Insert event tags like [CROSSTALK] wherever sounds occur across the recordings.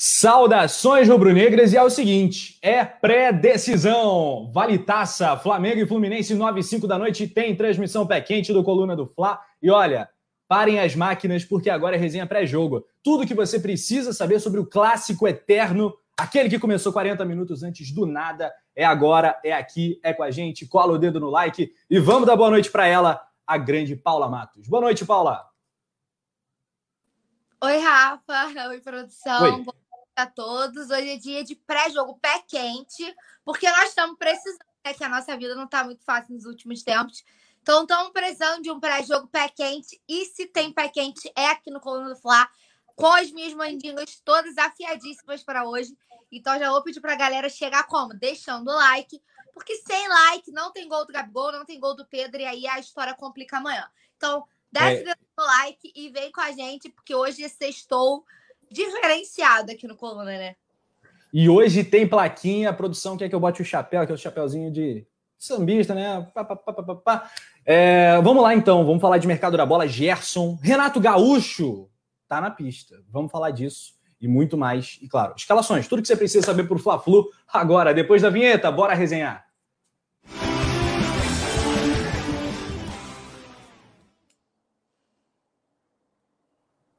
Saudações rubro-negras e é o seguinte, é pré-decisão. Vale taça, Flamengo e Fluminense 9 e 5 da noite tem transmissão pé quente do Coluna do Fla. E olha, parem as máquinas porque agora é resenha pré-jogo. Tudo que você precisa saber sobre o clássico eterno, aquele que começou 40 minutos antes do nada, é agora, é aqui, é com a gente. Cola o dedo no like e vamos dar boa noite para ela, a grande Paula Matos. Boa noite, Paula. Oi, Rafa. [LAUGHS] Oi, produção. Oi a todos. Hoje é dia de pré-jogo, pé quente, porque nós estamos precisando, né, que a nossa vida não está muito fácil nos últimos tempos. Então, estamos precisando de um pré-jogo pé quente. E se tem pé quente, é aqui no Coluna do Fla, com as minhas mandingas todas afiadíssimas para hoje. Então, já vou pedir para a galera chegar como? Deixando o like, porque sem like não tem gol do Gabigol, não tem gol do Pedro, e aí a história complica amanhã. Então, desce é... o like e vem com a gente, porque hoje é sextou diferenciado aqui no Coluna, né? E hoje tem plaquinha, a produção quer que eu bote o chapéu, que é o chapéuzinho de sambista, né? Pá, pá, pá, é, vamos lá então, vamos falar de mercado da bola. Gerson, Renato Gaúcho tá na pista. Vamos falar disso e muito mais. E claro, escalações, tudo que você precisa saber por Fla-Flu agora, depois da vinheta, bora resenhar.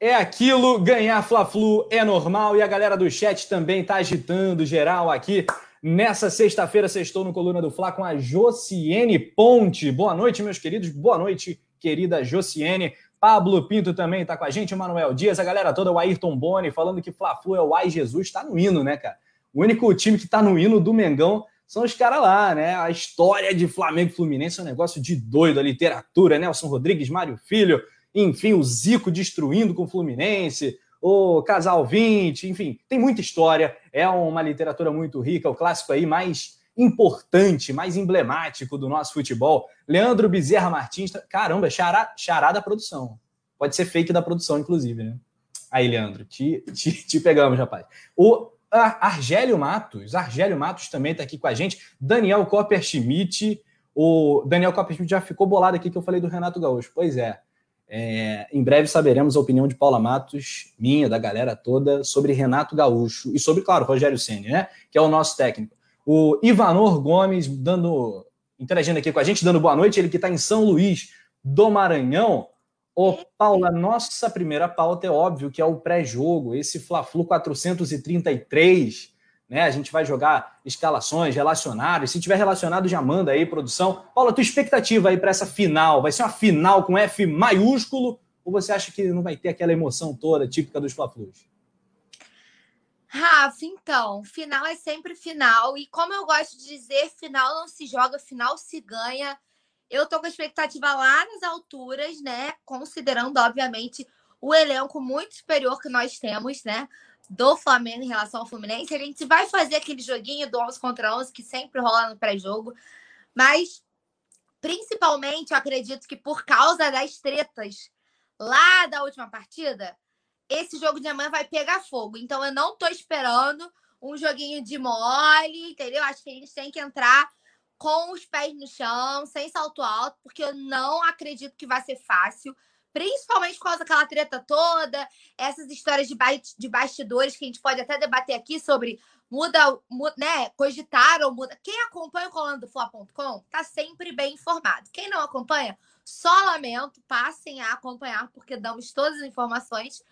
É aquilo, ganhar Fla-Flu é normal e a galera do chat também tá agitando geral aqui. Nessa sexta-feira, sextou no Coluna do Fla com a Josiene Ponte. Boa noite, meus queridos. Boa noite, querida Josiene. Pablo Pinto também tá com a gente, o Manuel Dias, a galera toda, o Ayrton Boni, falando que Fla-Flu é o Ai Jesus, tá no hino, né, cara? O único time que tá no hino do Mengão são os caras lá, né? A história de Flamengo e Fluminense é um negócio de doido, a literatura, Nelson Rodrigues, Mário Filho, enfim, o Zico destruindo com o Fluminense, o Casal 20, enfim, tem muita história, é uma literatura muito rica, o clássico aí mais importante, mais emblemático do nosso futebol. Leandro Bezerra Martins, caramba, chará, chará da produção. Pode ser fake da produção, inclusive, né? Aí, Leandro, te, te, te pegamos, rapaz. O Argélio Matos, Argélio Matos também está aqui com a gente. Daniel Copper Schmidt, o Daniel Copper Schmidt já ficou bolado aqui que eu falei do Renato Gaúcho. Pois é, é, em breve saberemos a opinião de Paula Matos, minha, da galera toda, sobre Renato Gaúcho e sobre, claro, Rogério Ceni, né? Que é o nosso técnico. O Ivanor Gomes dando, interagindo aqui com a gente, dando boa noite. Ele que está em São Luís do Maranhão. Ô, Paula, nossa primeira pauta é óbvio que é o pré-jogo, esse Fla-Flu 433 né? A gente vai jogar escalações relacionadas. Se tiver relacionado, já manda aí, produção. Paula, tua expectativa aí para essa final? Vai ser uma final com F maiúsculo ou você acha que não vai ter aquela emoção toda típica dos Fla-Flus? Rafa, então, final é sempre final. E como eu gosto de dizer, final não se joga, final se ganha. Eu tô com a expectativa lá nas alturas, né? Considerando, obviamente, o elenco muito superior que nós temos, né? Do Flamengo em relação ao Fluminense. A gente vai fazer aquele joguinho do 11 contra 11 que sempre rola no pré-jogo, mas principalmente eu acredito que por causa das tretas lá da última partida, esse jogo de amanhã vai pegar fogo. Então eu não tô esperando um joguinho de mole, entendeu? Acho que a gente tem que entrar com os pés no chão, sem salto alto, porque eu não acredito que vai ser fácil principalmente causa daquela treta toda, essas histórias de, ba de bastidores que a gente pode até debater aqui sobre muda, muda né, cogitaram, muda. Quem acompanha o colando do Fla.com tá sempre bem informado. Quem não acompanha, só lamento, passem a acompanhar, porque damos todas as informações.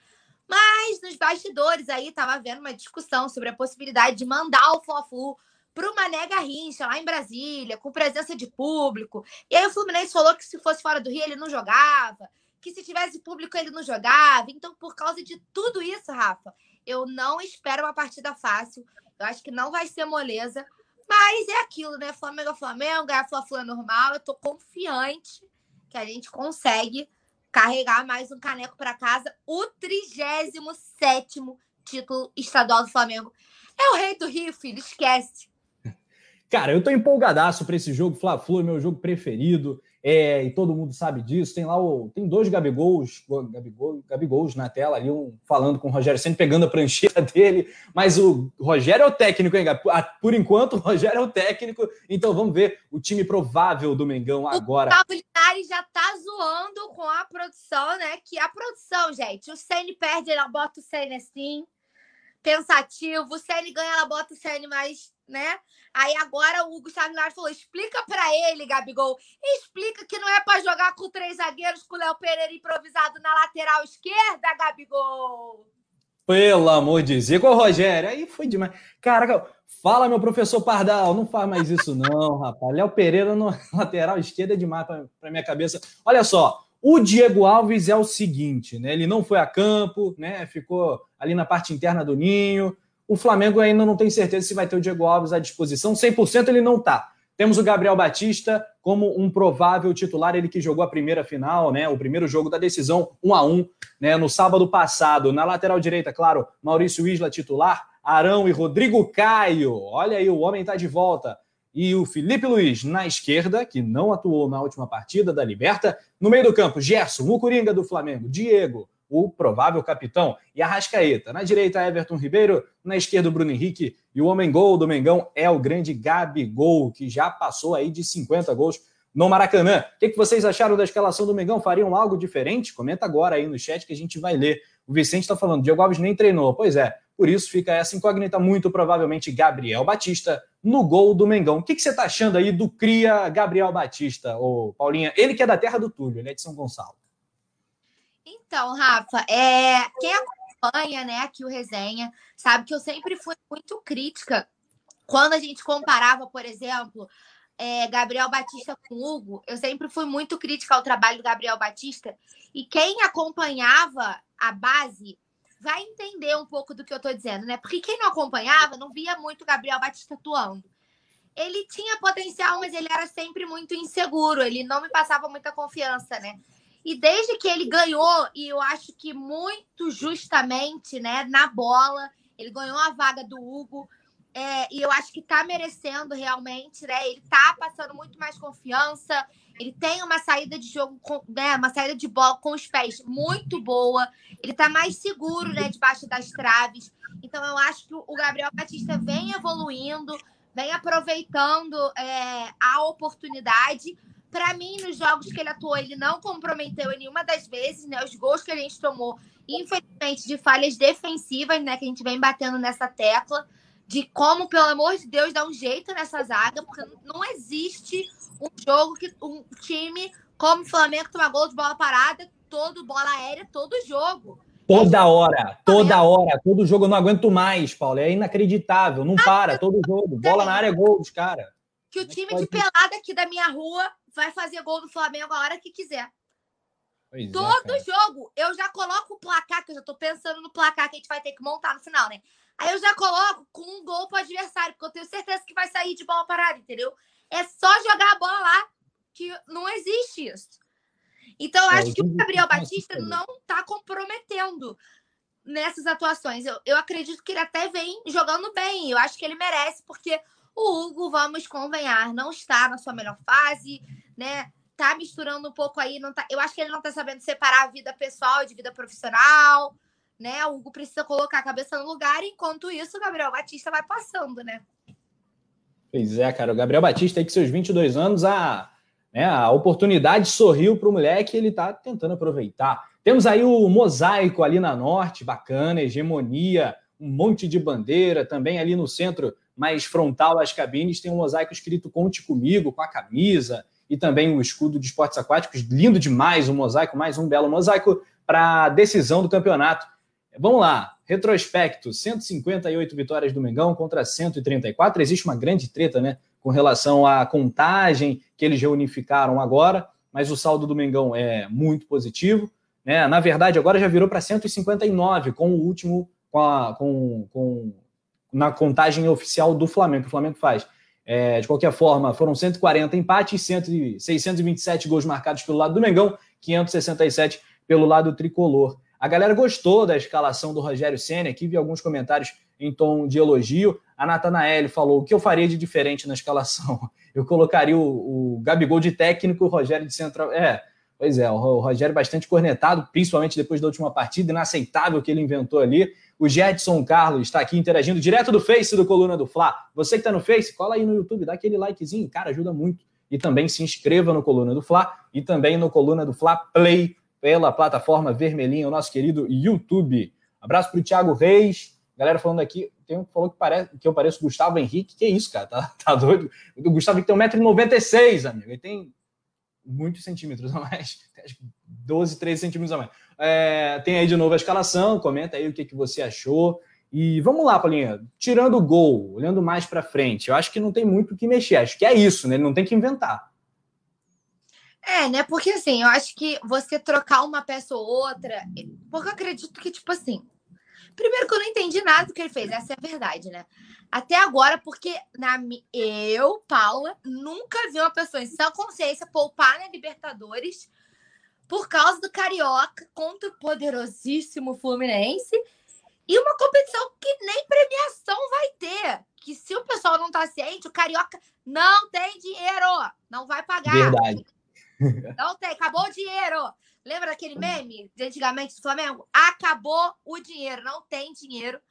Mas nos bastidores aí tava havendo uma discussão sobre a possibilidade de mandar o Fla-Flu para uma nega rincha lá em Brasília, com presença de público. E aí o Fluminense falou que se fosse fora do Rio ele não jogava que se tivesse público ele não jogava. Então, por causa de tudo isso, Rafa, eu não espero uma partida fácil. Eu acho que não vai ser moleza. Mas é aquilo, né? Flamengo é Flamengo, ganhar Fla-Flu é normal. Eu tô confiante que a gente consegue carregar mais um caneco para casa. O 37 título estadual do Flamengo. É o rei do Rio, filho, esquece. Cara, eu tô empolgadaço para esse jogo. Fla-Flu é meu jogo preferido é, e todo mundo sabe disso. Tem lá o, tem dois Gabigols, Gabigol, Gabigols na tela ali, um falando com o Rogério sempre pegando a prancheira [LAUGHS] dele, mas o Rogério é o técnico, hein, Por enquanto, o Rogério é o técnico, então vamos ver o time provável do Mengão agora. O Gustavo já tá zoando com a produção, né? Que a produção, gente, o Ceni perde, ela bota o Ceni assim. Pensativo. O Ceni ganha, ela bota o Ceni mais, né? Aí agora o Gustavo Linares falou: explica para ele, Gabigol. Explica que não é para jogar com três zagueiros, com o Léo Pereira improvisado na lateral esquerda, Gabigol. Pelo amor de. Ô, Rogério, aí foi demais. Caraca, fala, meu professor Pardal, não faz mais isso, não, rapaz. Léo Pereira no [LAUGHS] lateral esquerda é demais para minha cabeça. Olha só, o Diego Alves é o seguinte, né? Ele não foi a campo, né? Ficou ali na parte interna do ninho. O Flamengo ainda não tem certeza se vai ter o Diego Alves à disposição. 100% ele não está. Temos o Gabriel Batista como um provável titular, ele que jogou a primeira final, né? O primeiro jogo da decisão, 1 a 1 né? No sábado passado. Na lateral direita, claro, Maurício Isla titular, Arão e Rodrigo Caio. Olha aí, o homem está de volta. E o Felipe Luiz na esquerda, que não atuou na última partida da Liberta. No meio do campo, Gerson, o Coringa do Flamengo, Diego, o provável capitão, e Arrascaeta. Na direita, Everton Ribeiro, na esquerda, Bruno Henrique, e o homem gol do Mengão é o grande Gabigol, que já passou aí de 50 gols no Maracanã. O que, vocês acharam da escalação do Mengão? Fariam algo diferente? Comenta agora aí no chat que a gente vai ler. O Vicente está falando, Diego Alves nem treinou. Pois é, por isso fica essa incógnita, muito provavelmente Gabriel Batista no gol do Mengão. O que, você está achando aí do Cria Gabriel Batista, ô Paulinha? Ele que é da terra do Túlio, ele é de São Gonçalo. Então, Rafa, é, quem acompanha né, aqui o resenha sabe que eu sempre fui muito crítica quando a gente comparava, por exemplo, é, Gabriel Batista com Hugo. Eu sempre fui muito crítica ao trabalho do Gabriel Batista. E quem acompanhava a base vai entender um pouco do que eu estou dizendo, né? Porque quem não acompanhava não via muito Gabriel Batista atuando. Ele tinha potencial, mas ele era sempre muito inseguro. Ele não me passava muita confiança, né? E desde que ele ganhou, e eu acho que muito justamente, né, na bola, ele ganhou a vaga do Hugo. É, e eu acho que tá merecendo realmente, né? Ele tá passando muito mais confiança. Ele tem uma saída de jogo, com, né? Uma saída de bola com os pés muito boa. Ele tá mais seguro, né? Debaixo das traves. Então eu acho que o Gabriel Batista vem evoluindo, vem aproveitando é, a oportunidade para mim, nos jogos que ele atuou, ele não comprometeu em nenhuma das vezes, né? Os gols que a gente tomou, infelizmente, de falhas defensivas, né? Que a gente vem batendo nessa tecla, de como, pelo amor de Deus, dar um jeito nessa zaga, porque não existe um jogo que um time como o Flamengo toma gol de bola parada, todo bola aérea, todo jogo. Toda hora, toda hora, todo jogo eu não aguento mais, Paulo. É inacreditável, não para, todo jogo. Bola na área, gol dos caras. Que o é time de pelada aqui da minha rua vai fazer gol do Flamengo a hora que quiser. Pois é, Todo é, jogo, eu já coloco o placar, que eu já tô pensando no placar que a gente vai ter que montar no final, né? Aí eu já coloco com um gol pro adversário, porque eu tenho certeza que vai sair de bola parada, entendeu? É só jogar a bola lá, que não existe isso. Então, eu é, acho que o Gabriel Batista não tá comprometendo nessas atuações. Eu, eu acredito que ele até vem jogando bem. Eu acho que ele merece, porque o Hugo, vamos convenhar, não está na sua melhor fase né? Tá misturando um pouco aí, não tá, eu acho que ele não tá sabendo separar a vida pessoal de vida profissional, né? O Hugo precisa colocar a cabeça no lugar, enquanto isso o Gabriel Batista vai passando, né? Pois é, cara, o Gabriel Batista aí com seus 22 anos, a, né, a oportunidade sorriu para o moleque ele tá tentando aproveitar. Temos aí o mosaico ali na norte, bacana, hegemonia, um monte de bandeira, também ali no centro, mais frontal às cabines, tem um mosaico escrito Conte Comigo, com a camisa, e também o escudo de esportes aquáticos. Lindo demais o mosaico, mais um belo mosaico para a decisão do campeonato. Vamos lá, retrospecto: 158 vitórias do Mengão contra 134. Existe uma grande treta, né, com relação à contagem que eles reunificaram agora, mas o saldo do Mengão é muito positivo. Né? Na verdade, agora já virou para 159 com o último, com, a, com, com na contagem oficial do Flamengo, que o Flamengo faz. É, de qualquer forma, foram 140 empates, 627 gols marcados pelo lado do Mengão, 567 pelo lado tricolor. A galera gostou da escalação do Rogério Senna, aqui vi alguns comentários em tom de elogio. A Natanael falou: o que eu faria de diferente na escalação? [LAUGHS] Eu colocaria o, o Gabigol de técnico, o Rogério de central. É, pois é, o Rogério bastante cornetado, principalmente depois da última partida, inaceitável que ele inventou ali. O Jetson Carlos está aqui interagindo direto do Face do Coluna do Fla. Você que está no Face, cola aí no YouTube, dá aquele likezinho, cara, ajuda muito. E também se inscreva no Coluna do Fla e também no Coluna do Fla Play pela plataforma vermelhinha, o nosso querido YouTube. Abraço para o Thiago Reis, Galera falando aqui, tem um que falou que, parece, que eu pareço Gustavo Henrique. Que isso, cara? Tá, [LAUGHS] tá doido? O Gustavo tem 1,96m, amigo. Ele tem muitos centímetros a mais. [LAUGHS] 12, 13 centímetros a mais. É, tem aí de novo a escalação. Comenta aí o que, que você achou. E vamos lá, Paulinha. Tirando o gol, olhando mais para frente, eu acho que não tem muito o que mexer. Acho que é isso, né? Não tem que inventar. É, né? Porque assim, eu acho que você trocar uma peça ou outra. Porque eu acredito que, tipo assim. Primeiro que eu não entendi nada do que ele fez, essa é a verdade, né? Até agora, porque na, eu, Paula, nunca vi uma pessoa em sã consciência poupar na Libertadores por causa do Carioca contra o poderosíssimo Fluminense e uma competição que nem premiação vai ter. Que se o pessoal não tá ciente, o Carioca não tem dinheiro, não vai pagar. Verdade. Não tem, acabou o dinheiro. Lembra daquele meme de antigamente do Flamengo? Acabou o dinheiro, não tem dinheiro.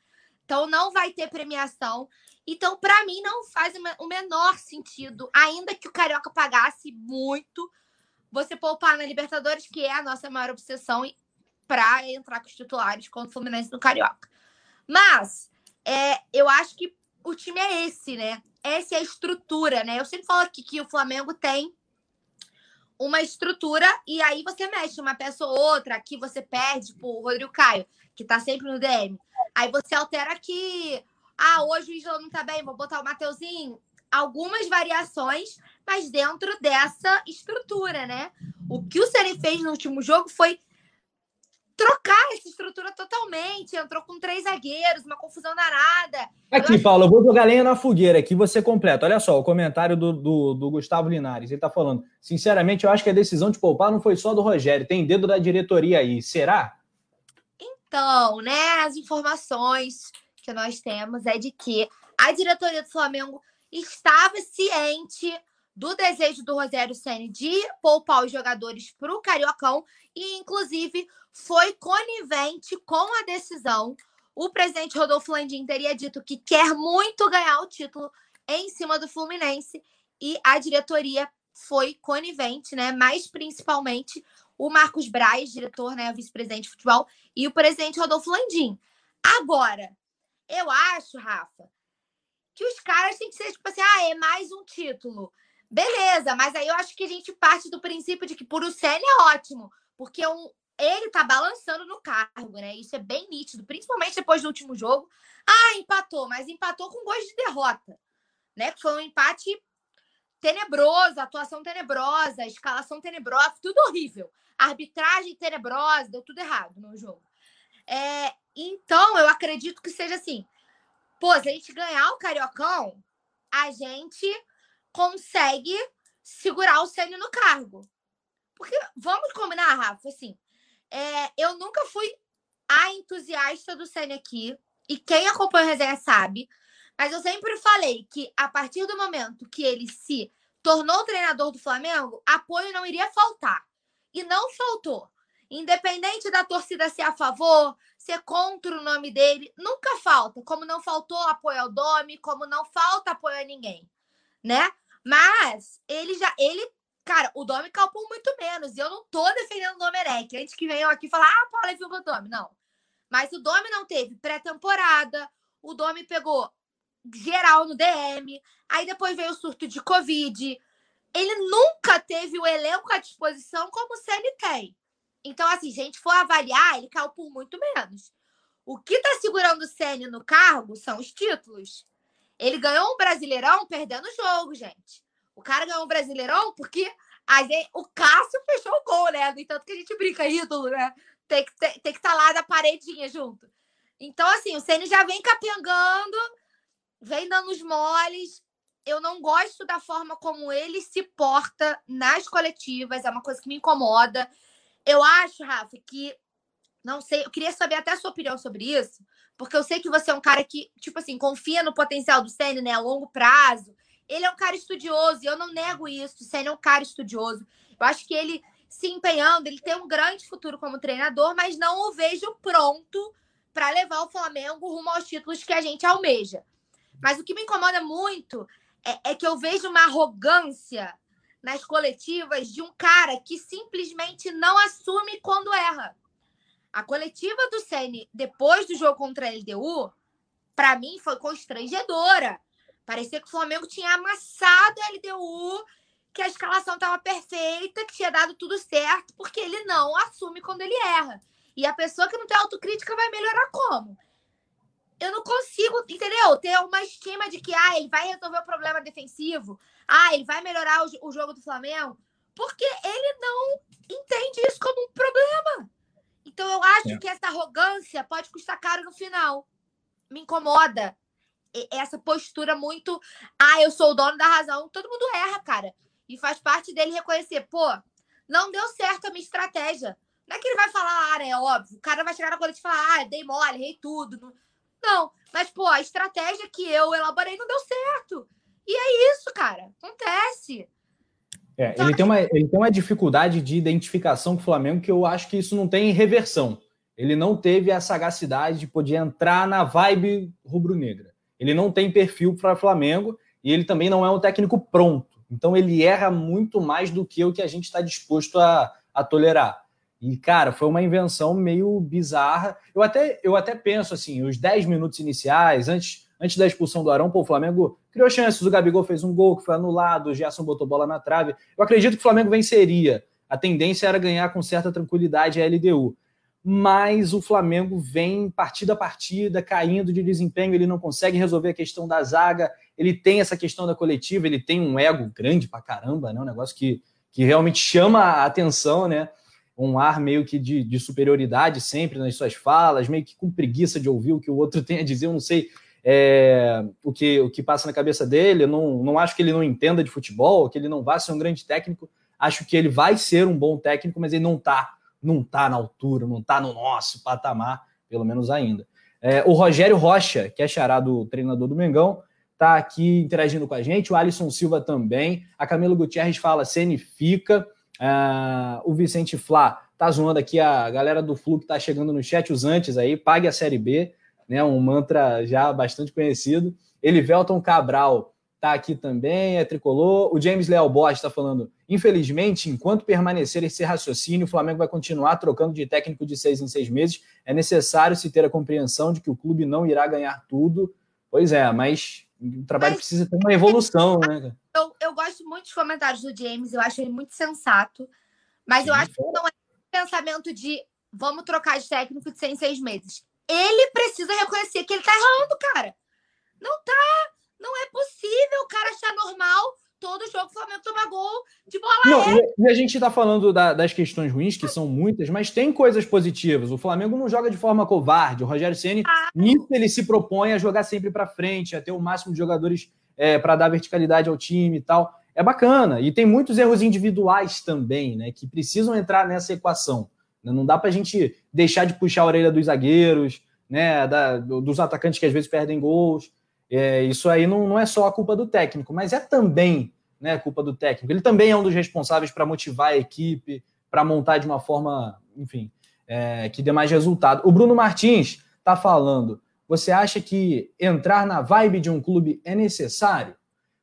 Então não vai ter premiação. Então, para mim, não faz o menor sentido, ainda que o Carioca pagasse muito, você poupar na Libertadores, que é a nossa maior obsessão, para entrar com os titulares contra o Fluminense no Carioca. Mas é, eu acho que o time é esse, né? Essa é a estrutura, né? Eu sempre falo aqui que o Flamengo tem uma estrutura e aí você mexe uma peça ou outra, aqui você perde pro Rodrigo Caio, que tá sempre no DM. Aí você altera aqui. Ah, hoje o Isla não tá bem, vou botar o Mateuzinho. Algumas variações, mas dentro dessa estrutura, né? O que o Ceni fez no último jogo foi trocar essa estrutura totalmente. Entrou com três zagueiros, uma confusão danada. Aqui, eu Paulo, eu vou jogar lenha na fogueira aqui, você completa. Olha só, o comentário do, do, do Gustavo Linares. Ele está falando: sinceramente, eu acho que a decisão de poupar não foi só do Rogério, tem dedo da diretoria aí. Será? Então, né, as informações que nós temos é de que a diretoria do Flamengo estava ciente do desejo do Rogério Ceni de poupar os jogadores para o Cariocão e, inclusive, foi conivente com a decisão. O presidente Rodolfo Landim teria dito que quer muito ganhar o título em cima do Fluminense e a diretoria foi conivente, né? Mas principalmente o Marcos Braz, diretor, né, vice-presidente de futebol, e o presidente Rodolfo Landim. Agora, eu acho, Rafa, que os caras têm que ser tipo assim, ah, é mais um título. Beleza, mas aí eu acho que a gente parte do princípio de que por o Senna é ótimo, porque um, ele tá balançando no cargo, né? Isso é bem nítido, principalmente depois do último jogo. Ah, empatou, mas empatou com gosto de derrota, né? Foi um empate tenebroso, atuação tenebrosa, escalação tenebrosa, tudo horrível. Arbitragem tenebrosa, deu tudo errado no jogo. É, então, eu acredito que seja assim. Pô, se a gente ganhar o Cariocão, a gente consegue segurar o Ceni no cargo. Porque vamos combinar, Rafa, assim, é, eu nunca fui a entusiasta do Ceni aqui, e quem acompanha o resenha sabe, mas eu sempre falei que a partir do momento que ele se tornou treinador do Flamengo, apoio não iria faltar. E não faltou. Independente da torcida ser a favor, ser contra o nome dele, nunca falta. Como não faltou apoio ao Domi, como não falta apoio a ninguém, né? Mas ele já ele Cara, o Domi calpou muito menos. E eu não tô defendendo o Domenech. Antes que venham aqui falar, ah, Paula viu o Domi. Não. Mas o Domi não teve pré-temporada. O Domi pegou geral no DM. Aí depois veio o surto de Covid. Ele nunca teve o elenco à disposição como o CN tem. Então, assim, se a gente for avaliar, ele caiu por muito menos. O que tá segurando o Ceni no cargo são os títulos. Ele ganhou um Brasileirão perdendo o jogo, gente. O cara ganhou um Brasileirão porque o Cássio fechou o gol, né? No entanto que a gente brinca ídolo, né? Tem que tem que estar tá lá da paredinha junto. Então, assim, o Ceni já vem capengando, vem dando os moles. Eu não gosto da forma como ele se porta nas coletivas, é uma coisa que me incomoda. Eu acho, Rafa, que não sei, eu queria saber até a sua opinião sobre isso, porque eu sei que você é um cara que, tipo assim, confia no potencial do Ceni, né, a longo prazo. Ele é um cara estudioso, e eu não nego isso. Senna é um cara estudioso. Eu acho que ele se empenhando, ele tem um grande futuro como treinador, mas não o vejo pronto para levar o Flamengo rumo aos títulos que a gente almeja. Mas o que me incomoda muito é, é que eu vejo uma arrogância nas coletivas de um cara que simplesmente não assume quando erra. A coletiva do Ceni depois do jogo contra a LDU para mim, foi constrangedora. Parecia que o Flamengo tinha amassado a LDU, que a escalação estava perfeita, que tinha dado tudo certo, porque ele não assume quando ele erra. E a pessoa que não tem autocrítica vai melhorar como? Eu não consigo, entendeu? Ter uma estima de que ah, ele vai resolver o problema defensivo, ah, ele vai melhorar o, o jogo do Flamengo, porque ele não entende isso como um problema. Então eu acho é. que essa arrogância pode custar caro no final. Me incomoda essa postura muito, ah, eu sou o dono da razão. Todo mundo erra, cara. E faz parte dele reconhecer, pô, não deu certo a minha estratégia. Não é que ele vai falar, ah, é óbvio. O cara vai chegar na coisa e falar, ah, dei mole, errei tudo. Não, mas, pô, a estratégia que eu elaborei não deu certo. E é isso, cara. Acontece. É, ele, tem uma, ele tem uma dificuldade de identificação com o Flamengo que eu acho que isso não tem reversão. Ele não teve a sagacidade de poder entrar na vibe rubro-negra. Ele não tem perfil para Flamengo e ele também não é um técnico pronto. Então ele erra muito mais do que o que a gente está disposto a, a tolerar. E, cara, foi uma invenção meio bizarra. Eu até, eu até penso assim, os 10 minutos iniciais, antes, antes da expulsão do Arão, pô, o Flamengo criou chances, o Gabigol fez um gol que foi anulado, o Gerson botou bola na trave. Eu acredito que o Flamengo venceria. A tendência era ganhar com certa tranquilidade a LDU mas o Flamengo vem partida a partida caindo de desempenho, ele não consegue resolver a questão da zaga, ele tem essa questão da coletiva, ele tem um ego grande pra caramba, né? um negócio que, que realmente chama a atenção, né? um ar meio que de, de superioridade sempre nas suas falas, meio que com preguiça de ouvir o que o outro [LAUGHS] tem a dizer, eu não sei é, o, que, o que passa na cabeça dele, eu não, não acho que ele não entenda de futebol, que ele não vá ser um grande técnico, acho que ele vai ser um bom técnico, mas ele não está não está na altura, não está no nosso patamar, pelo menos ainda. É, o Rogério Rocha, que é xará do treinador do Mengão, está aqui interagindo com a gente, o Alisson Silva também, a Camila Gutierrez fala, Ceni fica, uh, o Vicente Flá tá zoando aqui a galera do Flu que tá chegando no chat, os antes aí, pague a Série B, né, um mantra já bastante conhecido. Elivelton Cabral tá aqui também, é tricolor. O James Leal Borges está falando: infelizmente, enquanto permanecer esse raciocínio, o Flamengo vai continuar trocando de técnico de seis em seis meses. É necessário se ter a compreensão de que o clube não irá ganhar tudo. Pois é, mas o trabalho mas, precisa ter uma evolução, né? Eu, eu gosto muito dos comentários do James, eu acho ele muito sensato, mas Sim, eu acho que não é um pensamento de vamos trocar de técnico de seis em seis meses. Ele precisa reconhecer que ele tá errando, cara. Não tá. Não é possível o cara achar normal todo jogo o Flamengo tomar gol de bola Não, aérea. E a gente está falando da, das questões ruins, que são muitas, mas tem coisas positivas. O Flamengo não joga de forma covarde. O Rogério Ceni ah. nisso ele se propõe a jogar sempre para frente, a ter o máximo de jogadores é, para dar verticalidade ao time e tal. É bacana. E tem muitos erros individuais também, né? Que precisam entrar nessa equação. Não dá para a gente deixar de puxar a orelha dos zagueiros, né? Da, dos atacantes que às vezes perdem gols. É, isso aí não, não é só a culpa do técnico, mas é também né, culpa do técnico. Ele também é um dos responsáveis para motivar a equipe, para montar de uma forma, enfim, é, que dê mais resultado. O Bruno Martins está falando. Você acha que entrar na vibe de um clube é necessário?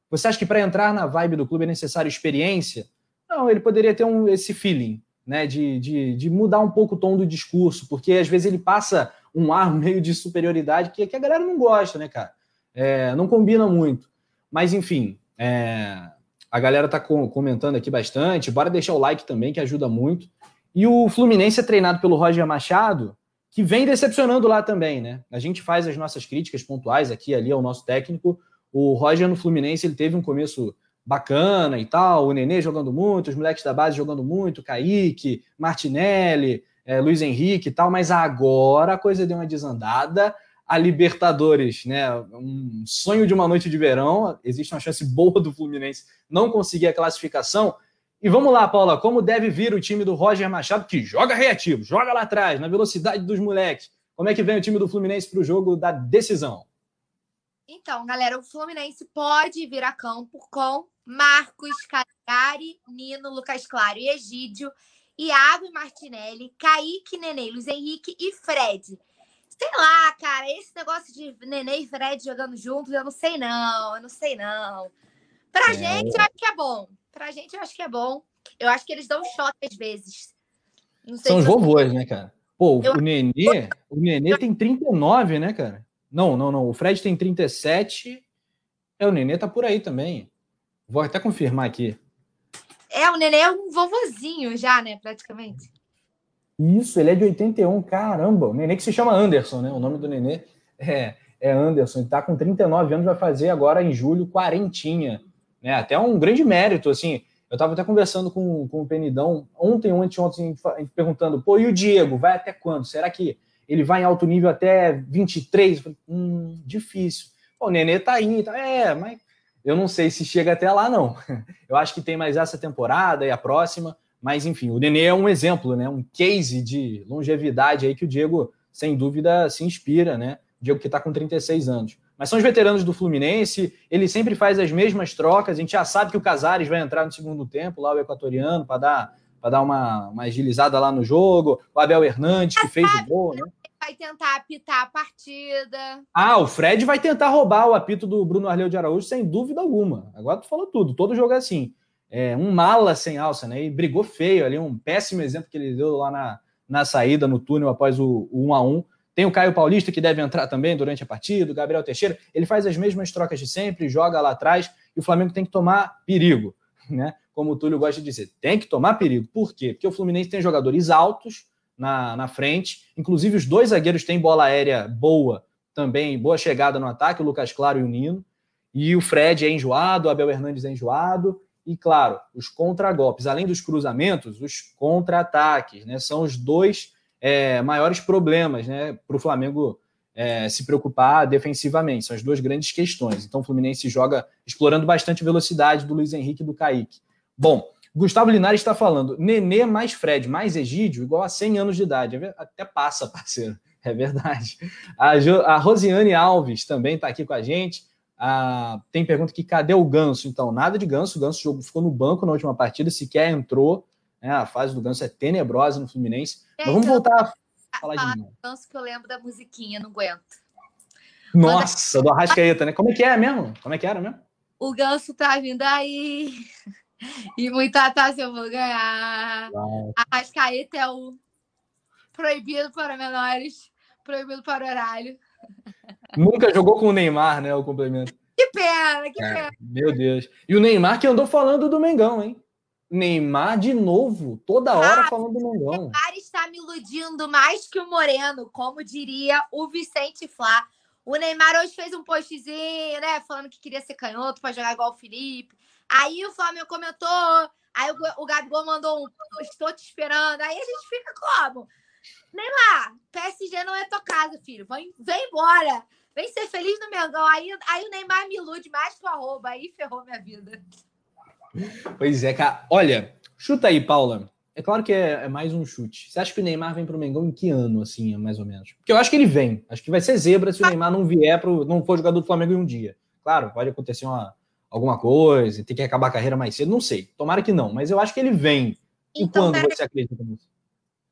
Você acha que para entrar na vibe do clube é necessário experiência? Não, ele poderia ter um, esse feeling, né, de, de, de, mudar um pouco o tom do discurso, porque às vezes ele passa um ar [LAUGHS] meio de superioridade que, que a galera não gosta, né, cara? é, não combina muito. Mas, enfim, é, a galera está comentando aqui bastante. Bora deixar o like também, que ajuda muito. E o Fluminense é treinado pelo Roger Machado, que vem decepcionando lá também, né? A gente faz as nossas críticas pontuais aqui ali ao nosso técnico. O Roger no Fluminense ele teve um começo bacana e tal, o Nenê jogando muito, os moleques da base jogando muito, Kaique, Martinelli, é, Luiz Henrique e tal, mas agora a coisa deu uma desandada a Libertadores, né? Um sonho de uma noite de verão. Existe uma chance boa do Fluminense não conseguir a classificação. E vamos lá, Paula, como deve vir o time do Roger Machado, que joga reativo, joga lá atrás, na velocidade dos moleques. Como é que vem o time do Fluminense para o jogo da decisão? Então, galera, o Fluminense pode vir a campo com Marcos, Cagliari, Nino, Lucas Claro e Egídio, Iago e Martinelli, Kaique, Nenê, Luiz Henrique e Fred. Sei lá, cara, esse negócio de Nenê e Fred jogando juntos, eu não sei não, eu não sei não. Pra é. gente, eu acho que é bom. Pra gente, eu acho que é bom. Eu acho que eles dão choque às vezes. São os vovôs, né, cara? Pô, eu... o Nenê, o Nenê tem 39, né, cara? Não, não, não. O Fred tem 37. É, o Nenê tá por aí também. Vou até confirmar aqui. É, o Nenê é um vovozinho já, né, praticamente. Isso, ele é de 81, caramba. O Nenê que se chama Anderson, né? O nome do Nenê é, é Anderson. Ele tá com 39 anos, vai fazer agora em julho quarentinha. Né? Até um grande mérito, assim. Eu estava até conversando com, com o Penidão ontem, ontem, ontem, perguntando, pô, e o Diego, vai até quando? Será que ele vai em alto nível até 23? Eu falei, hum, difícil. Pô, o Nenê tá aí, tá, é, mas eu não sei se chega até lá, não. [LAUGHS] Eu acho que tem mais essa temporada e a próxima, mas enfim, o Nenê é um exemplo, né? Um case de longevidade aí que o Diego, sem dúvida, se inspira, né? O Diego que está com 36 anos. Mas são os veteranos do Fluminense, ele sempre faz as mesmas trocas. A gente já sabe que o Casares vai entrar no segundo tempo, lá o equatoriano, para dar, dar uma, uma agilizada lá no jogo. O Abel Hernandes, que fez o gol, né? Vai tentar apitar a partida. Ah, o Fred vai tentar roubar o apito do Bruno Arleu de Araújo, sem dúvida alguma. Agora tu falou tudo, todo jogo é assim. É, um mala sem alça, né? E brigou feio ali, um péssimo exemplo que ele deu lá na, na saída, no túnel, após o, o 1 a 1 tem o Caio Paulista, que deve entrar também durante a partida, o Gabriel Teixeira. Ele faz as mesmas trocas de sempre, joga lá atrás, e o Flamengo tem que tomar perigo, né? Como o Túlio gosta de dizer, tem que tomar perigo. Por quê? Porque o Fluminense tem jogadores altos na, na frente, inclusive os dois zagueiros têm bola aérea boa também, boa chegada no ataque, o Lucas Claro e o Nino. E o Fred é enjoado, o Abel Hernandes é enjoado. E, claro, os contragolpes, além dos cruzamentos, os contra-ataques, né? São os dois é, maiores problemas né, para o Flamengo é, se preocupar defensivamente. São as duas grandes questões. Então o Fluminense joga explorando bastante velocidade do Luiz Henrique e do Kaique. Bom, Gustavo Linares está falando, Nenê mais Fred mais Egídio igual a 100 anos de idade. É até passa, [LAUGHS] parceiro. É verdade. A, jo, a Rosiane Alves também está aqui com a gente. Ah, tem pergunta que cadê o Ganso? Então, nada de Ganso. O Ganso ficou no banco na última partida, sequer entrou. Né? A fase do Ganso é tenebrosa no Fluminense. É, Mas vamos então, voltar a falar de novo. Ganso que eu lembro da musiquinha, não aguento. Nossa, do Arrascaeta, né? Como é que é mesmo? Como é que era mesmo? O Ganso tá vindo aí. [LAUGHS] E muita taça eu vou ganhar. Uau. Arrascaeta é o proibido para menores, proibido para horário. Nunca jogou com o Neymar, né? O complemento. Que pena, que é, pena. Meu Deus. E o Neymar que andou falando do Mengão, hein? Neymar de novo, toda hora ah, falando do Mengão. O Neymar está me iludindo mais que o Moreno, como diria o Vicente Flá. O Neymar hoje fez um postzinho, né, falando que queria ser canhoto para jogar igual o Felipe. Aí o Flamengo comentou, aí o, o Gabigol mandou um, estou te esperando. Aí a gente fica como? Neymar, PSG não é tua casa, filho. Vem, vem embora. Vem ser feliz no Mengão. Aí, aí o Neymar me ilude mais que o arroba. Aí ferrou minha vida. Pois é, cara. Olha, chuta aí, Paula. É claro que é, é, mais um chute. Você acha que o Neymar vem para o Mengão em que ano, assim, mais ou menos? Porque eu acho que ele vem. Acho que vai ser zebra se o Neymar não vier, pro, não for jogador do Flamengo em um dia. Claro, pode acontecer uma, alguma coisa, tem que acabar a carreira mais cedo, não sei. Tomara que não, mas eu acho que ele vem. Então, e quando você acredita nisso?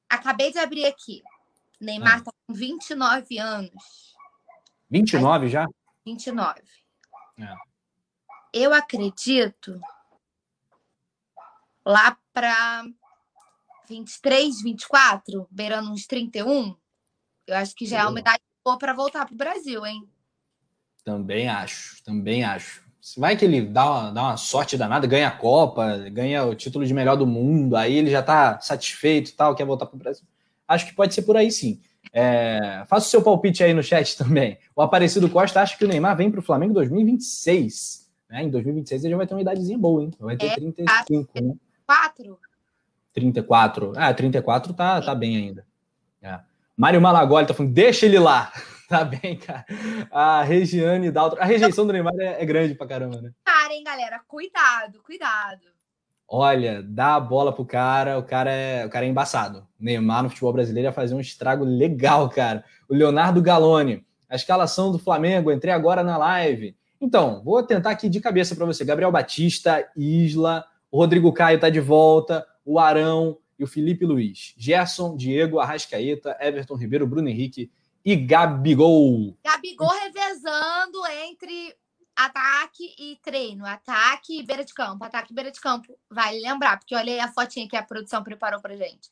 Acabei de abrir aqui. Neymar está ah. com 29 anos. 29 já? 29. É. Eu acredito lá para 23, 24, beirando uns 31, eu acho que já é uma idade boa para voltar para o Brasil, hein? Também acho, também acho. Se vai que ele dá uma, dá uma sorte danada, ganha a Copa, ganha o título de melhor do mundo, aí ele já está satisfeito e tal, quer voltar para o Brasil. Acho que pode ser por aí sim. É, faça o seu palpite aí no chat [LAUGHS] também. O Aparecido Costa acha que o Neymar vem para o Flamengo em 2026. Né? Em 2026 ele já vai ter uma idadezinha boa, hein? Vai ter é, 35, né? 34? 34. Ah, 34 tá, tá bem ainda. É. Mário Malagoli tá falando, deixa ele lá. Tá bem, cara. A Regiane Daltro. A rejeição do Neymar é, é grande pra caramba, né? Cara, hein, galera? Cuidado, cuidado. Olha, dá a bola pro cara, o cara é, o cara é embaçado. O Neymar no futebol brasileiro ia fazer um estrago legal, cara. O Leonardo Galone, a escalação do Flamengo, entrei agora na live. Então, vou tentar aqui de cabeça para você. Gabriel Batista, Isla, o Rodrigo Caio está de volta, o Arão e o Felipe Luiz. Gerson, Diego, Arrascaeta, Everton Ribeiro, Bruno Henrique e Gabigol. Gabigol revezando entre ataque e treino, ataque e beira de campo, ataque e beira de campo. Vale lembrar, porque olha aí a fotinha que a produção preparou pra gente.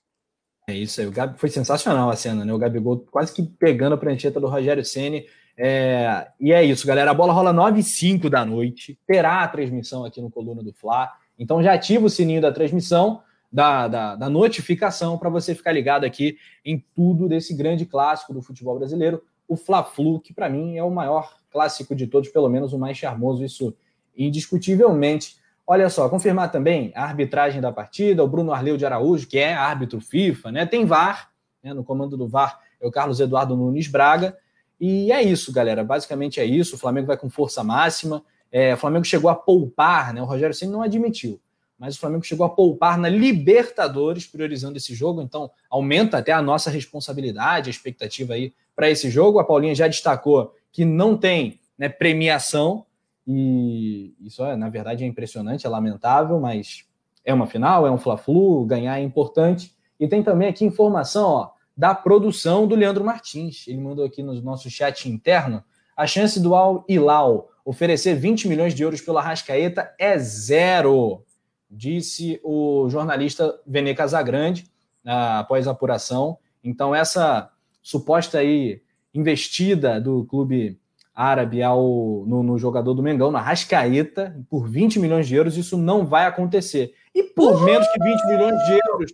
É isso aí, o Gabi foi sensacional a cena, né? O Gabigol quase que pegando a prancheta do Rogério Ceni. É, e é isso, galera. A bola rola 9 e 5 da noite. Terá a transmissão aqui no Coluna do Fla. Então já ativa o sininho da transmissão, da, da, da notificação, para você ficar ligado aqui em tudo desse grande clássico do futebol brasileiro, o Fla-Flu, que para mim é o maior clássico de todos, pelo menos o mais charmoso, isso indiscutivelmente. Olha só, confirmar também a arbitragem da partida, o Bruno Arleu de Araújo, que é árbitro FIFA, né? Tem VAR, né? no comando do VAR é o Carlos Eduardo Nunes Braga. E é isso, galera. Basicamente é isso. O Flamengo vai com força máxima. É, o Flamengo chegou a poupar, né? O Rogério Senna não admitiu, mas o Flamengo chegou a poupar na Libertadores, priorizando esse jogo. Então, aumenta até a nossa responsabilidade, a expectativa aí para esse jogo. A Paulinha já destacou que não tem né, premiação, e isso, é, na verdade, é impressionante, é lamentável, mas é uma final, é um Fla-Flu, ganhar é importante. E tem também aqui informação, ó, da produção do Leandro Martins. Ele mandou aqui no nosso chat interno a chance do Al Hilal oferecer 20 milhões de euros pela Rascaeta é zero, disse o jornalista Vene Casagrande após a apuração. Então, essa suposta aí investida do clube árabe ao, no, no, jogador do Mengão, na Rascaeta, por 20 milhões de euros, isso não vai acontecer. E por Uhul! menos que 20 milhões de euros,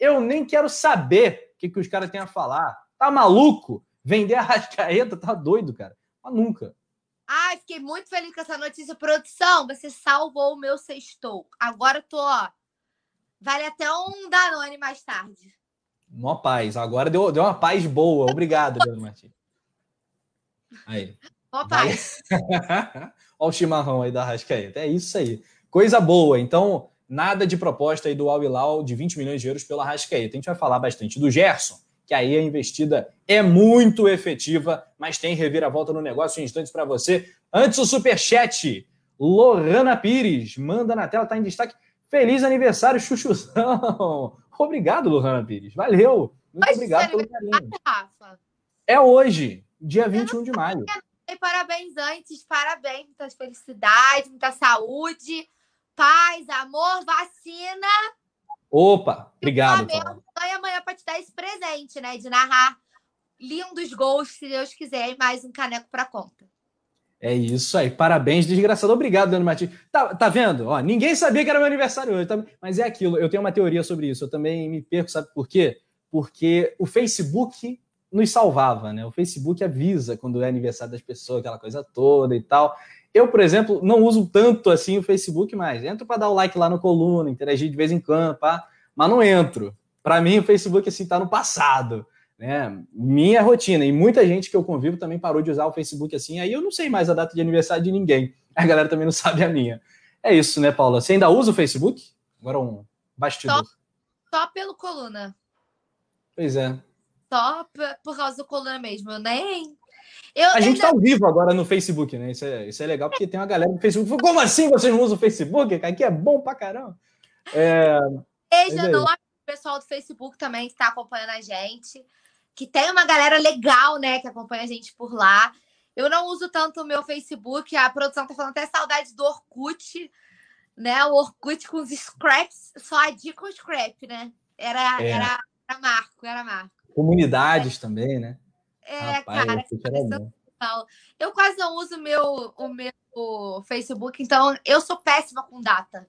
eu nem quero saber que, que os caras têm a falar. Tá maluco? Vender a Rascaeta? Tá doido, cara. Mas nunca. Ai, fiquei muito feliz com essa notícia. Produção, você salvou o meu sextou. Agora tô, ó. Vale até um Danone mais tarde. Uma paz. Agora deu, deu uma paz boa. Obrigado, Leandro Martins. Aí. Uma paz. [LAUGHS] Olha o chimarrão aí da Rascaeta. É isso aí. Coisa boa. Então, nada de proposta aí do Al Hilal de 20 milhões de euros pela Rascaeta. A gente vai falar bastante do Gerson, que aí a investida é muito efetiva, mas tem reviravolta no negócio em instantes para você. Antes o superchat, Lorana Pires, manda na tela, tá em destaque. Feliz aniversário, Chuchuzão. [LAUGHS] Obrigado, Lorana Pires. Valeu. Muito Mas obrigado pelo carinho. Rafa. É hoje, dia 21 de maio. Parabéns antes, parabéns, muitas felicidades, muita saúde paz, amor, vacina. Opa, obrigado. E o ganha amanhã para te dar esse presente, né? De narrar lindos gols, se Deus quiser, e mais um caneco para conta. É isso aí, parabéns, desgraçado. Obrigado, Dani Martins. Tá, tá vendo? Ó, ninguém sabia que era meu aniversário hoje, tá? mas é aquilo. Eu tenho uma teoria sobre isso. Eu também me perco, sabe por quê? Porque o Facebook nos salvava, né? O Facebook avisa quando é aniversário das pessoas, aquela coisa toda e tal. Eu, por exemplo, não uso tanto assim o Facebook mais. Entro para dar o like lá no coluna, interagir de vez em quando, pá, mas não entro. Para mim, o Facebook assim tá no passado, né? Minha rotina e muita gente que eu convivo também parou de usar o Facebook assim. Aí eu não sei mais a data de aniversário de ninguém. [LAUGHS] A galera também não sabe a minha. É isso, né, Paula? Você ainda usa o Facebook? Agora um bastidor. Só, só pelo coluna. Pois é. Só por causa do coluna mesmo. Eu nem eu, a gente está ao vivo agora no Facebook, né? Isso é, isso é legal, porque tem uma galera no Facebook. Como assim vocês não usam o Facebook? Aqui é bom pra caramba. É... Beijo enorme o pessoal do Facebook também que está acompanhando a gente. Que tem uma galera legal, né? Que acompanha a gente por lá. Eu não uso tanto o meu Facebook. A produção tá falando até saudade do Orkut, né? O Orkut com os scraps, só a dica com scrap, né? Era, é. era, era marco, era marco. Comunidades é. também, né? É, Rapaz, cara, eu quase não uso meu, o meu Facebook, então eu sou péssima com data.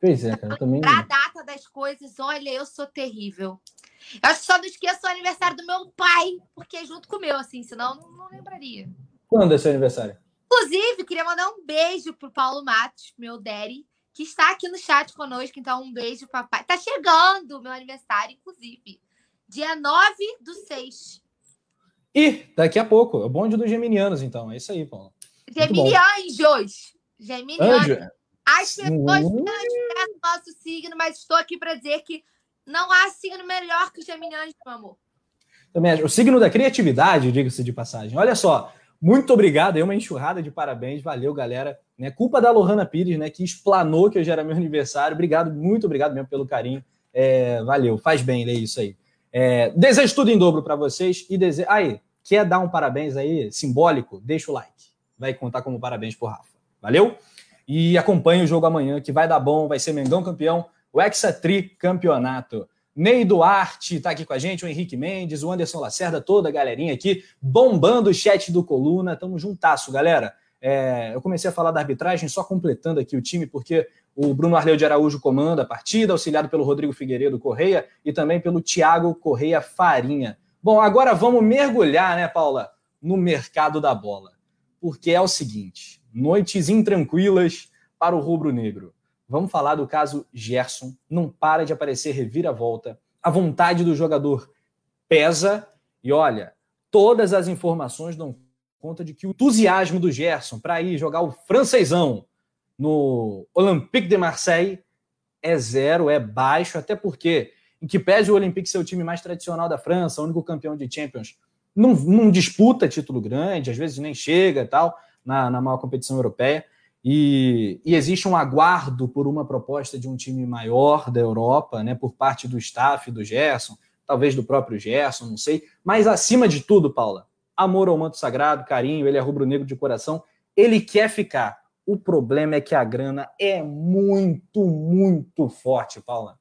Pois é, cara, eu também. Pra data das coisas, olha, eu sou terrível. Eu acho que só não esqueço o aniversário do meu pai, porque é junto com o meu, assim, senão não, não lembraria. Quando é seu aniversário? Inclusive, queria mandar um beijo pro Paulo Matos, meu daddy, que está aqui no chat conosco. Então, um beijo, papai. Tá chegando o meu aniversário, inclusive. Dia 9 do 6. E daqui a pouco, é o bonde dos geminianos, então. É isso aí, Paulo. Geminianjos. Geminianos. As pessoas não esquecem o nosso signo, mas estou aqui para dizer que não há signo melhor que os geminianos, meu amor. Também O signo da criatividade, diga-se de passagem. Olha só, muito obrigado. É uma enxurrada de parabéns. Valeu, galera. Né, culpa da Lohana Pires, né? Que explanou que hoje era meu aniversário. Obrigado, muito obrigado mesmo pelo carinho. É, valeu, faz bem, é isso aí. É, desejo tudo em dobro para vocês e desejo. Aí, Quer dar um parabéns aí simbólico? Deixa o like. Vai contar como parabéns pro Rafa. Valeu? E acompanhe o jogo amanhã, que vai dar bom, vai ser Mengão campeão, o Hexatri campeonato. Ney Duarte está aqui com a gente, o Henrique Mendes, o Anderson Lacerda, toda a galerinha aqui, bombando o chat do Coluna. Tamo juntasso, galera. É, eu comecei a falar da arbitragem, só completando aqui o time, porque o Bruno Arleu de Araújo comanda a partida, auxiliado pelo Rodrigo Figueiredo Correia e também pelo Thiago Correia Farinha. Bom, agora vamos mergulhar, né, Paula, no mercado da bola. Porque é o seguinte: noites intranquilas para o rubro-negro. Vamos falar do caso Gerson. Não para de aparecer reviravolta. A vontade do jogador pesa. E olha, todas as informações dão conta de que o entusiasmo do Gerson para ir jogar o francesão no Olympique de Marseille é zero, é baixo, até porque, em que pese o Olympique ser o time mais tradicional da França, o único campeão de Champions, não, não disputa título grande, às vezes nem chega tal, na, na maior competição europeia. E, e, existe um aguardo por uma proposta de um time maior da Europa, né, por parte do staff do Gerson, talvez do próprio Gerson, não sei. Mas acima de tudo, Paula, amor ao manto sagrado, carinho, ele é rubro-negro de coração, ele quer ficar. O problema é que a grana é muito, muito forte, Paula.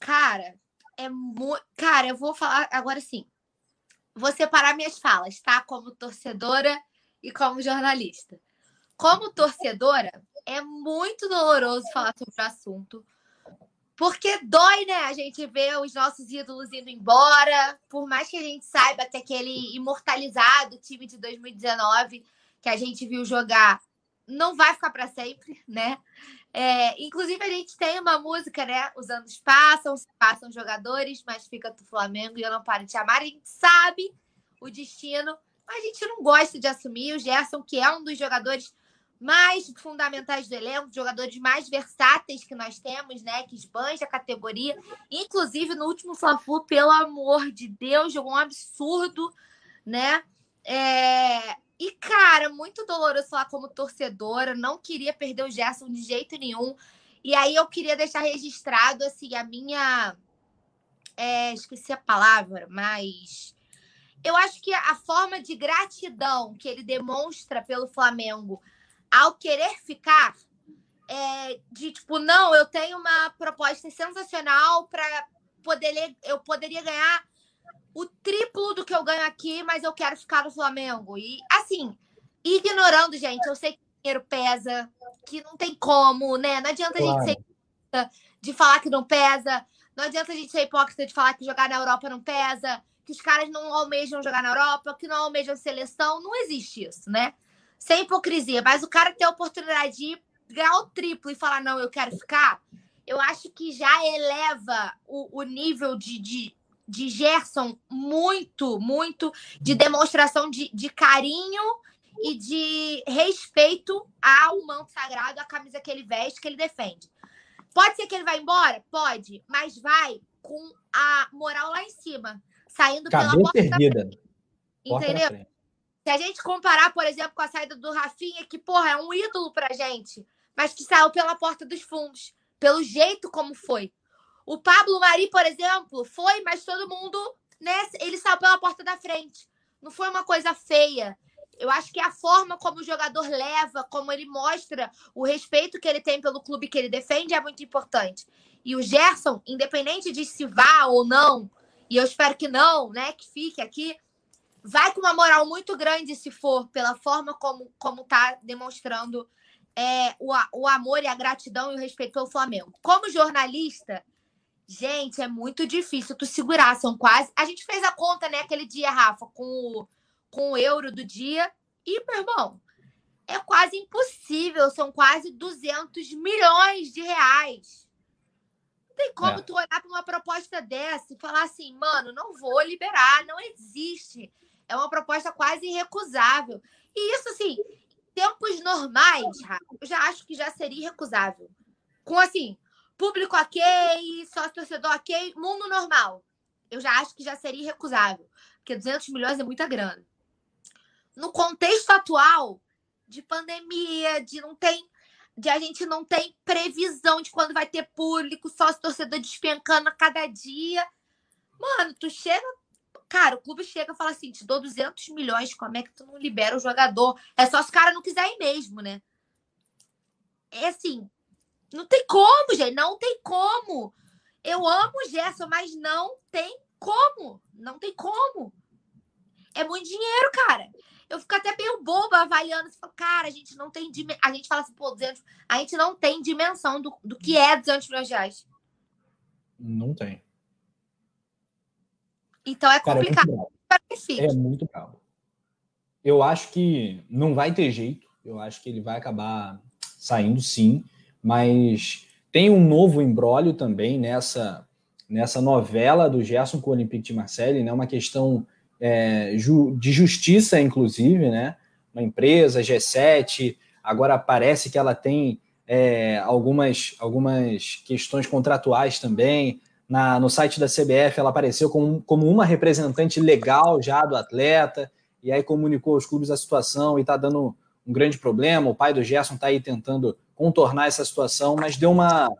Cara, é muito. Cara, eu vou falar agora sim. Vou separar minhas falas, tá? Como torcedora e como jornalista. Como torcedora, é muito doloroso falar sobre o assunto. Porque dói, né? A gente vê os nossos ídolos indo embora. Por mais que a gente saiba que aquele imortalizado time de 2019 que a gente viu jogar não vai ficar para sempre, né? É, inclusive, a gente tem uma música, né? Os anos passam, passam jogadores, mas fica do Flamengo e eu não paro de chamar. A gente sabe o destino, mas a gente não gosta de assumir. O Gerson, que é um dos jogadores mais fundamentais do elenco, jogadores mais versáteis que nós temos, né? Que esbanja a categoria. Inclusive, no último Fla-Flu, pelo amor de Deus, jogou um absurdo, né? É... E, cara, muito doloroso falar como torcedora. Não queria perder o Gerson de jeito nenhum. E aí eu queria deixar registrado, assim, a minha... É... esqueci a palavra, mas... Eu acho que a forma de gratidão que ele demonstra pelo Flamengo ao querer ficar, é, de tipo, não, eu tenho uma proposta sensacional para poder eu poderia ganhar o triplo do que eu ganho aqui, mas eu quero ficar no Flamengo. E assim, ignorando, gente, eu sei que o dinheiro pesa, que não tem como, né? Não adianta claro. a gente ser de falar que não pesa, não adianta a gente ser hipócrita de falar que jogar na Europa não pesa, que os caras não almejam jogar na Europa, que não almejam seleção, não existe isso, né? sem hipocrisia, mas o cara ter a oportunidade de ganhar o triplo e falar, não, eu quero ficar, eu acho que já eleva o, o nível de, de, de Gerson muito, muito de demonstração de, de carinho e de respeito ao manto sagrado, à camisa que ele veste, que ele defende. Pode ser que ele vá embora? Pode, mas vai com a moral lá em cima, saindo pela porta da frente. Entendeu? Se a gente comparar, por exemplo, com a saída do Rafinha, que, porra, é um ídolo pra gente, mas que saiu pela porta dos fundos, pelo jeito como foi. O Pablo Mari, por exemplo, foi, mas todo mundo, né, ele saiu pela porta da frente. Não foi uma coisa feia. Eu acho que a forma como o jogador leva, como ele mostra o respeito que ele tem pelo clube que ele defende é muito importante. E o Gerson, independente de se vá ou não, e eu espero que não, né, que fique aqui, vai com uma moral muito grande se for pela forma como como está demonstrando é, o, o amor e a gratidão e o respeito pelo Flamengo. Como jornalista, gente, é muito difícil tu segurar. São quase. A gente fez a conta, né, aquele dia, Rafa, com o, com o euro do dia. E, meu irmão, é quase impossível. São quase 200 milhões de reais. Não tem como é. tu olhar para uma proposta dessa e falar assim, mano, não vou liberar, não existe é uma proposta quase irrecusável. E isso, assim, tempos normais, eu já acho que já seria irrecusável. Com, assim, público ok, sócio torcedor ok, mundo normal. Eu já acho que já seria irrecusável. Porque 200 milhões é muita grana. No contexto atual de pandemia, de não tem de a gente não tem previsão de quando vai ter público, sócio torcedor despencando a cada dia. Mano, tu chega Cara, o clube chega e fala assim: te dou 200 milhões, como é que tu não libera o jogador? É só se o cara não quiser ir mesmo, né? É assim, não tem como, gente, não tem como. Eu amo o Gerson, mas não tem como. Não tem como. É muito dinheiro, cara. Eu fico até meio boba avaliando. Cara, a gente não tem. A gente fala assim, pô, 200... a gente não tem dimensão do, do que é 200 milhões de reais. Não tem. Então é complicado. Cara, é, muito é muito bravo. Eu acho que não vai ter jeito. Eu acho que ele vai acabar saindo sim, mas tem um novo embrólio também nessa nessa novela do Gerson com o Olympique de Marseille, né? Uma questão é, ju, de justiça, inclusive, né? Uma empresa G7 agora parece que ela tem é, algumas algumas questões contratuais também. Na, no site da CBF, ela apareceu como, como uma representante legal já do atleta, e aí comunicou aos clubes a situação e está dando um grande problema. O pai do Gerson está aí tentando contornar essa situação, mas deu uma,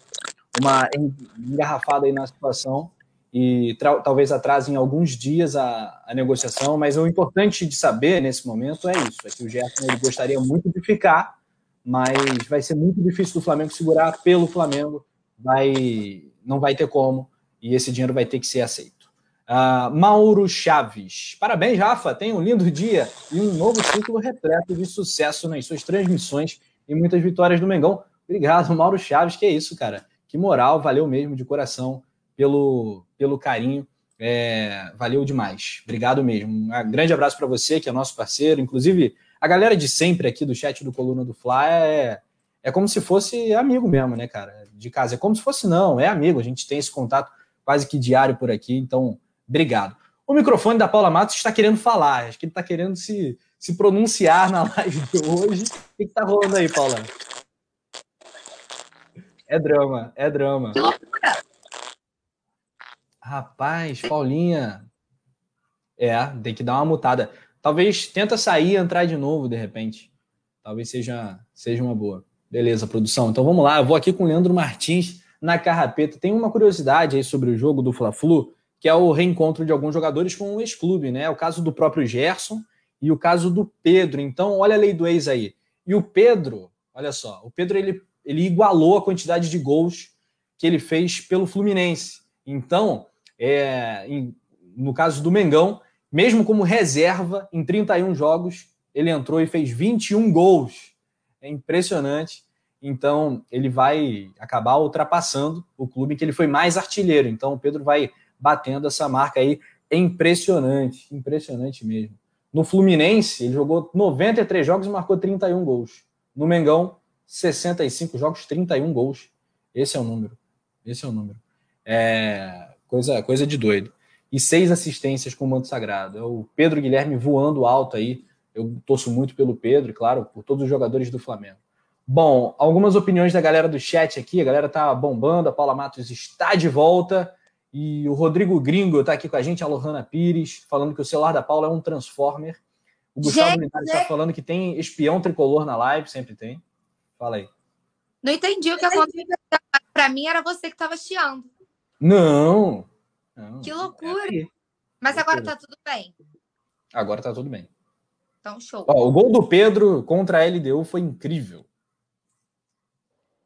uma engarrafada aí na situação e talvez atrasem alguns dias a, a, negociação, mas o importante de saber nesse momento é isso, é que o Gerson ele gostaria muito de ficar, mas vai ser muito difícil do Flamengo segurar pelo Flamengo, vai não vai ter como, e esse dinheiro vai ter que ser aceito. Uh, Mauro Chaves. Parabéns, Rafa. Tenha um lindo dia e um novo ciclo repleto de sucesso nas suas transmissões e muitas vitórias do Mengão. Obrigado, Mauro Chaves. Que é isso, cara. Que moral. Valeu mesmo de coração pelo, pelo carinho. É, valeu demais. Obrigado mesmo. Um grande abraço para você, que é nosso parceiro. Inclusive, a galera de sempre aqui do chat do Coluna do Fly é, é como se fosse amigo mesmo, né, cara? De casa. É como se fosse, não, é amigo. A gente tem esse contato quase que diário por aqui, então obrigado. O microfone da Paula Matos está querendo falar, acho que ele está querendo se, se pronunciar na live de hoje. O que está rolando aí, Paula? É drama, é drama. Que loucura! Rapaz, Paulinha. É, tem que dar uma mutada. Talvez tenta sair e entrar de novo, de repente. Talvez seja, seja uma boa. Beleza, produção. Então vamos lá. Eu vou aqui com o Leandro Martins na carrapeta. Tem uma curiosidade aí sobre o jogo do Fla-Flu, que é o reencontro de alguns jogadores com o ex-clube, né? O caso do próprio Gerson e o caso do Pedro. Então, olha a lei do ex aí. E o Pedro, olha só, o Pedro ele, ele igualou a quantidade de gols que ele fez pelo Fluminense. Então, é, em, no caso do Mengão, mesmo como reserva, em 31 jogos, ele entrou e fez 21 gols. É impressionante. Então, ele vai acabar ultrapassando o clube que ele foi mais artilheiro. Então, o Pedro vai batendo essa marca aí. É impressionante, impressionante mesmo. No Fluminense, ele jogou 93 jogos e marcou 31 gols. No Mengão, 65 jogos, 31 gols. Esse é o número. Esse é o número. É coisa, coisa de doido. E seis assistências com o manto sagrado. É o Pedro Guilherme voando alto aí. Eu torço muito pelo Pedro, claro, por todos os jogadores do Flamengo. Bom, algumas opiniões da galera do chat aqui. A galera tá bombando. A Paula Matos está de volta. E o Rodrigo Gringo está aqui com a gente, a Lohana Pires, falando que o celular da Paula é um Transformer. O Gustavo Linares está falando que tem espião tricolor na live, sempre tem. Fala aí. Não entendi o que aconteceu. Para mim era você que estava chiando. Não, não. Que loucura. É Mas agora tá tudo bem. Agora tá tudo bem. Então, show. Ó, o gol do Pedro contra a LDU foi incrível.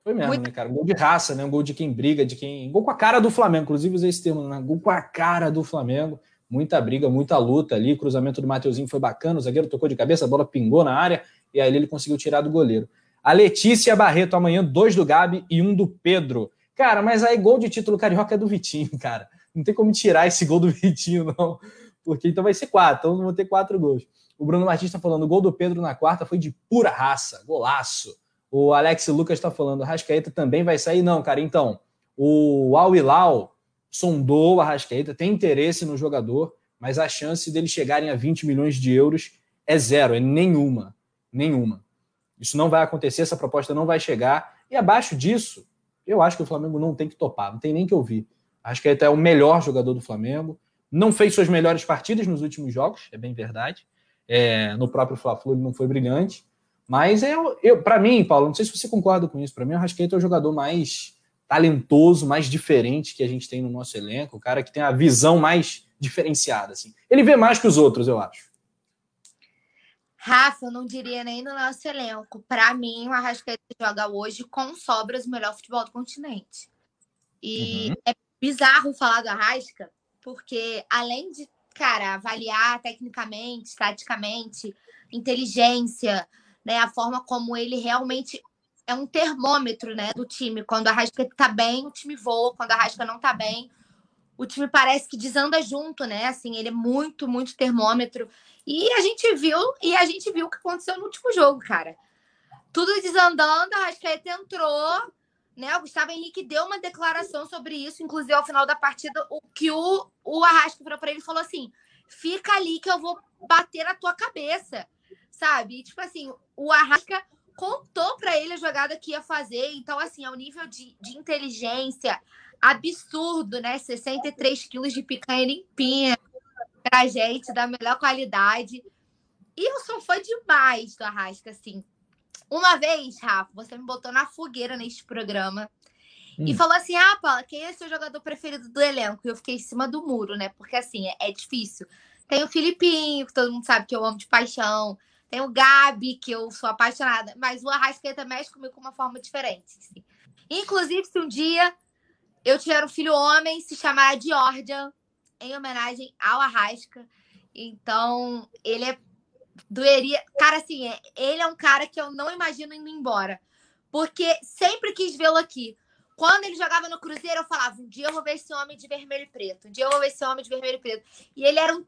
Foi mesmo, Muito... né, cara? Um gol de raça, né? Um gol de quem briga, de quem. Um gol com a cara do Flamengo, inclusive usei esse termo, né? Gol com a cara do Flamengo. Muita briga, muita luta ali. Cruzamento do Mateuzinho foi bacana. O zagueiro tocou de cabeça, a bola pingou na área e aí ele conseguiu tirar do goleiro. A Letícia Barreto amanhã, dois do Gabi e um do Pedro. Cara, mas aí gol de título carioca é do Vitinho, [LAUGHS] cara. Não tem como tirar esse gol do Vitinho, [LAUGHS] não. Porque então vai ser quatro, então vão ter quatro gols. O Bruno Martins está falando: o gol do Pedro na quarta foi de pura raça, golaço. O Alex Lucas está falando, a Rascaeta também vai sair? Não, cara. Então, o Al Hilal sondou a Rascaeta, tem interesse no jogador, mas a chance dele chegarem a 20 milhões de euros é zero, é nenhuma. Nenhuma. Isso não vai acontecer, essa proposta não vai chegar. E abaixo disso, eu acho que o Flamengo não tem que topar, não tem nem que ouvir. A Rascaeta é o melhor jogador do Flamengo, não fez suas melhores partidas nos últimos jogos, é bem verdade. É, no próprio Fla-Flu ele não foi brilhante, mas é, eu, eu para mim, Paulo, não sei se você concorda com isso, para mim o Rascaeta é o jogador mais talentoso, mais diferente que a gente tem no nosso elenco, o cara que tem a visão mais diferenciada, assim. Ele vê mais que os outros, eu acho. Rafa, eu não diria nem no nosso elenco. Para mim, o Arrascaeta joga hoje com sobras o melhor futebol do continente. E uhum. é bizarro falar do Arrasca, porque além de, cara, avaliar tecnicamente, taticamente, inteligência, né, a forma como ele realmente é um termômetro, né, do time. Quando a Arrasca tá bem, o time voa, quando a Arrasca não tá bem, o time parece que desanda junto, né? Assim, ele é muito, muito termômetro. E a gente viu, e a gente viu o que aconteceu no último jogo, cara. Tudo desandando, a Arrascaeta entrou, né? O Gustavo Henrique deu uma declaração sobre isso, inclusive ao final da partida, o que o, o Arrasca virou para ele falou assim: fica ali que eu vou bater na tua cabeça, sabe? E, tipo assim, o Arrasca contou para ele a jogada que ia fazer, então, assim, é um nível de, de inteligência absurdo, né? 63 quilos de picanha limpinha pra gente, da melhor qualidade. E eu sou fã demais do Arrasca, assim. Uma vez, Rafa, você me botou na fogueira neste programa hum. e falou assim: Ah, Paula, quem é seu jogador preferido do elenco? E eu fiquei em cima do muro, né? Porque assim, é, é difícil. Tem o Filipinho, que todo mundo sabe que eu amo de paixão. Tem o Gabi, que eu sou apaixonada. Mas o Arrascaeta mexe comigo de uma forma diferente. Inclusive, se um dia eu tiver um filho homem, se chamará Georgia, em homenagem ao Arrasca. Então, ele é doeria. Cara, assim, é, ele é um cara que eu não imagino indo embora. Porque sempre quis vê-lo aqui. Quando ele jogava no Cruzeiro, eu falava: um dia eu vou ver esse homem de vermelho e preto. Um dia eu vou ver esse homem de vermelho e preto. E ele era um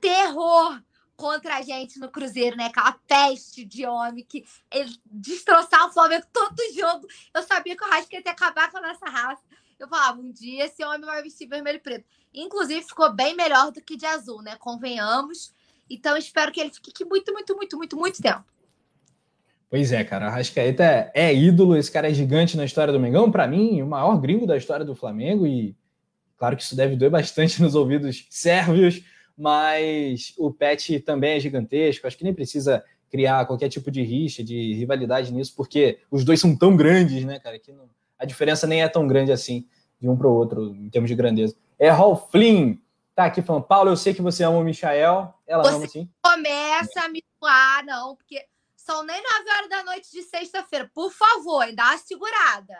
terror contra a gente no Cruzeiro, né? Aquela peste de homem que ele destroçava o Flamengo todo jogo. Eu sabia que o Rasca ia acabar com a nossa raça. Eu falava: um dia esse homem vai vestir vermelho e preto. Inclusive, ficou bem melhor do que de azul, né? Convenhamos. Então, espero que ele fique muito, muito, muito, muito, muito tempo. Pois é, cara. A Rascaeta é, é ídolo. Esse cara é gigante na história do Mengão. Para mim, o maior gringo da história do Flamengo. E claro que isso deve doer bastante nos ouvidos sérvios. Mas o Pet também é gigantesco. Acho que nem precisa criar qualquer tipo de rixa, de rivalidade nisso, porque os dois são tão grandes, né, cara? Que não, a diferença nem é tão grande assim de um para o outro em termos de grandeza. É Hall Flynn tá aqui falando, Paulo, eu sei que você ama o Michael. Ela você ama sim. Começa a me zoar, não, porque são nem 9 horas da noite de sexta-feira. Por favor, dá uma segurada.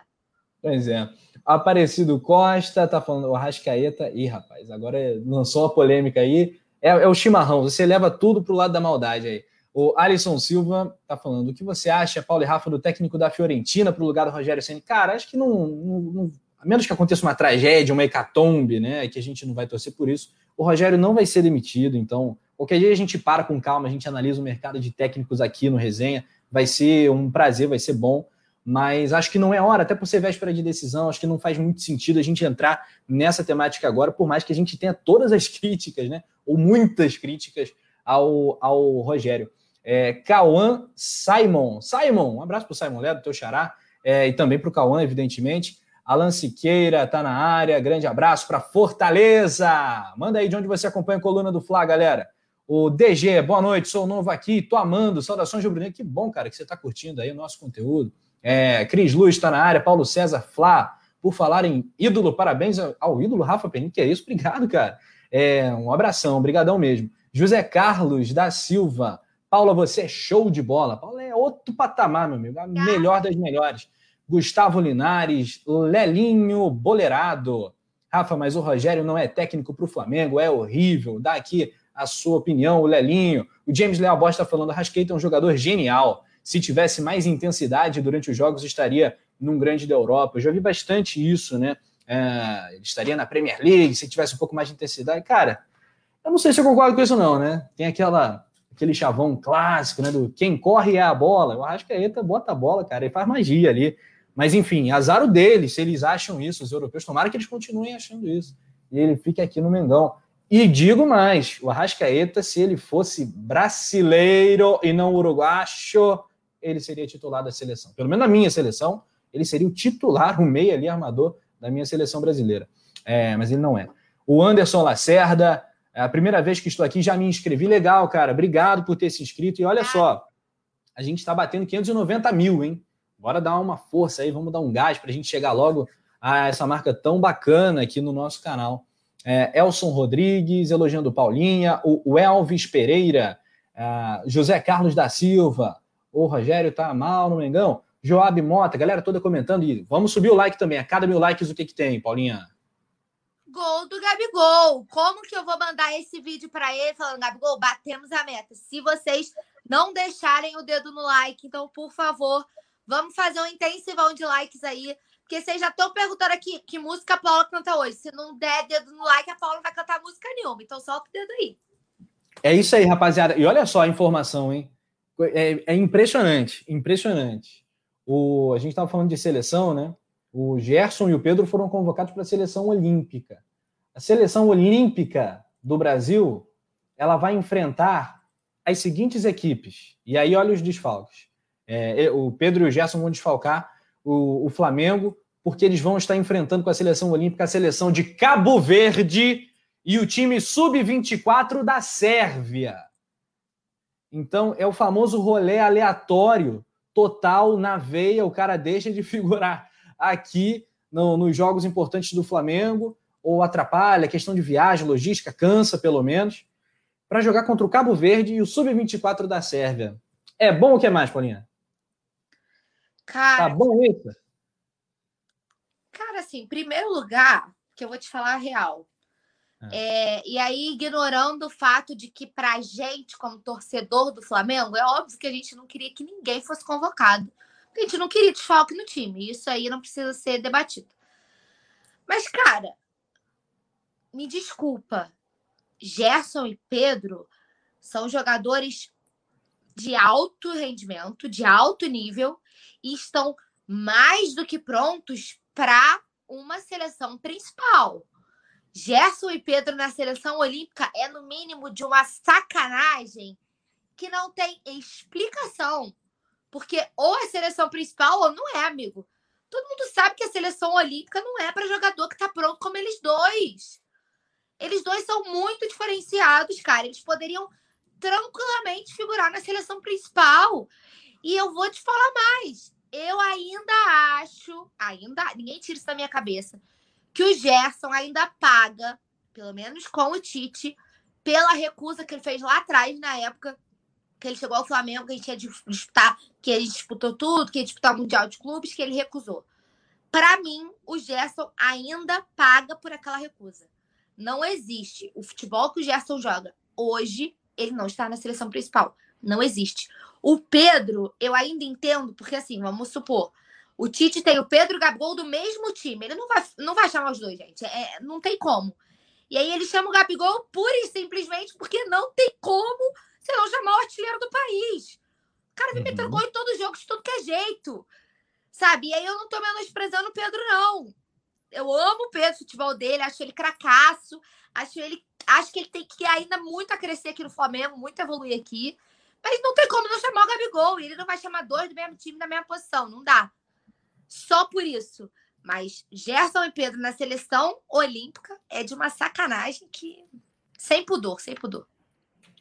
Pois é. Aparecido Costa tá falando o Rascaeta. Ih, rapaz, agora lançou a polêmica aí. É, é, o chimarrão, você leva tudo pro lado da maldade aí. O Alisson Silva tá falando: o que você acha, Paulo e Rafa, do técnico da Fiorentina para o lugar do Rogério Senna? Cara, acho que não, não, não a menos que aconteça uma tragédia, uma hecatombe, né, que a gente não vai torcer por isso, o Rogério não vai ser demitido. Então, qualquer dia a gente para com calma, a gente analisa o mercado de técnicos aqui no Resenha. Vai ser um prazer, vai ser bom. Mas acho que não é hora, até por ser véspera de decisão, acho que não faz muito sentido a gente entrar nessa temática agora, por mais que a gente tenha todas as [LAUGHS] críticas, né? Ou muitas críticas ao, ao Rogério. É, Cauã Simon. Simon, um abraço para o Simon Ledo, teu xará, é, e também para o Cauã, evidentemente. Alan Siqueira está na área. Grande abraço para Fortaleza. Manda aí de onde você acompanha a coluna do Fla, galera. O DG, boa noite, sou novo aqui, tô amando. Saudações, Rubro Que bom, cara, que você está curtindo aí o nosso conteúdo. É, Cris Luz está na área, Paulo César Flá. Por falar em ídolo, parabéns ao ídolo Rafa Penin, que é isso, obrigado, cara. É, um abração, obrigadão mesmo. José Carlos da Silva. Paula, você é show de bola. Paula é outro patamar, meu amigo, a melhor das melhores. Gustavo Linares, Lelinho Bolerado. Rafa, mas o Rogério não é técnico para o Flamengo, é horrível. Dá aqui a sua opinião, o Lelinho. O James Leal Bosta está falando, Rasqueta é um jogador genial. Se tivesse mais intensidade durante os jogos, estaria num grande da Europa. Eu já vi bastante isso, né? É, ele estaria na Premier League, se tivesse um pouco mais de intensidade. Cara, eu não sei se eu concordo com isso, não, né? Tem aquela aquele chavão clássico, né? Do quem corre é a bola. Eu acho que a ETA bota a bola, cara, e faz magia ali. Mas, enfim, azar o deles, se eles acham isso, os europeus, tomara que eles continuem achando isso. E ele fique aqui no Mengão. E digo mais, o Arrascaeta, se ele fosse brasileiro e não uruguacho, ele seria titular da seleção. Pelo menos na minha seleção, ele seria o titular, o meia ali, armador da minha seleção brasileira. É, mas ele não é. O Anderson Lacerda, é a primeira vez que estou aqui, já me inscrevi. Legal, cara. Obrigado por ter se inscrito. E olha só, a gente está batendo 590 mil, hein? Bora dar uma força aí, vamos dar um gás para a gente chegar logo a essa marca tão bacana aqui no nosso canal. É, Elson Rodrigues, elogiando Paulinha, o, o Elvis Pereira, é, José Carlos da Silva, o Rogério tá mal no Mengão, Joab Mota, galera toda comentando, e vamos subir o like também, a cada mil likes o que que tem, Paulinha? gol do Gabigol. Como que eu vou mandar esse vídeo para ele falando, Gabigol, batemos a meta? Se vocês não deixarem o dedo no like, então, por favor, vamos fazer um intensivão de likes aí. Porque vocês já estão perguntando aqui que música a Paula canta hoje. Se não der dedo no like, a Paula não vai cantar música nenhuma. Então solta o dedo aí. É isso aí, rapaziada. E olha só a informação, hein? É, é impressionante, impressionante. O, a gente estava falando de seleção, né? O Gerson e o Pedro foram convocados para a seleção olímpica. A seleção olímpica do Brasil, ela vai enfrentar as seguintes equipes. E aí, olha os desfalques. É, o Pedro e o Gerson vão desfalcar o, o Flamengo, porque eles vão estar enfrentando com a seleção olímpica a seleção de Cabo Verde e o time sub-24 da Sérvia. Então, é o famoso rolê aleatório, total, na veia. O cara deixa de [LAUGHS] figurar aqui no, nos jogos importantes do Flamengo, ou atrapalha, questão de viagem, logística, cansa pelo menos, para jogar contra o Cabo Verde e o sub-24 da Sérvia. É bom o que mais, Paulinha? Cara, tá bom isso? Cara, assim, em primeiro lugar, que eu vou te falar a real. É. É, e aí, ignorando o fato de que, pra gente, como torcedor do Flamengo, é óbvio que a gente não queria que ninguém fosse convocado. A gente não queria desfalque no time. Isso aí não precisa ser debatido. Mas, cara, me desculpa. Gerson e Pedro são jogadores de alto rendimento, de alto nível, e estão mais do que prontos para uma seleção principal. Gerson e Pedro na seleção olímpica é, no mínimo, de uma sacanagem que não tem explicação. Porque ou é seleção principal ou não é, amigo. Todo mundo sabe que a seleção olímpica não é para jogador que está pronto como eles dois. Eles dois são muito diferenciados, cara. Eles poderiam tranquilamente figurar na seleção principal. E eu vou te falar mais. Eu ainda acho, ainda, ninguém tira isso da minha cabeça, que o Gerson ainda paga, pelo menos com o Tite, pela recusa que ele fez lá atrás, na época que ele chegou ao Flamengo, que a gente ia disputar, que ele disputou tudo, que ia disputar o Mundial de Clubes, que ele recusou. Para mim, o Gerson ainda paga por aquela recusa. Não existe. O futebol que o Gerson joga hoje, ele não está na seleção principal. Não existe. O Pedro, eu ainda entendo, porque assim, vamos supor, o Tite tem o Pedro e o Gabigol do mesmo time. Ele não vai, não vai chamar os dois, gente. É, não tem como. E aí ele chama o Gabigol pura e simplesmente porque não tem como você não chamar o artilheiro do país. O cara vem uhum. metendo gol em todos os jogos, de tudo que é jeito. Sabe? E aí eu não tô menosprezando o Pedro, não. Eu amo o Pedro, o futebol dele, acho ele cracaço. Acho, ele, acho que ele tem que ainda muito a crescer aqui no Flamengo, muito evoluir aqui. Mas não tem como não chamar o Gabigol. Ele não vai chamar dois do mesmo time na mesma posição. Não dá. Só por isso. Mas Gerson e Pedro na seleção olímpica é de uma sacanagem que. Sem pudor, sem pudor.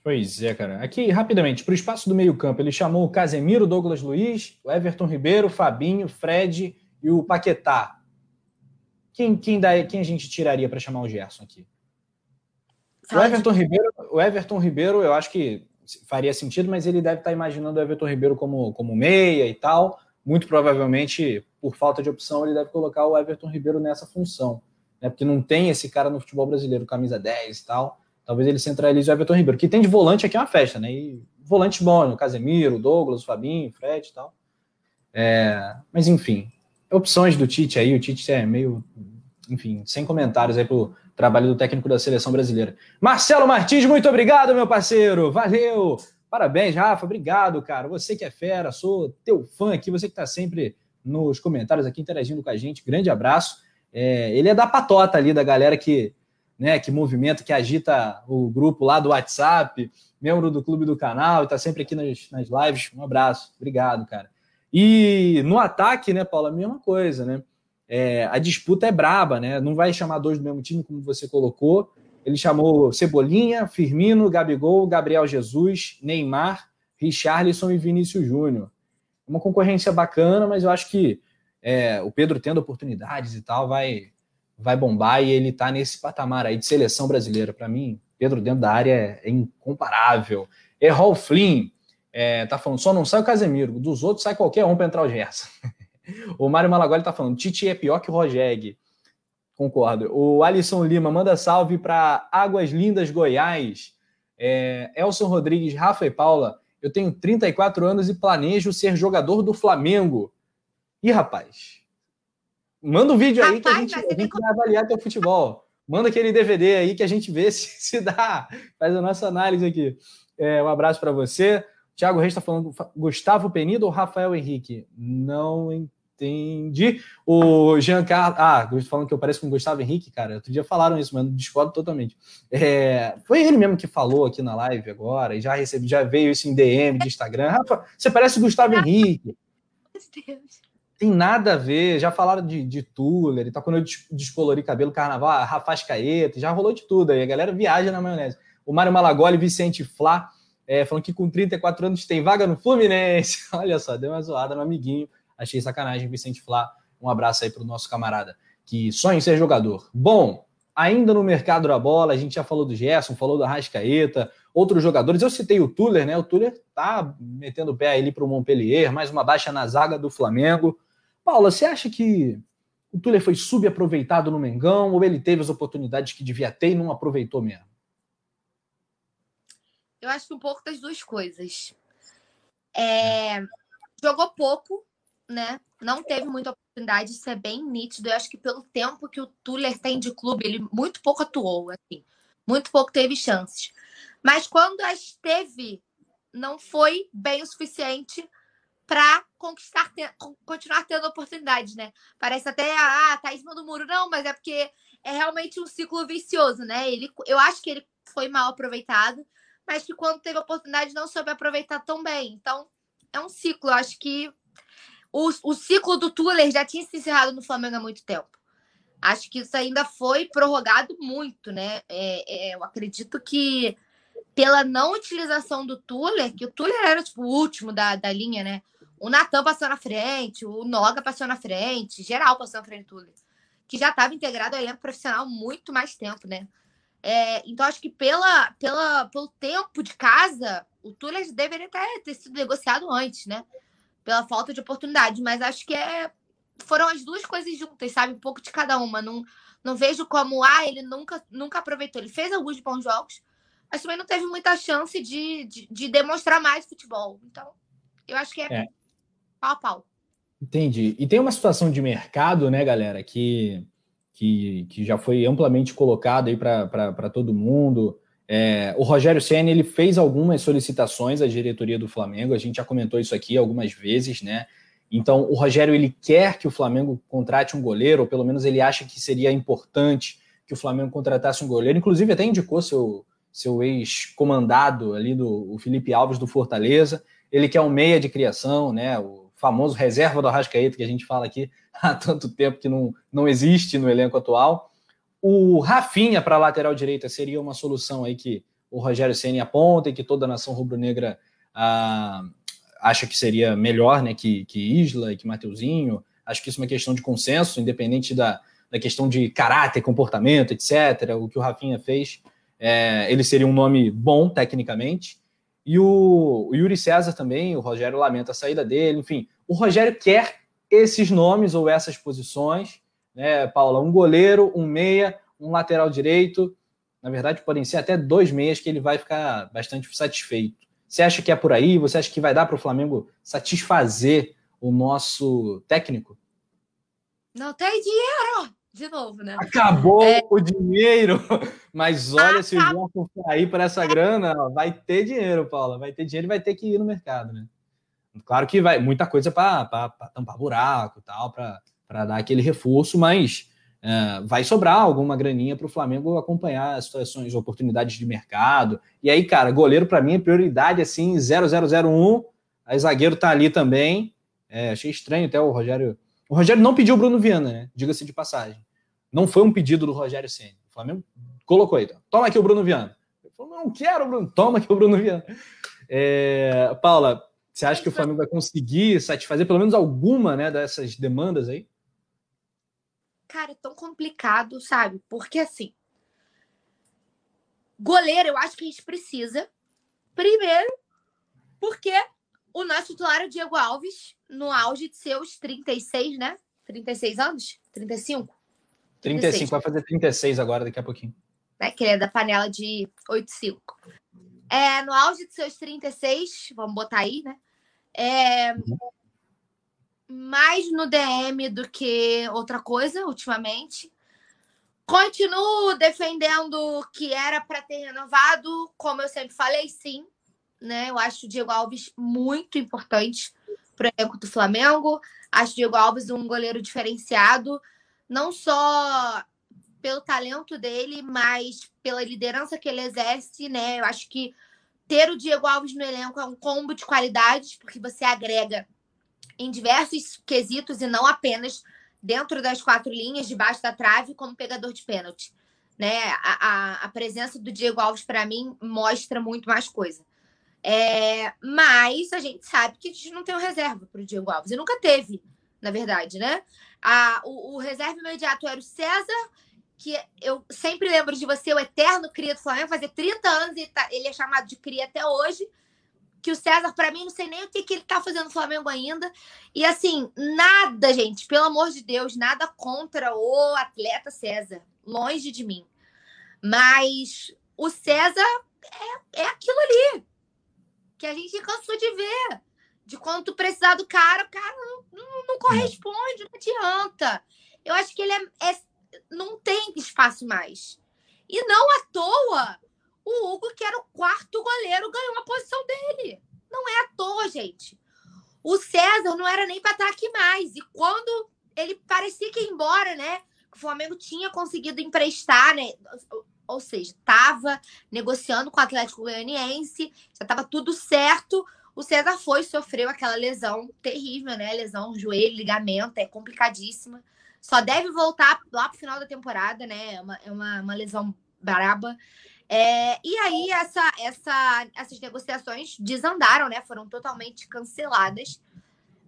Pois é, cara. Aqui, rapidamente, para o espaço do meio-campo, ele chamou o Casemiro, Douglas Luiz, o Everton Ribeiro, Fabinho, Fred e o Paquetá. Quem, quem, dá, quem a gente tiraria para chamar o Gerson aqui? O Everton, Ribeiro, o Everton Ribeiro, eu acho que faria sentido, mas ele deve estar imaginando o Everton Ribeiro como, como meia e tal. Muito provavelmente, por falta de opção, ele deve colocar o Everton Ribeiro nessa função, né? Porque não tem esse cara no futebol brasileiro, camisa 10 e tal. Talvez ele centralize o Everton Ribeiro, que tem de volante aqui é uma festa, né? E volante bom, né? Casemiro, Douglas, Fabinho, Fred e tal. É, mas enfim, opções do Tite aí, o Tite é meio, enfim, sem comentários aí pro trabalho do técnico da seleção brasileira. Marcelo Martins, muito obrigado, meu parceiro. Valeu! Parabéns, Rafa. Obrigado, cara. Você que é fera, sou teu fã aqui, você que está sempre nos comentários aqui interagindo com a gente. Grande abraço. É, ele é da patota ali, da galera que, né, que movimenta, que agita o grupo lá do WhatsApp, membro do clube do canal, está sempre aqui nas, nas lives. Um abraço. Obrigado, cara. E no ataque, né, Paulo, a mesma coisa, né? é, a disputa é braba, né? Não vai chamar dois do mesmo time, como você colocou. Ele chamou Cebolinha, Firmino, Gabigol, Gabriel Jesus, Neymar, Richarlison e Vinícius Júnior. Uma concorrência bacana, mas eu acho que é, o Pedro tendo oportunidades e tal vai, vai bombar e ele tá nesse patamar aí de seleção brasileira. Para mim, Pedro dentro da área é, é incomparável. Errol Flynn é, tá falando, só não sai o Casemiro, dos outros sai qualquer um para entrar o Gerson. [LAUGHS] O Mário Malagoli tá falando, Tite é pior que o Rogério. Concordo. O Alisson Lima manda salve para Águas Lindas, Goiás. É, Elson Rodrigues, Rafa e Paula. Eu tenho 34 anos e planejo ser jogador do Flamengo. Ih, rapaz. Manda um vídeo rapaz, aí que a gente, a gente vai avaliar teu futebol. Manda aquele DVD aí que a gente vê [LAUGHS] se, se dá. Faz a nossa análise aqui. É, um abraço para você. Tiago Reis está falando Gustavo Penido ou Rafael Henrique? Não entendi. O Jean Carlos. Ah, falando que eu pareço com o Gustavo Henrique, cara. Outro dia falaram isso, mas discordo totalmente. É, foi ele mesmo que falou aqui na live agora, e já recebi, já veio isso em DM de Instagram. Rafa, você parece o Gustavo Henrique. Meu Deus. Tem nada a ver. Já falaram de, de Tuller, tá quando eu descolori cabelo, carnaval, Rafa Caeta, já rolou de tudo aí. A galera viaja na maionese. O Mário Malagoli, Vicente Flá, é, falando que com 34 anos tem vaga no Fluminense. [LAUGHS] Olha só, deu uma zoada no amiguinho. Achei sacanagem, Vicente Flá. Um abraço aí para o nosso camarada que sonha em ser jogador. Bom, ainda no mercado da bola, a gente já falou do Gerson, falou do Arrascaeta, outros jogadores. Eu citei o Tuller, né? O Tuller tá metendo o pé ali para o Montpellier, mais uma baixa na zaga do Flamengo. Paula, você acha que o Tuller foi subaproveitado no Mengão ou ele teve as oportunidades que devia ter e não aproveitou mesmo? Eu acho um pouco das duas coisas. É... Jogou pouco, né? Não teve muita oportunidade, isso é bem nítido. Eu acho que pelo tempo que o Tuller tem de clube, ele muito pouco atuou, assim. Muito pouco teve chances. Mas quando as teve, não foi bem o suficiente para conquistar, continuar tendo oportunidades, né? Parece até, ah, tá em cima do muro. Não, mas é porque é realmente um ciclo vicioso, né? Ele, eu acho que ele foi mal aproveitado, mas que quando teve oportunidade não soube aproveitar tão bem. Então, é um ciclo. Eu acho que o, o ciclo do Tuller já tinha se encerrado no Flamengo há muito tempo. Acho que isso ainda foi prorrogado muito, né? É, é, eu acredito que pela não utilização do Tuller, que o Tuller era tipo, o último da, da linha, né? O Natan passou na frente, o Noga passou na frente, geral passou na frente do Tuller, que já estava integrado ao elenco profissional muito mais tempo, né? É, então, acho que pela, pela, pelo tempo de casa, o Tuller deveria ter, ter sido negociado antes, né? Pela falta de oportunidade. Mas acho que é, foram as duas coisas juntas, sabe? Um pouco de cada uma. Não, não vejo como, ah, ele nunca, nunca aproveitou. Ele fez alguns bons jogos, mas também não teve muita chance de, de, de demonstrar mais futebol. Então, eu acho que é, é pau a pau. Entendi. E tem uma situação de mercado, né, galera, que, que, que já foi amplamente colocada aí para todo mundo. É, o Rogério Senna ele fez algumas solicitações à diretoria do Flamengo, a gente já comentou isso aqui algumas vezes, né? Então, o Rogério ele quer que o Flamengo contrate um goleiro, ou pelo menos ele acha que seria importante que o Flamengo contratasse um goleiro. Inclusive, até indicou seu, seu ex-comandado ali, do o Felipe Alves do Fortaleza. Ele quer um meia de criação, né? O famoso reserva do Arrascaeta, que a gente fala aqui [LAUGHS] há tanto tempo que não, não existe no elenco atual. O Rafinha para a lateral direita seria uma solução aí que o Rogério Ceni aponta e que toda a nação rubro-negra ah, acha que seria melhor né, que, que Isla e que Mateuzinho. Acho que isso é uma questão de consenso, independente da, da questão de caráter, comportamento, etc. O que o Rafinha fez, é, ele seria um nome bom tecnicamente. E o, o Yuri César também, o Rogério lamenta a saída dele, enfim. O Rogério quer esses nomes ou essas posições, né, Paula? Um goleiro, um meia, um lateral direito. Na verdade, podem ser até dois meias que ele vai ficar bastante satisfeito. Você acha que é por aí? Você acha que vai dar para o Flamengo satisfazer o nosso técnico? Não tem dinheiro! de novo, né? Acabou é... o dinheiro, [LAUGHS] mas olha, se o João sair para essa grana, vai ter dinheiro, Paula, vai ter dinheiro e vai ter que ir no mercado, né? Claro que vai muita coisa para tampar buraco e tal, para dar aquele reforço, mas é, vai sobrar alguma graninha para o Flamengo acompanhar as situações, oportunidades de mercado. E aí, cara, goleiro para mim é prioridade assim, 0001. Aí zagueiro tá ali também. É, achei estranho até o Rogério. O Rogério não pediu o Bruno Viana, né? Diga-se de passagem. Não foi um pedido do Rogério Senna. O Flamengo colocou aí. Então. Toma aqui o Bruno Viana. Ele falou, não quero, Bruno. Toma aqui o Bruno Viana. É, Paula, você acha que o Flamengo vai conseguir satisfazer pelo menos alguma né, dessas demandas aí? Cara, é tão complicado, sabe? Porque assim, goleiro, eu acho que a gente precisa. Primeiro, porque o nosso titular é o Diego Alves, no auge de seus 36, né? 36 anos? 35? 35, 36. vai fazer 36 agora, daqui a pouquinho. Né, que ele é da panela de 8,5. É, no auge de seus 36, vamos botar aí, né? É, uhum. Mais no DM do que outra coisa, ultimamente. Continuo defendendo que era para ter renovado, como eu sempre falei, sim. Né? Eu acho o Diego Alves muito importante para o elenco do Flamengo. Acho o Diego Alves um goleiro diferenciado, não só pelo talento dele, mas pela liderança que ele exerce, né? Eu acho que ter o Diego Alves no elenco é um combo de qualidades, porque você agrega em diversos quesitos e não apenas dentro das quatro linhas, debaixo da trave, como pegador de pênalti. Né? A, a, a presença do Diego Alves, para mim, mostra muito mais coisa. É, mas a gente sabe que a gente não tem um reserva para o Diego Alves. E nunca teve, na verdade, né? A, o, o reserva imediato era o César, que eu sempre lembro de você, o eterno cria do Flamengo, fazer 30 anos e tá, ele é chamado de cria até hoje. Que o César, para mim, não sei nem o que, que ele tá fazendo no Flamengo ainda. E assim, nada, gente, pelo amor de Deus, nada contra o atleta César. Longe de mim. Mas o César é, é aquilo ali que a gente cansou de ver. De quanto precisar do cara, o cara não, não, não corresponde, não adianta. Eu acho que ele é, é não tem espaço mais. E não à toa, o Hugo, que era o quarto goleiro, ganhou a posição dele. Não é à toa, gente. O César não era nem para estar aqui mais. E quando ele parecia que ia embora, né? O Flamengo tinha conseguido emprestar, né? Ou seja, estava negociando com o Atlético Goianiense, já estava tudo certo. O César foi, sofreu aquela lesão terrível, né? Lesão, joelho, ligamento, é complicadíssima. Só deve voltar lá pro final da temporada, né? É uma, é uma, uma lesão braba. É, e aí, essa, essa, essas negociações desandaram, né? Foram totalmente canceladas.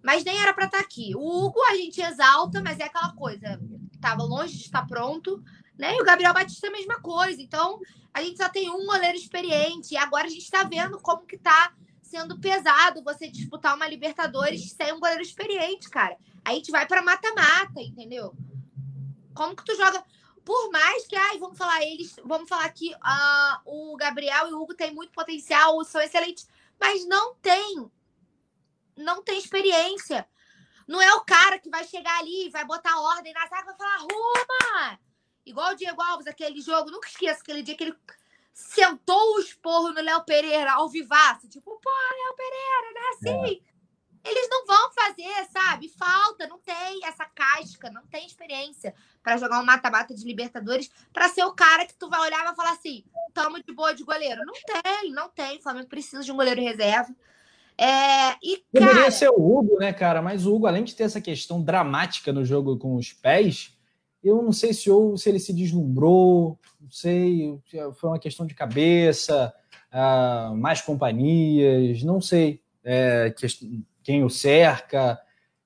Mas nem era para estar tá aqui. O Hugo a gente exalta, mas é aquela coisa. Tava longe de estar pronto, né? E o Gabriel Batista a mesma coisa. Então, a gente só tem um goleiro experiente. E agora a gente está vendo como que tá sendo pesado você disputar uma Libertadores sem um goleiro experiente, cara. A gente vai para mata-mata, entendeu? Como que tu joga? Por mais que, ai, vamos falar eles, vamos falar que uh, o Gabriel e o Hugo têm muito potencial, são excelentes, mas não tem, não tem experiência. Não é o cara que vai chegar ali, vai botar ordem na zaga, vai falar, Roma! Igual o Diego Alves, aquele jogo, nunca esqueço aquele dia que ele sentou o esporro no Léo Pereira ao vivaço, tipo, pô, Léo Pereira, né? Assim. Eles não vão fazer, sabe? Falta, não tem essa casca, não tem experiência para jogar um mata-mata de Libertadores, para ser o cara que tu vai olhar e vai falar assim: tamo de boa de goleiro. Não tem, não tem. O Flamengo precisa de um goleiro reserva. É, e, cara... Deveria ser o Hugo, né, cara? Mas o Hugo, além de ter essa questão dramática no jogo com os pés, eu não sei se, ou, se ele se deslumbrou, não sei, foi uma questão de cabeça, uh, mais companhias, não sei é, que, quem o cerca,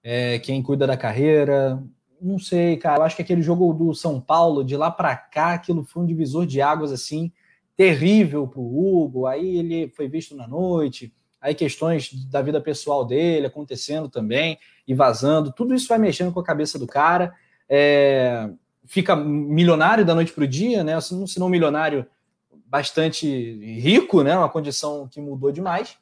é, quem cuida da carreira, não sei, cara. Eu acho que aquele jogo do São Paulo, de lá para cá, aquilo foi um divisor de águas assim terrível para o Hugo. Aí ele foi visto na noite, aí questões da vida pessoal dele acontecendo também e vazando. Tudo isso vai mexendo com a cabeça do cara é, fica milionário da noite para o dia, né? Se não, se não milionário, bastante rico, né? Uma condição que mudou demais.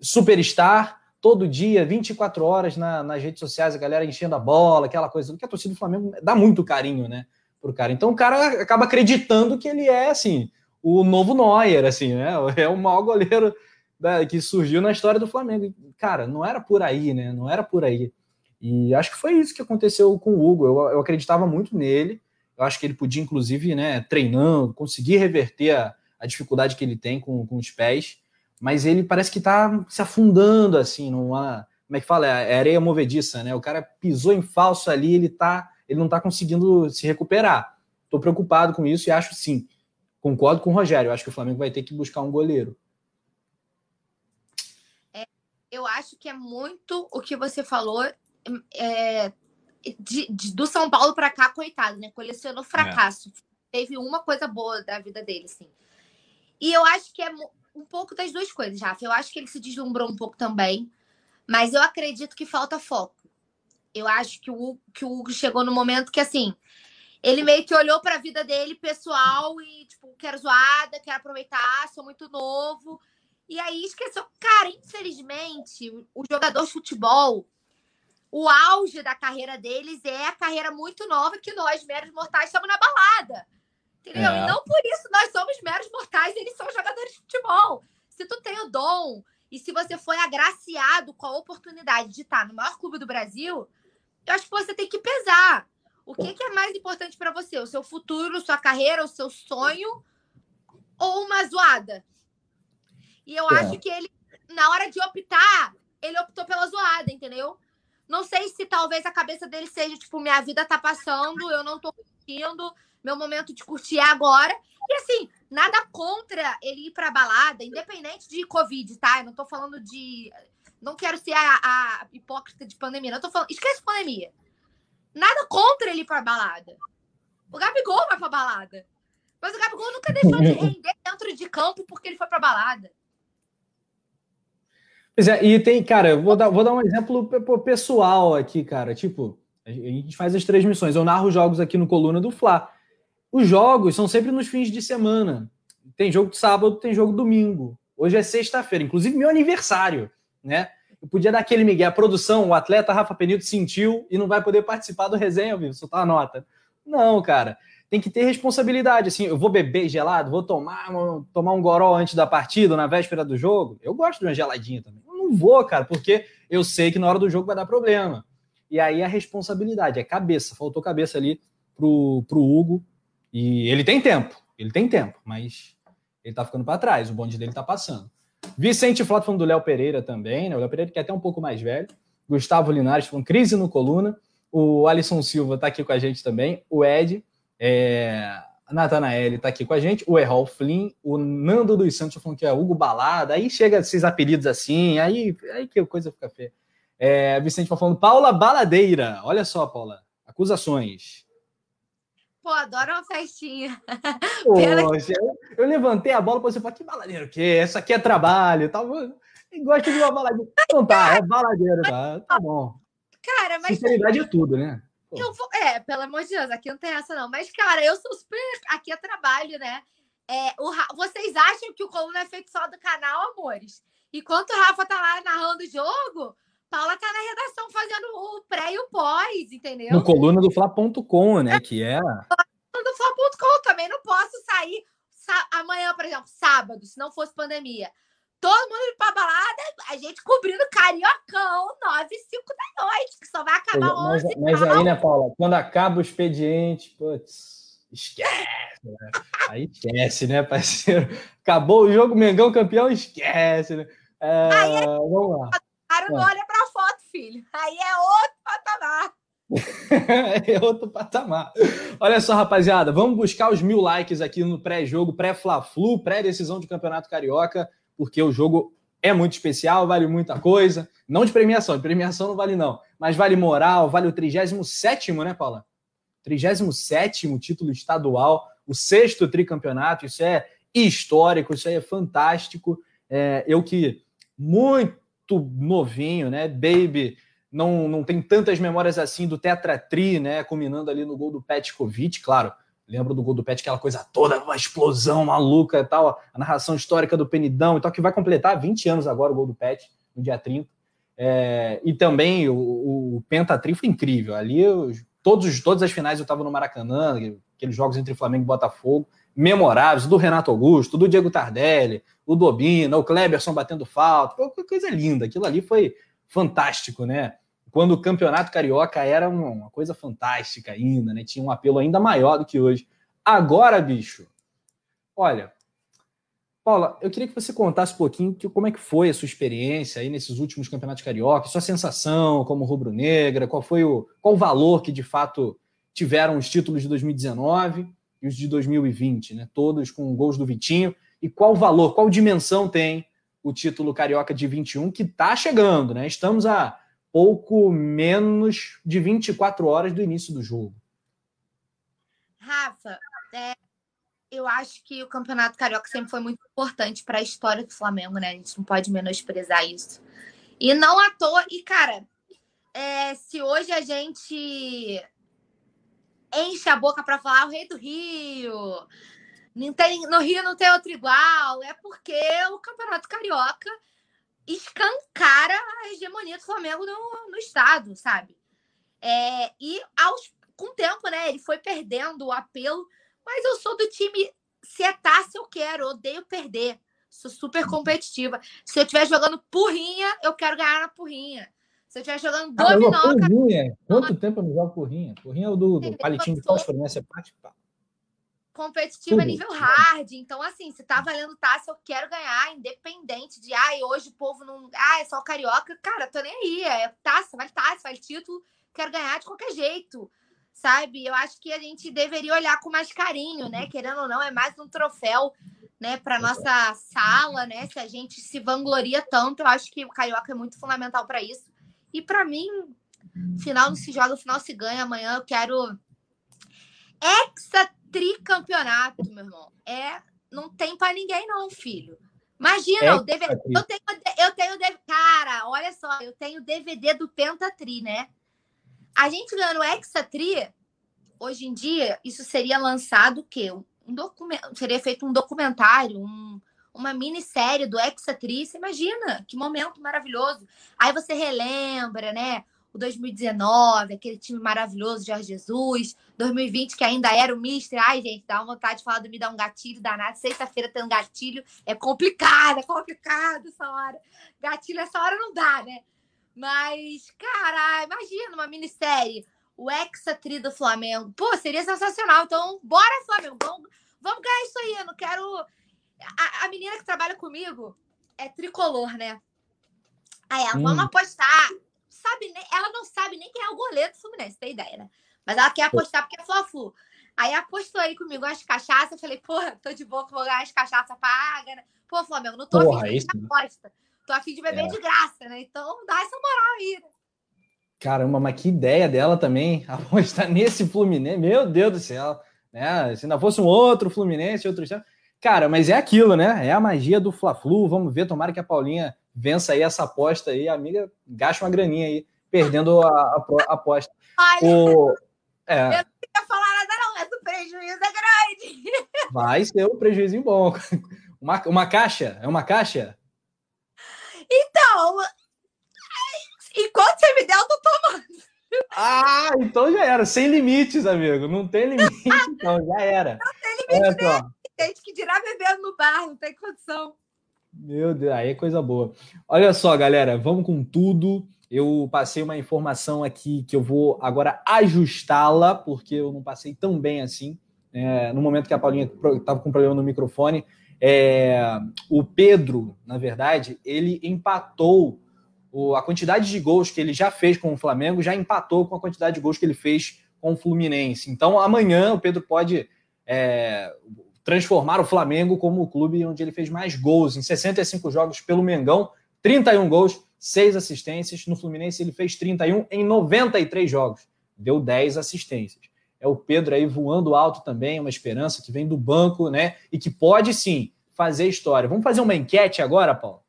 Superstar, todo dia, 24 horas na, nas redes sociais, a galera enchendo a bola, aquela coisa, que a torcida do Flamengo dá muito carinho, né? Pro cara. Então o cara acaba acreditando que ele é, assim, o novo Neuer, assim, né? [LAUGHS] É o maior goleiro da, que surgiu na história do Flamengo. Cara, não era por aí, né? Não era por aí. E acho que foi isso que aconteceu com o Hugo. Eu, eu acreditava muito nele. Eu acho que ele podia, inclusive, né, treinando, conseguir reverter a, a dificuldade que ele tem com, com os pés. Mas ele parece que está se afundando, assim, numa. Como é que fala? É areia movediça, né? O cara pisou em falso ali, ele tá, ele não está conseguindo se recuperar. Estou preocupado com isso e acho sim. Concordo com o Rogério. Eu acho que o Flamengo vai ter que buscar um goleiro. É, eu acho que é muito o que você falou é, de, de, do São Paulo para cá, coitado, né? Colecionou fracasso. É. Teve uma coisa boa da vida dele, assim. E eu acho que é um pouco das duas coisas, Rafa. Eu acho que ele se deslumbrou um pouco também, mas eu acredito que falta foco. Eu acho que o, que o Hugo chegou no momento que, assim, ele meio que olhou para a vida dele pessoal e, tipo, quero zoada, quero aproveitar, sou muito novo. E aí esqueceu. Cara, infelizmente, o jogador de futebol, o auge da carreira deles é a carreira muito nova que nós, meros mortais, estamos na balada. Entendeu? É. E não por isso nós somos meros mortais, eles são jogadores de futebol. Se tu tem o dom e se você foi agraciado com a oportunidade de estar no maior clube do Brasil, eu acho que você tem que pesar. O que, que é mais importante para você? O seu futuro, sua carreira, o seu sonho ou uma zoada? E eu é. acho que ele, na hora de optar, ele optou pela zoada, entendeu? Não sei se talvez a cabeça dele seja tipo, minha vida tá passando, eu não tô curtindo, meu momento de curtir é agora. E assim, nada contra ele ir pra balada, independente de Covid, tá? Eu não tô falando de. Não quero ser a, a hipócrita de pandemia, não tô falando. Esquece pandemia. Nada contra ele ir pra balada. O Gabigol vai pra balada. Mas o Gabigol nunca deixou de render dentro de campo porque ele foi pra balada. Pois é, e tem, cara, vou dar, vou dar um exemplo pessoal aqui, cara. Tipo, a gente faz as três missões. Eu narro jogos aqui no Coluna do Fla. Os jogos são sempre nos fins de semana. Tem jogo sábado, tem jogo domingo. Hoje é sexta-feira, inclusive meu aniversário, né? Eu podia dar aquele migué. A produção, o atleta Rafa Penito sentiu e não vai poder participar do resenha, viu? Soltar a nota. Não, cara. Tem que ter responsabilidade. Assim, eu vou beber gelado, vou tomar, tomar um goró antes da partida, na véspera do jogo. Eu gosto de uma geladinha também. Eu não vou, cara, porque eu sei que na hora do jogo vai dar problema. E aí a responsabilidade, é cabeça. Faltou cabeça ali pro, pro Hugo. E ele tem tempo, ele tem tempo, mas ele tá ficando para trás. O bonde dele tá passando. Vicente Flota falando do Léo Pereira também, né? O Léo Pereira que é até um pouco mais velho. Gustavo Linares falando crise no coluna. O Alisson Silva está aqui com a gente também. O Ed, é... Natanael está aqui com a gente. O Errol Flynn, o Nando dos Santos falando que é Hugo Balada. Aí chega esses apelidos assim, aí, aí que coisa fica feia. É... Vicente falando Paula Baladeira. Olha só, Paula. Acusações. Pô, adoro uma festinha. Poxa, eu, levantei a bola para você falar, que baladeiro o quê? Essa aqui é trabalho, tá E gosta de uma baladinha. Então tá, é baladeiro, tá? Tá bom. Cara, mas. Sinceridade é tudo, né? Eu vou... É, pelo amor de Deus, aqui não tem essa, não. Mas, cara, eu sou super. Aqui é trabalho, né? É, o... Vocês acham que o coluna é feito só do canal, amores? Enquanto o Rafa tá lá narrando o jogo, Paula tá na redação fazendo o pré e o pós, entendeu? No coluna do Fla.com, né? Que é. Do Fla.com também não posso sair amanhã, por exemplo, sábado, se não fosse pandemia. Todo mundo pra balada, a gente cobrindo cariocão, 9 e 5 da noite, que só vai acabar mas, 11 Mas, mas aí, né, Paula, quando acaba o expediente, putz, esquece, né? Aí esquece, né, parceiro? Acabou o jogo, Mengão campeão, esquece, né? É, aí, é vamos lá. Não olha pra foto, filho. Aí é outro patamar. [LAUGHS] é outro patamar. Olha só, rapaziada, vamos buscar os mil likes aqui no pré-jogo, pré-Fla-Flu, pré-decisão de Campeonato Carioca, porque o jogo é muito especial, vale muita coisa. Não de premiação, de premiação não vale não, mas vale moral, vale o 37 né, Paula? 37 título estadual, o sexto tricampeonato, isso é histórico, isso aí é fantástico. É, eu que muito novinho, né? Baby não, não tem tantas memórias assim do Tetra Tri, né? Culminando ali no gol do Petkovic, claro. Lembro do gol do Pet, aquela coisa toda, uma explosão maluca e tal, a narração histórica do Penidão e tal, que vai completar 20 anos agora o gol do Pet, no dia 30. É, e também o, o Pentatri foi incrível. Ali, eu, todos, todas as finais eu estava no Maracanã, aqueles jogos entre Flamengo e Botafogo memoráveis, do Renato Augusto, do Diego Tardelli, o Dobina, o Kleberson batendo falta, foi coisa linda. Aquilo ali foi fantástico, né? Quando o campeonato carioca era uma coisa fantástica ainda, né? Tinha um apelo ainda maior do que hoje. Agora, bicho, olha, Paula, eu queria que você contasse um pouquinho que, como é que foi a sua experiência aí nesses últimos campeonatos carioca, sua sensação como rubro-negra, qual foi o qual o valor que de fato tiveram os títulos de 2019 e os de 2020, né? Todos com gols do Vitinho. E qual valor, qual dimensão tem o título carioca de 21 que está chegando, né? Estamos a pouco menos de 24 horas do início do jogo. Rafa, é, eu acho que o Campeonato Carioca sempre foi muito importante para a história do Flamengo, né? A gente não pode menosprezar isso. E não à toa, e cara, é, se hoje a gente enche a boca para falar o rei do Rio. Não tem, no Rio não tem outro igual. É porque o Campeonato Carioca escancara a hegemonia do Flamengo no, no estado, sabe? É, e aos, com o tempo, né? Ele foi perdendo o apelo. Mas eu sou do time. Se é taça, eu quero. Odeio perder. Sou super competitiva. Se eu estiver jogando porrinha, eu quero ganhar na porrinha. Se eu estiver jogando dominó. Ah, porrinha. Quanto tempo eu não jogo porrinha? Porrinha é o do, do palitinho de parte, pá competitiva Tudo. nível hard. Então, assim, se tá valendo taça, eu quero ganhar, independente de, ai, hoje o povo não. Ah, é só carioca. Cara, tô nem aí. É taça, vale taça, vale título. Quero ganhar de qualquer jeito. Sabe? Eu acho que a gente deveria olhar com mais carinho, né? Querendo ou não, é mais um troféu, né, para nossa sala, né? Se a gente se vangloria tanto, eu acho que o carioca é muito fundamental para isso. E para mim, final não se joga, final se ganha. Amanhã eu quero Hexa tricampeonato, meu irmão. É, não tem para ninguém não, filho. Imagina, eu, DVD, eu tenho, eu tenho, cara, olha só, eu tenho DVD do Pentatri, né? A gente ganhando Hexatri, hoje em dia, isso seria lançado o quê? Um documento, seria feito um documentário, um, uma minissérie do Hexatri. Você imagina, que momento maravilhoso. Aí você relembra, né? o 2019, aquele time maravilhoso, Jorge Jesus, 2020, que ainda era o Mister. Ai, gente, dá uma vontade de falar do me dar um gatilho danado. Sexta-feira tem um gatilho, é complicado, é complicado essa hora. Gatilho essa hora não dá, né? Mas, cara, imagina uma minissérie, o Hexatri do Flamengo. Pô, seria sensacional. Então, bora, Flamengo, vamos, vamos ganhar isso aí. Eu não quero. A, a menina que trabalha comigo é tricolor, né? Aí ela, hum. vamos apostar sabe nem, ela não sabe nem quem é o goleiro do Fluminense, tem ideia, né? Mas ela quer apostar porque é Fla-Flu. Aí apostou aí comigo as cachaças, eu falei, porra, tô de boa que vou ganhar as cachaças paga, né? Pô, Flamengo, não tô porra, afim de aposta. Tô afim de beber é. de graça, né? Então dá essa moral aí, né? Caramba, mas que ideia dela também, [LAUGHS] apostar nesse Fluminense, meu Deus do céu, né? Se ainda fosse um outro Fluminense, outro Cara, mas é aquilo, né? É a magia do Fla-Flu. Vamos ver, tomara que a Paulinha vença aí essa aposta aí, a amiga gasta uma graninha aí, perdendo a, a, a aposta. Olha, o, é. eu não queria falar nada não, mas o prejuízo é grande. [LAUGHS] Vai ser um prejuízo bom. Uma, uma caixa? É uma caixa? Então, enquanto você me der, eu tô tomando. Ah, então já era. Sem limites, amigo. Não tem limite, então já era. Não tem limite, é, né? Tem que dirá bebendo no bar, não tem condição. Meu Deus, aí é coisa boa. Olha só, galera, vamos com tudo. Eu passei uma informação aqui que eu vou agora ajustá-la, porque eu não passei tão bem assim. É, no momento que a Paulinha estava com problema no microfone, é, o Pedro, na verdade, ele empatou o, a quantidade de gols que ele já fez com o Flamengo, já empatou com a quantidade de gols que ele fez com o Fluminense. Então, amanhã o Pedro pode. É, transformar o Flamengo como o clube onde ele fez mais gols em 65 jogos pelo Mengão, 31 gols, 6 assistências. No Fluminense ele fez 31 em 93 jogos, deu 10 assistências. É o Pedro aí voando alto também, uma esperança que vem do banco, né? E que pode sim fazer história. Vamos fazer uma enquete agora, Paulo?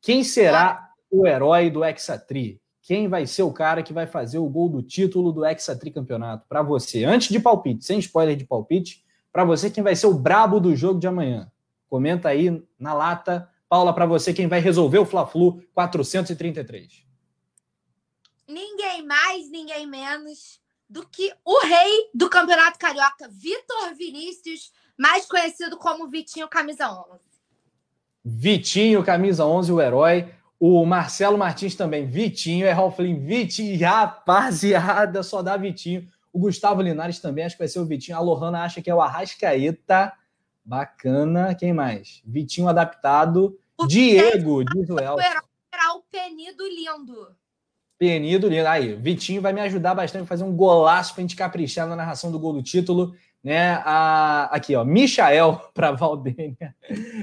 Quem será o herói do Hexatri? Quem vai ser o cara que vai fazer o gol do título do Hexatri Campeonato? Para você, antes de palpite, sem spoiler de palpite, para você quem vai ser o brabo do jogo de amanhã. Comenta aí na lata. Paula, para você quem vai resolver o Fla-Flu 433. Ninguém mais, ninguém menos do que o rei do Campeonato Carioca, Vitor Vinícius, mais conhecido como Vitinho Camisa 11. Vitinho Camisa 11, o herói. O Marcelo Martins também, Vitinho, é Ralflin, Vitinho, rapaziada, só dá Vitinho. O Gustavo Linares também, acho que vai ser o Vitinho. A Lohana acha que é o Arrascaeta. Bacana. Quem mais? Vitinho adaptado. O Diego, diz o El. Será o Penido lindo. Penido lindo. Aí, Vitinho vai me ajudar bastante a fazer um golaço para a gente caprichar na narração do gol do título. Né? A, aqui, ó, Michael [LAUGHS] para Valdênia.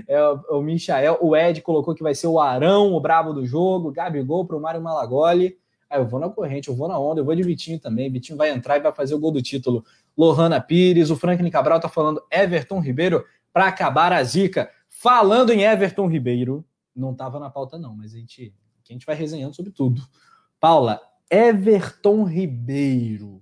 É o, o Michael. O Ed colocou que vai ser o Arão, o brabo do jogo. Gabigol para o Mário Malagoli. Ah, eu vou na corrente, eu vou na onda, eu vou de Vitinho também. Vitinho vai entrar e vai fazer o gol do título. Lohana Pires, o Franklin Cabral tá falando Everton Ribeiro para acabar a zica. Falando em Everton Ribeiro, não tava na pauta não, mas a gente, a gente vai resenhando sobre tudo. Paula, Everton Ribeiro.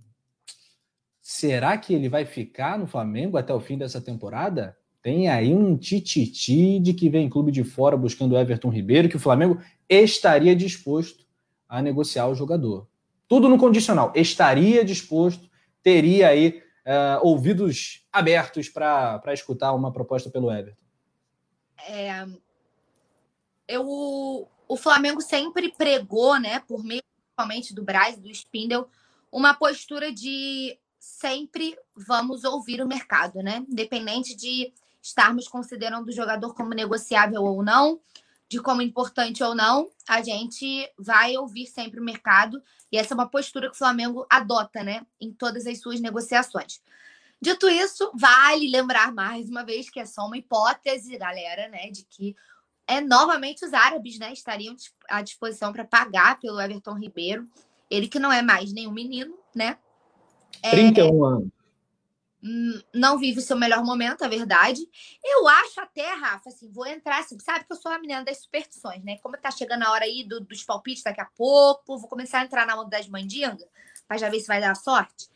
Será que ele vai ficar no Flamengo até o fim dessa temporada? Tem aí um tititi de que vem clube de fora buscando Everton Ribeiro, que o Flamengo estaria disposto a negociar o jogador. Tudo no condicional. Estaria disposto, teria aí uh, ouvidos abertos para escutar uma proposta pelo Everton. É, eu, o Flamengo sempre pregou, né, por meio principalmente do Braz, do Spindle, uma postura de sempre vamos ouvir o mercado, né? Independente de estarmos considerando o jogador como negociável ou não, de como importante ou não, a gente vai ouvir sempre o mercado. E essa é uma postura que o Flamengo adota, né? Em todas as suas negociações. Dito isso, vale lembrar mais uma vez que é só uma hipótese, galera, né? De que é novamente os árabes, né? Estariam à disposição para pagar pelo Everton Ribeiro. Ele que não é mais nenhum menino, né? É, 31 anos. Hum, não vive o seu melhor momento, é verdade. Eu acho até, Rafa, assim, vou entrar, assim, sabe que eu sou a menina das superstições, né? Como tá chegando a hora aí do, dos palpites daqui a pouco, vou começar a entrar na onda das mandingas, para já ver se vai dar sorte.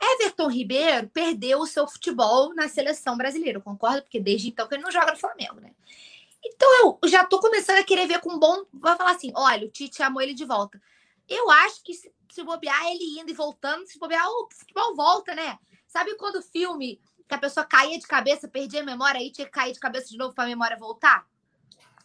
Everton Ribeiro perdeu o seu futebol na seleção brasileira, eu concordo, porque desde então que ele não joga no Flamengo, né? Então eu já tô começando a querer ver com bom. Vai falar assim: olha, o Tite amou ele de volta. Eu acho que se, se bobear ele indo e voltando, se bobear, o futebol volta, né? Sabe quando o filme que a pessoa caía de cabeça, perdia a memória e tinha que cair de cabeça de novo para a memória voltar?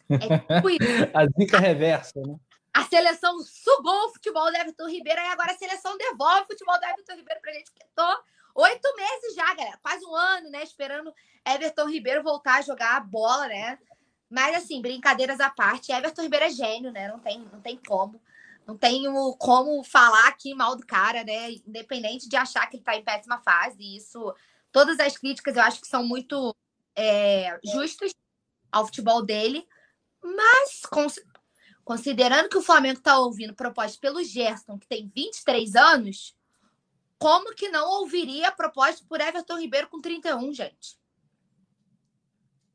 É tipo isso. [LAUGHS] a zica reversa, né? A seleção sugou o futebol do Everton Ribeiro e agora a seleção devolve o futebol do Everton Ribeiro pra gente que tô oito meses já, galera. Quase um ano, né? Esperando Everton Ribeiro voltar a jogar a bola, né? Mas, assim, brincadeiras à parte, Everton Ribeiro é gênio, né? Não tem, não tem como. Não tenho como falar aqui mal do cara, né? Independente de achar que ele tá em péssima fase. Isso, todas as críticas eu acho que são muito é, justas ao futebol dele. Mas, considerando que o Flamengo tá ouvindo proposta pelo Gerson, que tem 23 anos, como que não ouviria proposta por Everton Ribeiro com 31, gente?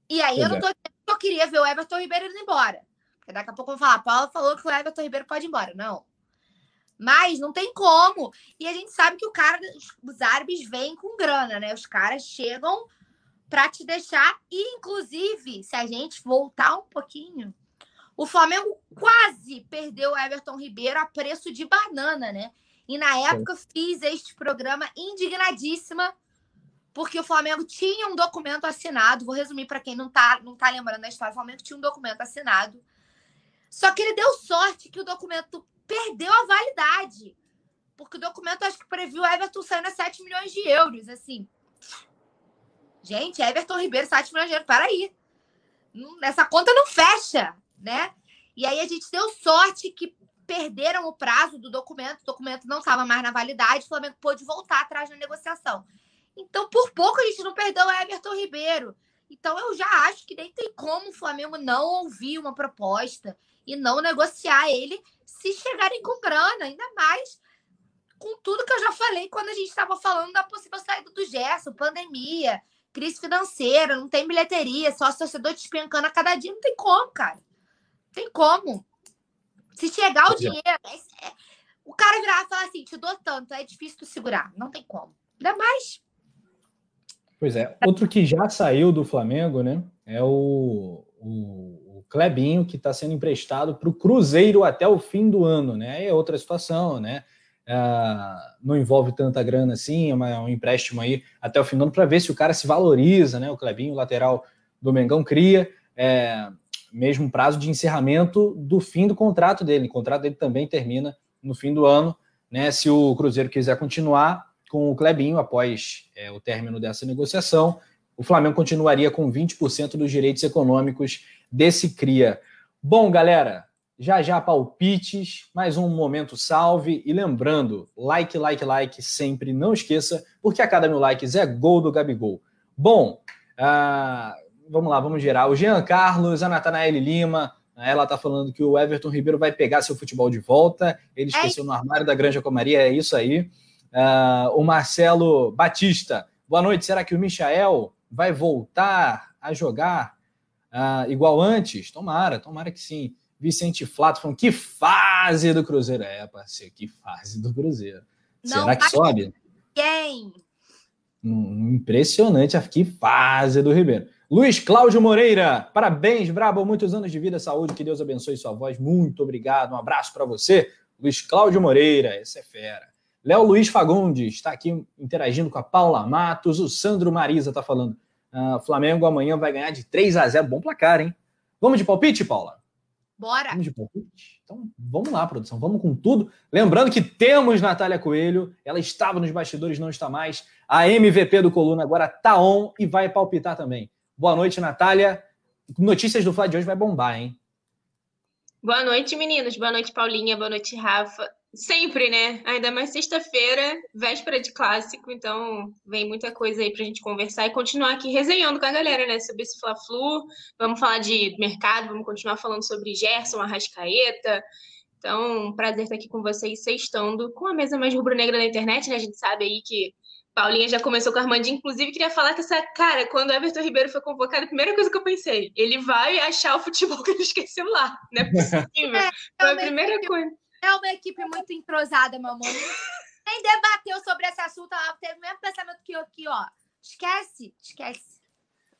E aí eu não tô dizendo que eu queria ver o Everton Ribeiro indo embora. Porque daqui a pouco vão falar, Paula falou que o Everton Ribeiro pode ir embora. Não. Mas não tem como. E a gente sabe que o cara, os árabes vêm com grana, né? Os caras chegam para te deixar. E, inclusive, se a gente voltar um pouquinho, o Flamengo quase perdeu o Everton Ribeiro a preço de banana, né? E na época fiz este programa indignadíssima porque o Flamengo tinha um documento assinado. Vou resumir para quem não tá, não tá lembrando da história. O Flamengo tinha um documento assinado. Só que ele deu sorte que o documento perdeu a validade. Porque o documento, acho que previu o Everton saindo a 7 milhões de euros. Assim. Gente, Everton Ribeiro, 7 milhões de euros. Peraí. Essa conta não fecha, né? E aí a gente deu sorte que perderam o prazo do documento, o documento não estava mais na validade, o Flamengo pôde voltar atrás na negociação. Então, por pouco a gente não perdeu o Everton Ribeiro. Então, eu já acho que nem tem como o Flamengo não ouvir uma proposta e não negociar ele se chegarem com grana, ainda mais com tudo que eu já falei quando a gente estava falando da possível saída do Gerson, pandemia, crise financeira, não tem bilheteria, só torcedor despencando a cada dia, não tem como, cara. Não tem como. Se chegar o é. dinheiro, é, é, o cara virar e falar assim, te dou tanto, é difícil tu segurar, não tem como. Ainda mais Pois é. Outro que já saiu do Flamengo, né? É o, o, o Clebinho, que está sendo emprestado para o Cruzeiro até o fim do ano, né? É outra situação, né? Ah, não envolve tanta grana assim, é, é um empréstimo aí até o fim do ano para ver se o cara se valoriza, né? O Clebinho, lateral do Mengão, cria é, mesmo prazo de encerramento do fim do contrato dele. O contrato dele também termina no fim do ano, né? Se o Cruzeiro quiser continuar, com o Clebinho após é, o término dessa negociação. O Flamengo continuaria com 20% dos direitos econômicos desse CRIA. Bom, galera, já já palpites, mais um momento salve. E lembrando, like, like, like, sempre não esqueça, porque a cada mil likes é gol do Gabigol. Bom, uh, vamos lá, vamos gerar. O Jean Carlos, a Natanael Lima, ela está falando que o Everton Ribeiro vai pegar seu futebol de volta. Ele esqueceu no armário da Granja Comaria, é isso aí. Uh, o Marcelo Batista, boa noite. Será que o Michael vai voltar a jogar uh, igual antes? Tomara, tomara que sim. Vicente Flato falando que fase do Cruzeiro. É, parceiro, que fase do Cruzeiro. Não Será que sobe? Quem? Impressionante que fase do Ribeiro. Luiz Cláudio Moreira, parabéns, Brabo, muitos anos de vida, saúde, que Deus abençoe sua voz. Muito obrigado, um abraço para você. Luiz Cláudio Moreira, esse é fera. Léo Luiz Fagundes está aqui interagindo com a Paula Matos. O Sandro Marisa está falando. Uh, Flamengo amanhã vai ganhar de 3 a 0. Bom placar, hein? Vamos de palpite, Paula? Bora! Vamos de palpite? Então vamos lá, produção. Vamos com tudo. Lembrando que temos Natália Coelho. Ela estava nos bastidores, não está mais. A MVP do Coluna agora está on e vai palpitar também. Boa noite, Natália. Notícias do Flá de hoje vai bombar, hein? Boa noite, meninos. Boa noite, Paulinha. Boa noite, Rafa. Sempre, né? Ainda mais sexta-feira, véspera de clássico, então vem muita coisa aí pra gente conversar e continuar aqui resenhando com a galera, né? Sobre esse Fla-Flu. Vamos falar de mercado, vamos continuar falando sobre Gerson, Arrascaeta. Então, um prazer estar aqui com vocês, sextando com a mesa mais rubro-negra da internet, né? A gente sabe aí que Paulinha já começou com a Armandinha, inclusive queria falar que essa cara, quando o Everton Ribeiro foi convocado, a primeira coisa que eu pensei, ele vai achar o futebol [LAUGHS] que ele esqueceu lá. Não é possível. É, foi a primeira coisa. É uma equipe muito entrosada, meu amor. Nem debateu sobre esse assunto, ela teve o mesmo pensamento que eu aqui, ó. Esquece, esquece.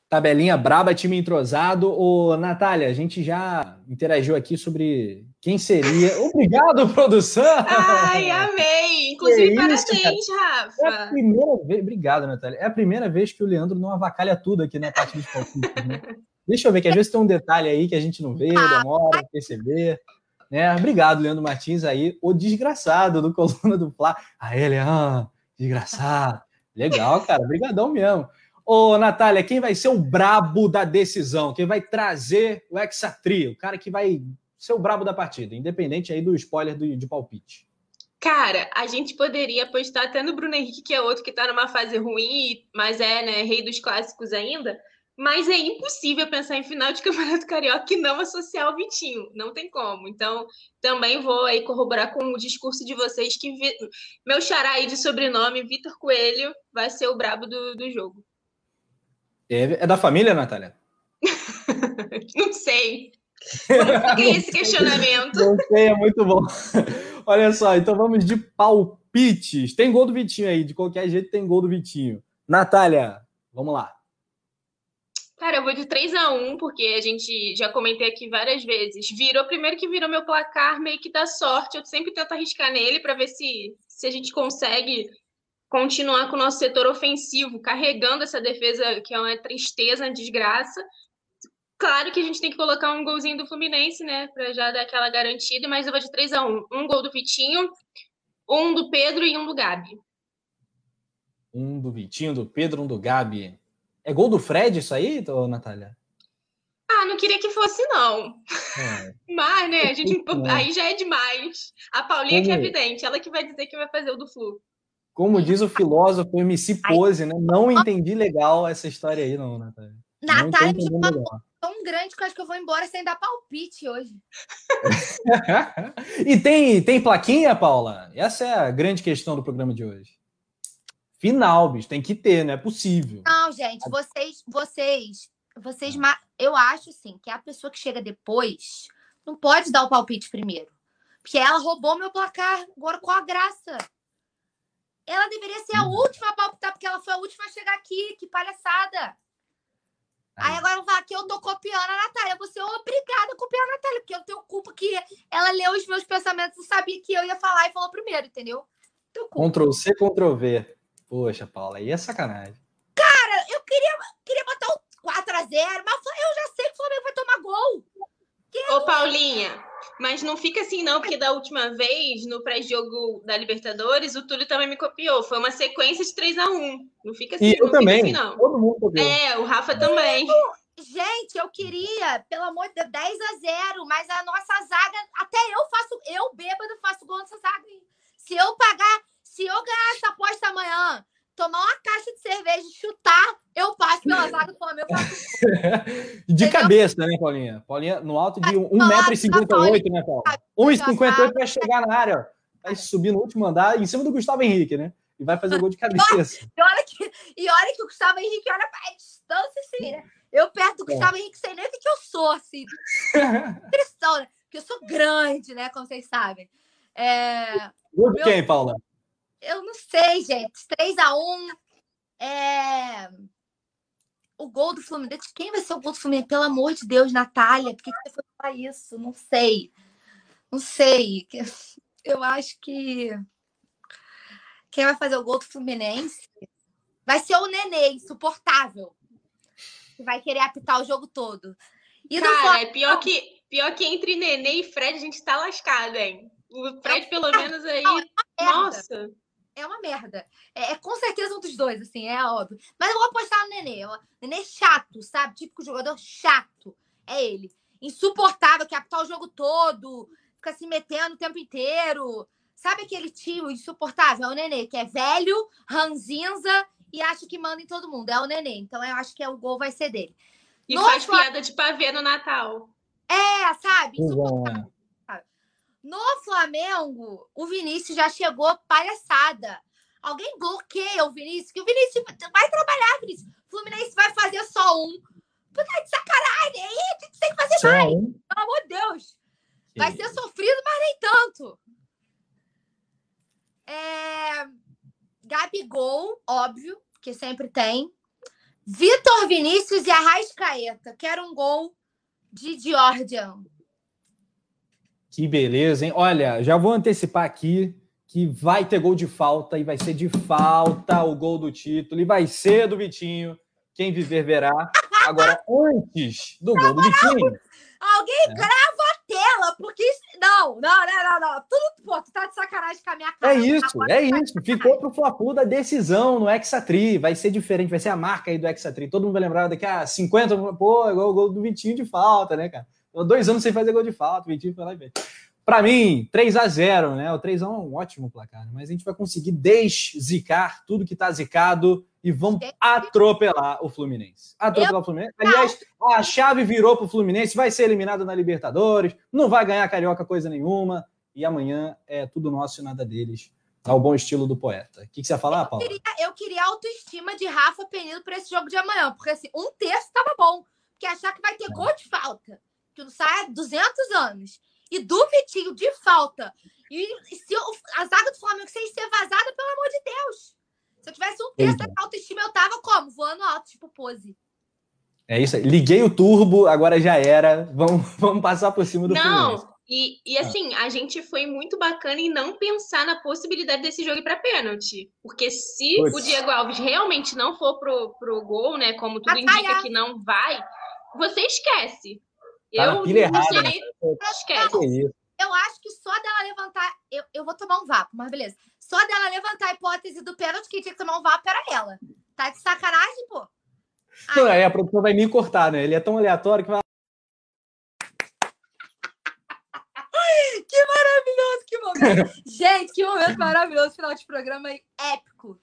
Tabelinha braba, time entrosado. Ô, Natália, a gente já interagiu aqui sobre quem seria. Obrigado, produção! Ai, amei! Inclusive, é parabéns, Rafa! É a primeira vez... Obrigado, Natália. É a primeira vez que o Leandro não avacalha tudo aqui na parte dos palpites, né? [LAUGHS] Deixa eu ver, que às vezes tem um detalhe aí que a gente não vê, ah, demora a perceber. Né? Obrigado, Leandro Martins aí, o desgraçado do Coluna do Fla. Ele, ah, desgraçado. Legal, cara, brigadão mesmo. Ô, Natália, quem vai ser o brabo da decisão? Quem vai trazer o Exatri? O cara que vai ser o brabo da partida, independente aí do spoiler do, de palpite. Cara, a gente poderia apostar até no Bruno Henrique, que é outro que tá numa fase ruim, mas é, né, rei dos clássicos ainda. Mas é impossível pensar em final de [LAUGHS] Campeonato Carioca e não associar o Vitinho. Não tem como. Então, também vou aí corroborar com o discurso de vocês que vi... meu xará aí de sobrenome, Vitor Coelho, vai ser o brabo do, do jogo. É, é da família, Natália? [LAUGHS] não sei. [LAUGHS] Sei esse questionamento. Não sei, é muito bom. Olha só, então vamos de palpites. Tem gol do Vitinho aí, de qualquer jeito tem gol do Vitinho. Natália, vamos lá. Cara, eu vou de 3 a 1 porque a gente já comentei aqui várias vezes. Virou, primeiro que virou meu placar, meio que dá sorte. Eu sempre tento arriscar nele para ver se, se a gente consegue continuar com o nosso setor ofensivo, carregando essa defesa que é uma tristeza, uma desgraça. Claro que a gente tem que colocar um golzinho do Fluminense, né, para já dar aquela garantida, mas eu vou de 3 a 1 Um gol do Vitinho, um do Pedro e um do Gabi. Um do Vitinho, do Pedro, um do Gabi. É gol do Fred isso aí, Natália? Ah, não queria que fosse, não. É. [LAUGHS] Mas, né, a gente, aí já é demais. A Paulinha Como... que é evidente, ela que vai dizer que vai fazer o do Flu. Como diz o filósofo MC Pose, né? Não entendi legal essa história aí, não, Natália. Natália me chamou tão grande que eu acho que eu vou embora sem dar palpite hoje. [LAUGHS] e tem, tem plaquinha, Paula? Essa é a grande questão do programa de hoje. Final, bicho, tem que ter, não é possível. Não, gente, vocês, vocês, vocês, eu acho assim que a pessoa que chega depois não pode dar o palpite primeiro. Porque ela roubou meu placar, agora qual a graça? Ela deveria ser a uhum. última a palpitar, porque ela foi a última a chegar aqui. Que palhaçada! Aí, Aí agora fala que eu tô copiando a Natália. Eu vou ser obrigada a copiar a Natália, porque eu tenho culpa que ela leu os meus pensamentos e sabia que eu ia falar e falou primeiro, entendeu? Ctrl C, Ctrl V. Poxa, Paula, aí é sacanagem. Cara, eu queria, queria botar o 4x0, mas eu já sei que o Flamengo vai tomar gol. Que Ô, Paulinha, mas não fica assim, não, porque da última vez, no pré-jogo da Libertadores, o Túlio também me copiou. Foi uma sequência de 3 a 1 Não fica assim, e eu também. Assim, não. Todo mundo copiou. É, o Rafa também. Gente, eu queria, pelo amor de Deus, 10 a 0 mas a nossa zaga, até eu faço, eu bêbado faço gol nessa zaga. Se eu pagar, se eu ganhar essa aposta amanhã, tomar uma caixa de cerveja e chutar, eu passo pela zaga do Flamengo. de cabeça, né, Paulinha? Paulinha no alto de 1,58m, né, Paulo? 1,58m vai chegar na área. Vai subir no último andar, em cima do Gustavo Henrique, né? E vai fazer gol de [LAUGHS] cabeça. [LAUGHS] E olha que, e olha que o Gustavo Henrique olha para a distância, assim, né? Eu perto do é. Gustavo é. Henrique sei nem o que eu sou, assim. [LAUGHS] Cristão, né? Porque eu sou grande, né? Como vocês sabem. É... Gol de quem, Paula? Eu não sei, gente. 3 a 1 É... O gol do Fluminense. Quem vai ser o gol do Fluminense? Pelo amor de Deus, Natália, por que, você foi falar isso? Não sei. Não sei. [LAUGHS] Eu acho que. Quem vai fazer o gol do Fluminense vai ser o Nenê, insuportável. Que vai querer apitar o jogo todo. E Cara, é pior que, pior que entre Nenê e Fred a gente tá lascado, hein? O Fred, pelo menos, aí. É Nossa! É uma merda. É, é, com certeza um dos dois, assim, é óbvio. Mas eu vou apostar no Nenê. O Nenê é chato, sabe? Típico jogador chato. É ele. Insuportável, quer apitar o jogo todo, fica se metendo o tempo inteiro. Sabe aquele tio insuportável? É o Nenê, que é velho, ranzinza e acha que manda em todo mundo. É o Nenê. Então eu acho que é, o gol vai ser dele. E no faz piada de pavê no Natal. É, sabe? Insuportável. No Flamengo, o Vinícius já chegou palhaçada. Alguém bloqueia o Vinícius, que o Vinícius vai trabalhar, Vinícius. O Fluminense vai fazer só um. Puta de sacanagem. Aí gente tem que fazer mais. Pelo amor de Deus. Vai ser sofrido, mas nem tanto. É... Gabigol, óbvio, que sempre tem. Vitor Vinícius e Arrascaeta. Quero um gol de Georgian. Que beleza, hein? Olha, já vou antecipar aqui que vai ter gol de falta e vai ser de falta o gol do título e vai ser do Vitinho. Quem viver verá. Agora, antes do gol do Vitinho. Alguém é. grava a tela, porque. Não, não, não, não, não. Tudo, pô, tu tá de sacanagem com a minha cara. É isso, é isso. Ficou pro Flapu da decisão no Exatri. Vai ser diferente, vai ser a marca aí do Exatri. Todo mundo vai lembrar daqui a 50, pô, igual o gol do Vitinho de falta, né, cara? Dois anos sem fazer gol de falta, o Vitinho foi lá e fez. Para mim, 3 a 0 né? O 3 a 1 é um ótimo placar, mas a gente vai conseguir deszicar tudo que está zicado e vamos atropelar o Fluminense. Atropelar o Fluminense. Aliás, a chave virou para o Fluminense, vai ser eliminado na Libertadores, não vai ganhar carioca coisa nenhuma, e amanhã é tudo nosso e nada deles. Ao bom estilo do poeta. O que, que você ia falar, Paulo? Eu queria, queria autoestima de Rafa Penido para esse jogo de amanhã, porque assim, um terço estava bom. Porque achar que vai ter é. gol de falta que não sai há 200 anos, e do Vitinho de falta, e, se eu, a zaga do Flamengo sem ser vazada, pelo amor de Deus. Se eu tivesse um terço da autoestima, eu tava como? Voando alto, tipo pose. É isso aí. Liguei o turbo, agora já era. Vamos, [LAUGHS] vamos passar por cima do Não, e, e assim, ah. a gente foi muito bacana em não pensar na possibilidade desse jogo ir para pênalti. Porque se Puts. o Diego Alves realmente não for pro, pro gol, né? Como tudo indica que não vai, você esquece. Tá eu pilha errada. Né? esquece. Eu acho que só dela levantar. Eu, eu vou tomar um vapo, mas beleza. Só dela levantar a hipótese do pênalti, que tinha que tomar um vapo era ela. Tá de sacanagem, pô? Não, aí a produção vai me cortar, né? Ele é tão aleatório que vai. [LAUGHS] que maravilhoso, que momento. [LAUGHS] Gente, que momento maravilhoso. Final de programa épico.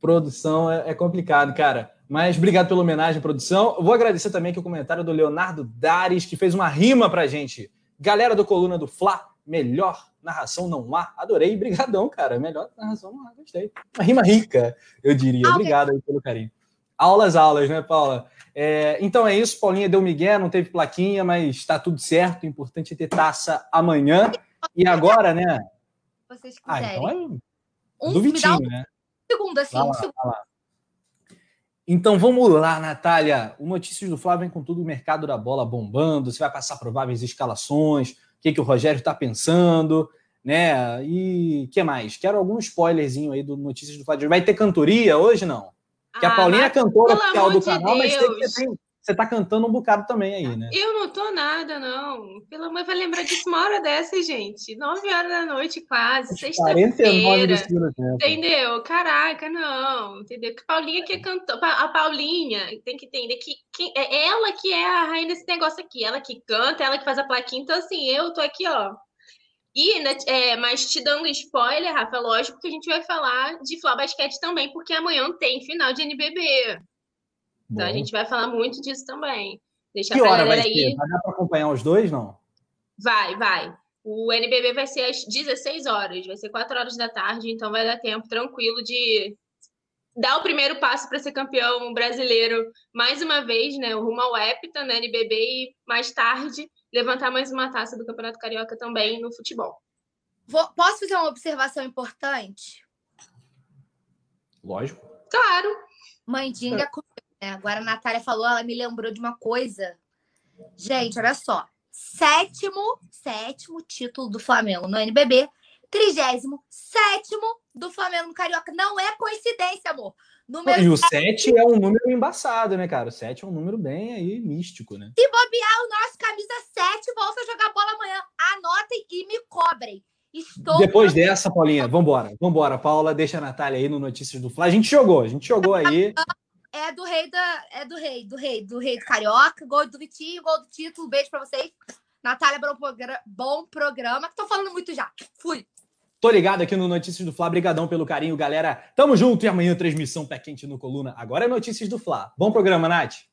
Produção é, é complicado, cara. Mas obrigado pela homenagem, produção. Eu vou agradecer também aqui o comentário do Leonardo Dares, que fez uma rima pra gente. Galera do Coluna do Fla, melhor narração não há. Adorei, brigadão, cara. Melhor narração não há, gostei. Uma rima rica, eu diria. Obrigado aí pelo carinho. Aulas, aulas, né, Paula? É, então é isso, Paulinha deu migué, não teve plaquinha, mas está tudo certo. O importante é ter taça amanhã. E agora, né? Vocês quiserem. Ah, então é um, do Vitinho, um né? segundo, assim, lá, um segundo. Lá, então vamos lá, Natália. O Notícias do Flávio vem com tudo o mercado da bola bombando. Você vai passar prováveis escalações, o que, que o Rogério está pensando, né? E que mais? Quero algum spoilerzinho aí do Notícias do Flávio. Vai ter cantoria hoje, não? Que ah, a Paulinha é cantora oficial do canal, de mas tem que ter você tá cantando um bocado também aí, né? Eu não tô nada, não. Pelo amor, vai lembrar disso uma hora dessa, gente. Nove horas da noite, quase, sexta-feira. Entendeu? Caraca, não. Entendeu? Que Paulinha que cantou. A Paulinha tem que entender que, que é ela que é a rainha desse negócio aqui. Ela que canta, ela que faz a plaquinha. Então, assim, eu tô aqui, ó. E, né, é, mas te dando spoiler, Rafa, lógico que a gente vai falar de Flá Basquete também, porque amanhã tem final de NBB. Então Bom. a gente vai falar muito disso também. Deixa que hora vai ser? Vai dar para acompanhar os dois, não? Vai, vai. O NBB vai ser às 16 horas, vai ser 4 horas da tarde, então vai dar tempo tranquilo de dar o primeiro passo para ser campeão brasileiro mais uma vez, né? O rumo ao Epita, né? NBB e mais tarde levantar mais uma taça do Campeonato Carioca também no futebol. Vou, posso fazer uma observação importante? Lógico. Claro. Mandinga é. Né? Agora a Natália falou, ela me lembrou de uma coisa. Gente, olha só. Sétimo, sétimo título do Flamengo no NBB. Trigésimo sétimo do Flamengo no Carioca. Não é coincidência, amor. Número e o 7 é um número embaçado, né, cara? O 7 é um número bem aí místico, né? Se bobear, o nosso camisa 7 volta a jogar bola amanhã. Anotem e me cobrem. Estou Depois dessa, Paulinha, vambora. Vambora, Paula. Deixa a Natália aí no Notícias do Fla. A gente jogou, a gente jogou aí. [LAUGHS] É do rei da. É do rei, do rei, do rei do Carioca, gol do Vitinho, gol do título. Beijo pra vocês. Natália, bom, programa, bom programa. Tô falando muito já. Fui. Tô ligado aqui no Notícias do Fla. Brigadão pelo carinho, galera. Tamo junto e amanhã transmissão pé quente no Coluna. Agora é Notícias do Fla. Bom programa, Nath.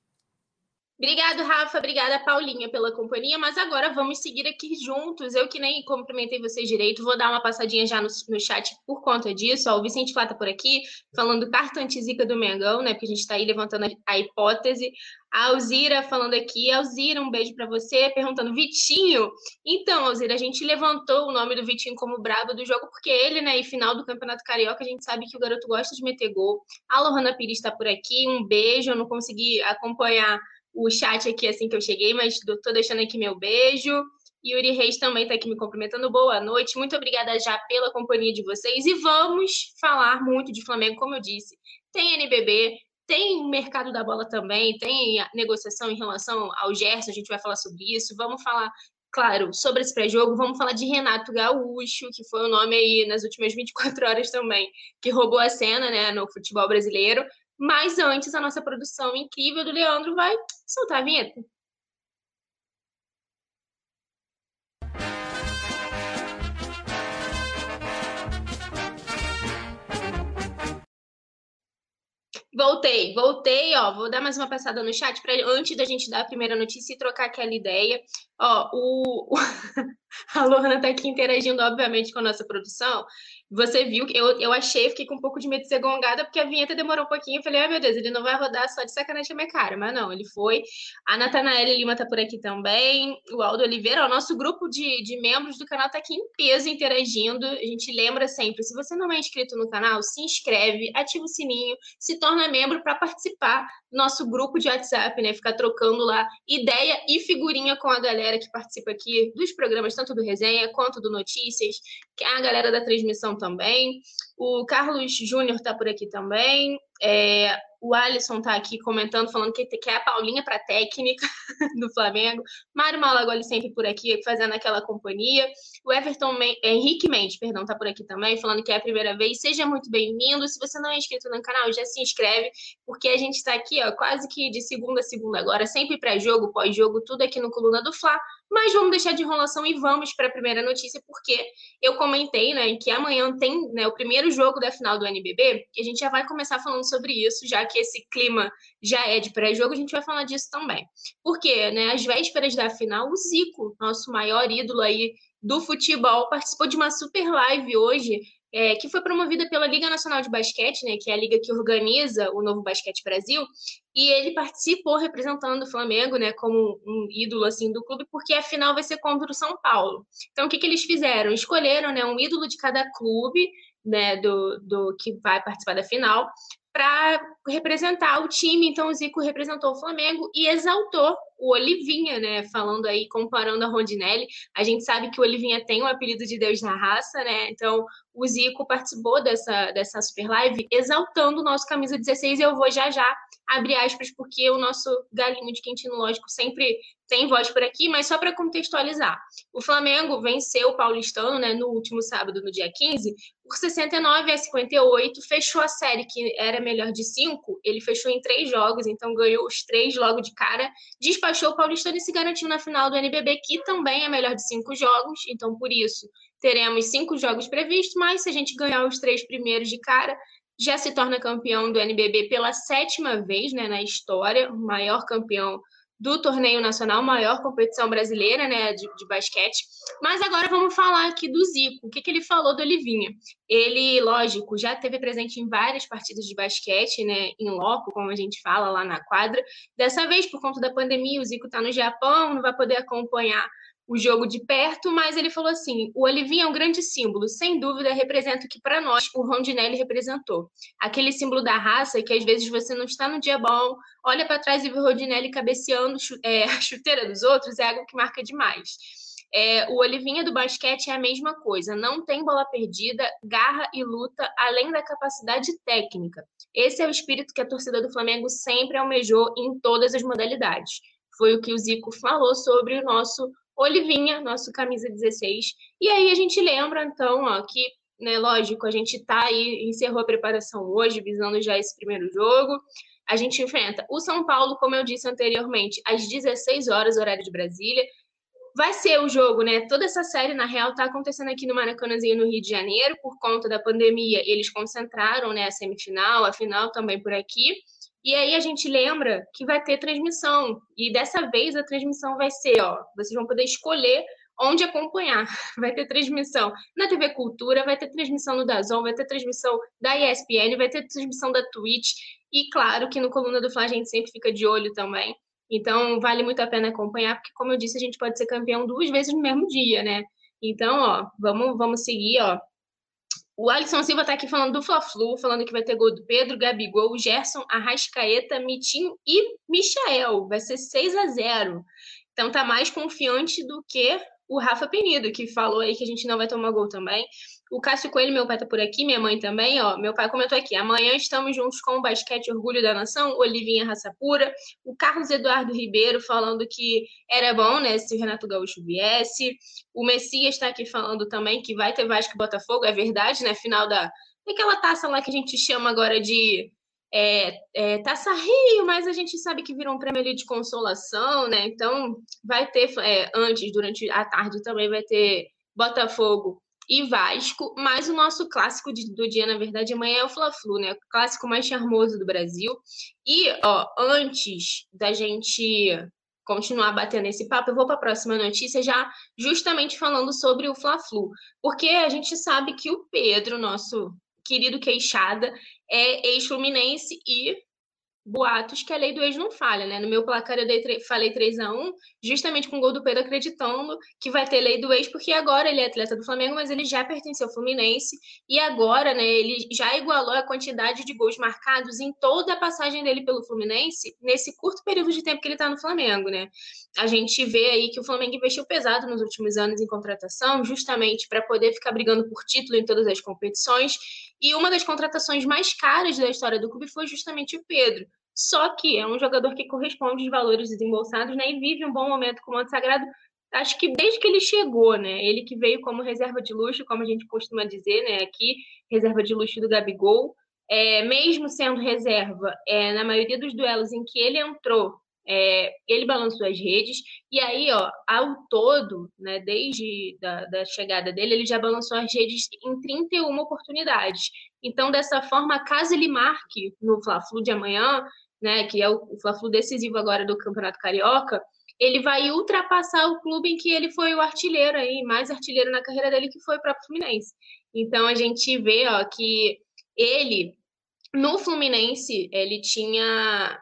Obrigado, Rafa. Obrigada, Paulinha, pela companhia. Mas agora vamos seguir aqui juntos. Eu que nem cumprimentei vocês direito, vou dar uma passadinha já no, no chat por conta disso. Ó, o Vicente Flá tá por aqui, falando carta antizica do Mengão, né? Porque a gente está aí levantando a, a, hipótese. A Alzira falando aqui. Alzira, um beijo para você. Perguntando, Vitinho. Então, Alzira, a gente levantou o nome do Vitinho como brabo do jogo, porque ele, né, e final do Campeonato Carioca, a gente sabe que o garoto gosta de meter gol. A Lohana Pires está por aqui. Um beijo. Eu não consegui acompanhar o chat aqui assim que eu cheguei, mas tô deixando aqui meu beijo. Yuri Reis também está aqui me cumprimentando. Boa noite. Muito obrigada já pela companhia de vocês. E vamos falar muito de Flamengo, como eu disse. Tem NBB, tem mercado da bola também, tem negociação em relação ao Gerson, a gente vai falar sobre isso. Vamos falar, claro, sobre esse pré-jogo. Vamos falar de Renato Gaúcho, que foi o nome aí nas últimas 24 horas também, que roubou a cena né, no futebol brasileiro. Mas antes, a nossa produção incrível do Leandro vai soltar a vinheta. Voltei, voltei, ó. Vou dar mais uma passada no chat para antes da gente dar a primeira notícia e trocar aquela ideia. Ó, o, [LAUGHS] a Lorna tá aqui interagindo, obviamente, com a nossa produção. Você viu que eu, eu achei, fiquei com um pouco de medo de ser gongada, porque a vinheta demorou um pouquinho. Eu falei, ai meu Deus, ele não vai rodar só de sacanagem na minha cara. Mas não, ele foi. A Natanaela Lima tá por aqui também. O Aldo Oliveira, o nosso grupo de, de membros do canal tá aqui em peso interagindo. A gente lembra sempre: se você não é inscrito no canal, se inscreve, ativa o sininho, se torna membro para participar do nosso grupo de WhatsApp, né? Ficar trocando lá ideia e figurinha com a galera que participa aqui dos programas, tanto do Resenha quanto do Notícias, que é a galera da transmissão também. O Carlos Júnior está por aqui também. É, o Alisson está aqui comentando, falando que quer a Paulinha para técnica [LAUGHS] do Flamengo. Mário Malagoli sempre por aqui, fazendo aquela companhia. O Everton Men Henrique Mendes, perdão, está por aqui também, falando que é a primeira vez. Seja muito bem-vindo. Se você não é inscrito no canal, já se inscreve, porque a gente está aqui, ó, quase que de segunda a segunda agora, sempre pré-jogo, pós-jogo, tudo aqui no Coluna do Fla. Mas vamos deixar de enrolação e vamos para a primeira notícia, porque eu comentei, né, que amanhã tem né, o primeiro jogo da final do NBB, e a gente já vai começar falando sobre isso, já que esse clima já é de pré-jogo, a gente vai falar disso também. Porque, né, às vésperas da final, o Zico, nosso maior ídolo aí do futebol, participou de uma super live hoje é, que foi promovida pela Liga Nacional de Basquete, né, que é a liga que organiza o Novo Basquete Brasil, e ele participou representando o Flamengo, né, como um ídolo assim do clube, porque a final vai ser contra o São Paulo. Então o que, que eles fizeram? Escolheram, né, um ídolo de cada clube, né, do, do que vai participar da final, para representar o time. Então, o Zico representou o Flamengo e exaltou o Olivinha, né? Falando aí, comparando a Rondinelli. A gente sabe que o Olivinha tem o apelido de Deus na raça, né? Então, o Zico participou dessa, dessa super live exaltando o nosso camisa 16 e eu vou já já abrir aspas, porque o nosso galinho de quentinho, lógico, sempre tem voz por aqui, mas só para contextualizar. O Flamengo venceu o Paulistano, né, no último sábado, no dia 15, por 69 a 58, fechou a série que era melhor de cinco, ele fechou em três jogos, então ganhou os três logo de cara, despachou o Paulistano e se garantiu na final do NBB, que também é melhor de cinco jogos, então por isso teremos cinco jogos previstos, mas se a gente ganhar os três primeiros de cara, já se torna campeão do NBB pela sétima vez né, na história, o maior campeão do torneio nacional, maior competição brasileira né, de, de, basquete. Mas agora vamos falar aqui do Zico. O que, que ele falou do Olivinha? Ele, lógico, já teve presente em várias partidas de basquete, né, em loco, como a gente fala lá na quadra. Dessa vez, por conta da pandemia, o Zico está no Japão, não vai poder acompanhar o jogo de perto, mas ele falou assim: o Olivinho é um grande símbolo, sem dúvida representa o que para nós o Rondinelli representou. Aquele símbolo da raça que às vezes você não está no dia bom, olha para trás e vê o Rondinelli cabeceando é, [LAUGHS] a chuteira dos outros, é algo que marca demais. É, o Olivinha do basquete é a mesma coisa, não tem bola perdida, garra e luta, além da capacidade técnica. Esse é o espírito que a torcida do Flamengo sempre almejou em todas as modalidades. Foi o que o Zico falou sobre o nosso Olivinha, nosso camisa 16. E aí a gente lembra, então, ó, que, né, lógico, a gente tá aí, encerrou a preparação hoje, visando já esse primeiro jogo. A gente enfrenta o São Paulo, como eu disse anteriormente, às 16 horas, horário de Brasília. Vai ser o jogo, né? Toda essa série, na real, tá acontecendo aqui no Maracanãzinho, no Rio de Janeiro, por conta da pandemia. Eles concentraram, né, a semifinal, a final também por aqui. E aí a gente lembra que vai ter transmissão. E dessa vez a transmissão vai ser, ó, vocês vão poder escolher onde acompanhar. [LAUGHS] Vai ter transmissão na TV Cultura, vai ter transmissão no Dazon, vai ter transmissão da ESPN, vai ter transmissão da Twitch. E claro que no Coluna do Fla a gente sempre fica de olho também. Então vale muito a pena acompanhar, porque como eu disse, a gente pode ser campeão duas vezes no mesmo dia, né? Então, ó, vamos, vamos seguir, ó. O Alisson Silva está aqui falando do Fla-Flu, falando que vai ter gol do Pedro, Gabigol, Gerson, Arrascaeta, Mitinho e Michael. Vai ser 6 a 0 Então tá mais confiante do que o Rafa Penido, que falou aí que a gente não vai tomar gol também. O Cássio Coelho, meu pai tá por aqui, minha mãe também, ó. Meu pai comentou aqui: amanhã estamos juntos com o Basquete Orgulho da Nação, Olivinha Raça Pura. O Carlos Eduardo Ribeiro falando que era bom, né, se o Renato Gaúcho viesse. O Messias está aqui falando também que vai ter Vasco e Botafogo, é verdade, né? Final da. Aquela taça lá que a gente chama agora de é, é, Taça Rio, mas a gente sabe que virou um prêmio ali de consolação, né? Então vai ter é, antes, durante a tarde também vai ter Botafogo e Vasco, mas o nosso clássico de, do dia, na verdade, amanhã é o Fla-Flu, né? O clássico mais charmoso do Brasil. E, ó, antes da gente continuar batendo esse papo, eu vou para a próxima notícia já justamente falando sobre o Fla-Flu, porque a gente sabe que o Pedro, nosso querido queixada, é ex-fluminense e boatos que a lei do ex não falha, né? No meu placar eu dei, falei 3 a 1 justamente com o gol do Pedro acreditando que vai ter lei do ex, porque agora ele é atleta do Flamengo, mas ele já pertence ao Fluminense, e agora, né, ele já igualou a quantidade de gols marcados em toda a passagem dele pelo Fluminense, nesse curto período de tempo que ele está no Flamengo, né? A gente vê aí que o Flamengo investiu pesado nos últimos anos em contratação, justamente para poder ficar brigando por título em todas as competições, e uma das contratações mais caras da história do clube foi justamente o Pedro. Só que é um jogador que corresponde aos valores desembolsados, né? E vive um bom momento com o Manto Sagrado. Acho que desde que ele chegou, né? Ele que veio como reserva de luxo, como a gente costuma dizer, né? Aqui, reserva de luxo do Gabigol. É, mesmo sendo reserva, é, na maioria dos duelos em que ele entrou, é, ele balançou as redes, e aí, ó, ao todo, né, desde da, da, chegada dele, ele já balançou as redes em 31 oportunidades. Então, dessa forma, caso ele marque no Fla-Flu de amanhã, né, que é o, o Fla-Flu decisivo agora do Campeonato Carioca, ele vai ultrapassar o clube em que ele foi o artilheiro aí, mais artilheiro na carreira dele, que foi o próprio Fluminense. Então a gente vê ó, que ele, no Fluminense, ele tinha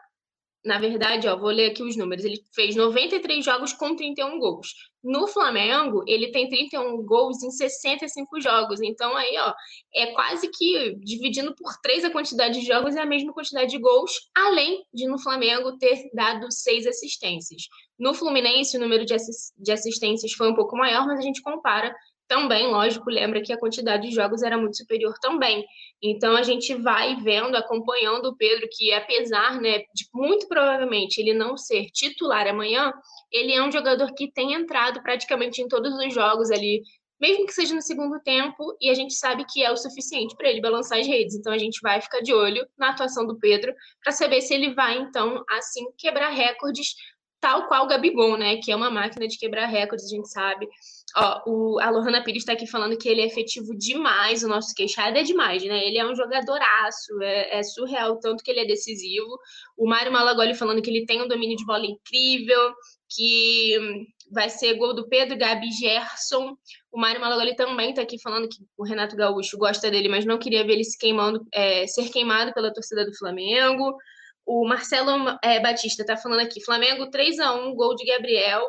na verdade, ó, vou ler aqui os números. Ele fez 93 jogos com 31 gols. No Flamengo, ele tem 31 gols em 65 jogos. Então, aí, ó, é quase que dividindo por três a quantidade de jogos é a mesma quantidade de gols, além de no Flamengo ter dado seis assistências. No Fluminense, o número de, assistências foi um pouco maior, mas a gente compara também, lógico, lembra que a quantidade de jogos era muito superior também. Então a gente vai vendo, acompanhando o Pedro, que apesar, né, de muito provavelmente ele não ser titular amanhã, ele é um jogador que tem entrado praticamente em todos os jogos ali, mesmo que seja no segundo tempo, e a gente sabe que é o suficiente para ele balançar as redes. Então a gente vai ficar de olho na atuação do Pedro para saber se ele vai então assim quebrar recordes tal qual o Gabigol, né? Que é uma máquina de quebrar recordes, a gente sabe. Ó, o, a Lohana Pires está aqui falando que ele é efetivo demais, o nosso queixado é demais, né? Ele é um jogadoraço, é, é surreal tanto que ele é decisivo. O Mário Malagoli falando que ele tem um domínio de bola incrível, que vai ser gol do Pedro Gabi Gerson. O Mário Malagoli também está aqui falando que o Renato Gaúcho gosta dele, mas não queria ver ele se queimando, é, ser queimado pela torcida do Flamengo. O Marcelo é, Batista está falando aqui, Flamengo 3 a 1 gol de Gabriel.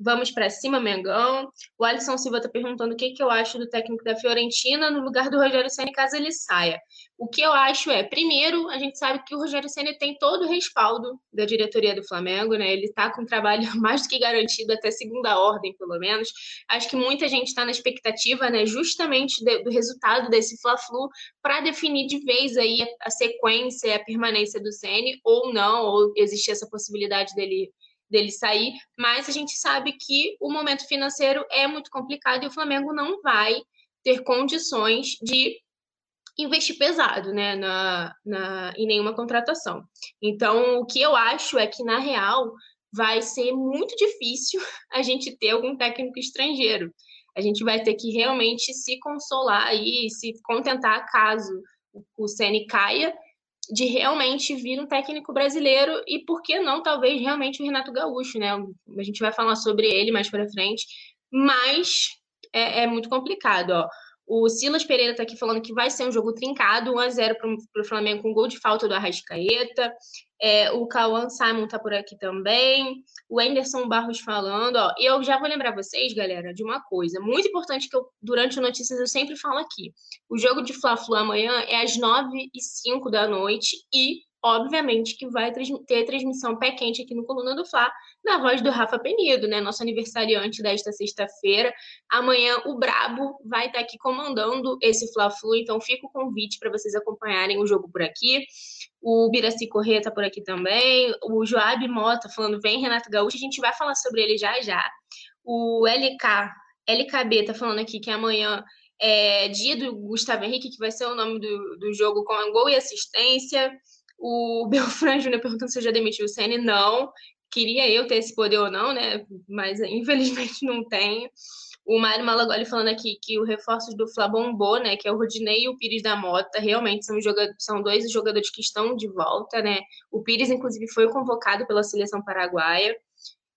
Vamos para cima, Mengão. O Alisson Silva está perguntando o que, que eu acho do técnico da Fiorentina no lugar do Rogério Senna caso ele saia. O que eu acho é, primeiro, a gente sabe que o Rogério Senna tem todo o respaldo da diretoria do Flamengo, né? Ele está com um trabalho [LAUGHS] mais do que garantido até segunda ordem, pelo menos. Acho que muita gente está na expectativa, né, justamente do resultado desse Fla-Flu para definir de vez aí a, a sequência, a permanência do Senna ou não, ou existe essa possibilidade dele dele sair, mas a gente sabe que o momento financeiro é muito complicado e o Flamengo não vai ter condições de investir pesado né, na, na, em nenhuma contratação. Então, o que eu acho é que, na real, vai ser muito difícil [LAUGHS] a gente ter algum técnico estrangeiro. A gente vai ter que realmente se consolar e se contentar caso o Ceni caia de realmente vir um técnico brasileiro e por que não talvez realmente o Renato Gaúcho, né? A gente vai falar sobre ele mais para frente, mas é, é, muito complicado, ó. O Silas Pereira está aqui falando que vai ser um jogo trincado, 1 a 0 para o Flamengo com gol de falta do Arrascaeta. É, o Cauã Simon está por aqui também. O Anderson Barros falando, ó. Eu já vou lembrar vocês, galera, de uma coisa muito importante que eu, durante o Notícias, eu sempre falo aqui. O jogo de Fla-Flu amanhã é às 9 e 05 da noite e obviamente que vai ter transmissão pé quente aqui no Coluna do Fla, na voz do Rafa Penido, né? Nosso aniversariante desta sexta-feira. Amanhã o Brabo vai estar aqui comandando esse Fla-Flu, então fica o convite para vocês acompanharem o jogo por aqui. O Biraci Corrêa está por aqui também. O Joab Mota falando, vem Renato Gaúcho, a gente vai falar sobre ele já já. O LK, LKB tá falando aqui que amanhã é dia do Gustavo Henrique, que vai ser o nome do, do jogo com gol e assistência. O [LAUGHS] Belfran Júnior perguntando se já demitiu o Senna. Não. Queria eu ter esse poder ou não, né? Mas [LAUGHS] infelizmente não tenho. O Mário Malagoli falando aqui que o reforço do Flabombô, né, que é o Rodinei e o Pires da Mota, realmente são, jogadores, são dois jogadores que estão de volta, né? O Pires, inclusive, foi convocado pela seleção paraguaia.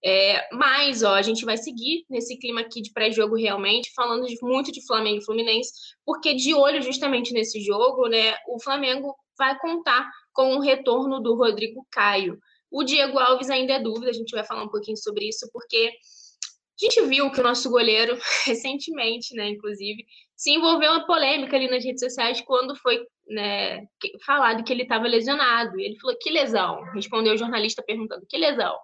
É, mas, ó, a gente vai seguir nesse clima aqui de pré-jogo realmente, falando de, muito de Flamengo e Fluminense, porque de olho justamente nesse jogo, né, o Flamengo vai contar com o retorno do Rodrigo Caio. O Diego Alves ainda é dúvida, a gente vai falar um pouquinho sobre isso, porque a gente viu que o nosso goleiro, [LAUGHS] recentemente, né, inclusive, se envolveu uma polêmica ali nas redes sociais quando foi né, falado que ele estava lesionado. E ele falou: que lesão? Respondeu o jornalista perguntando: que lesão?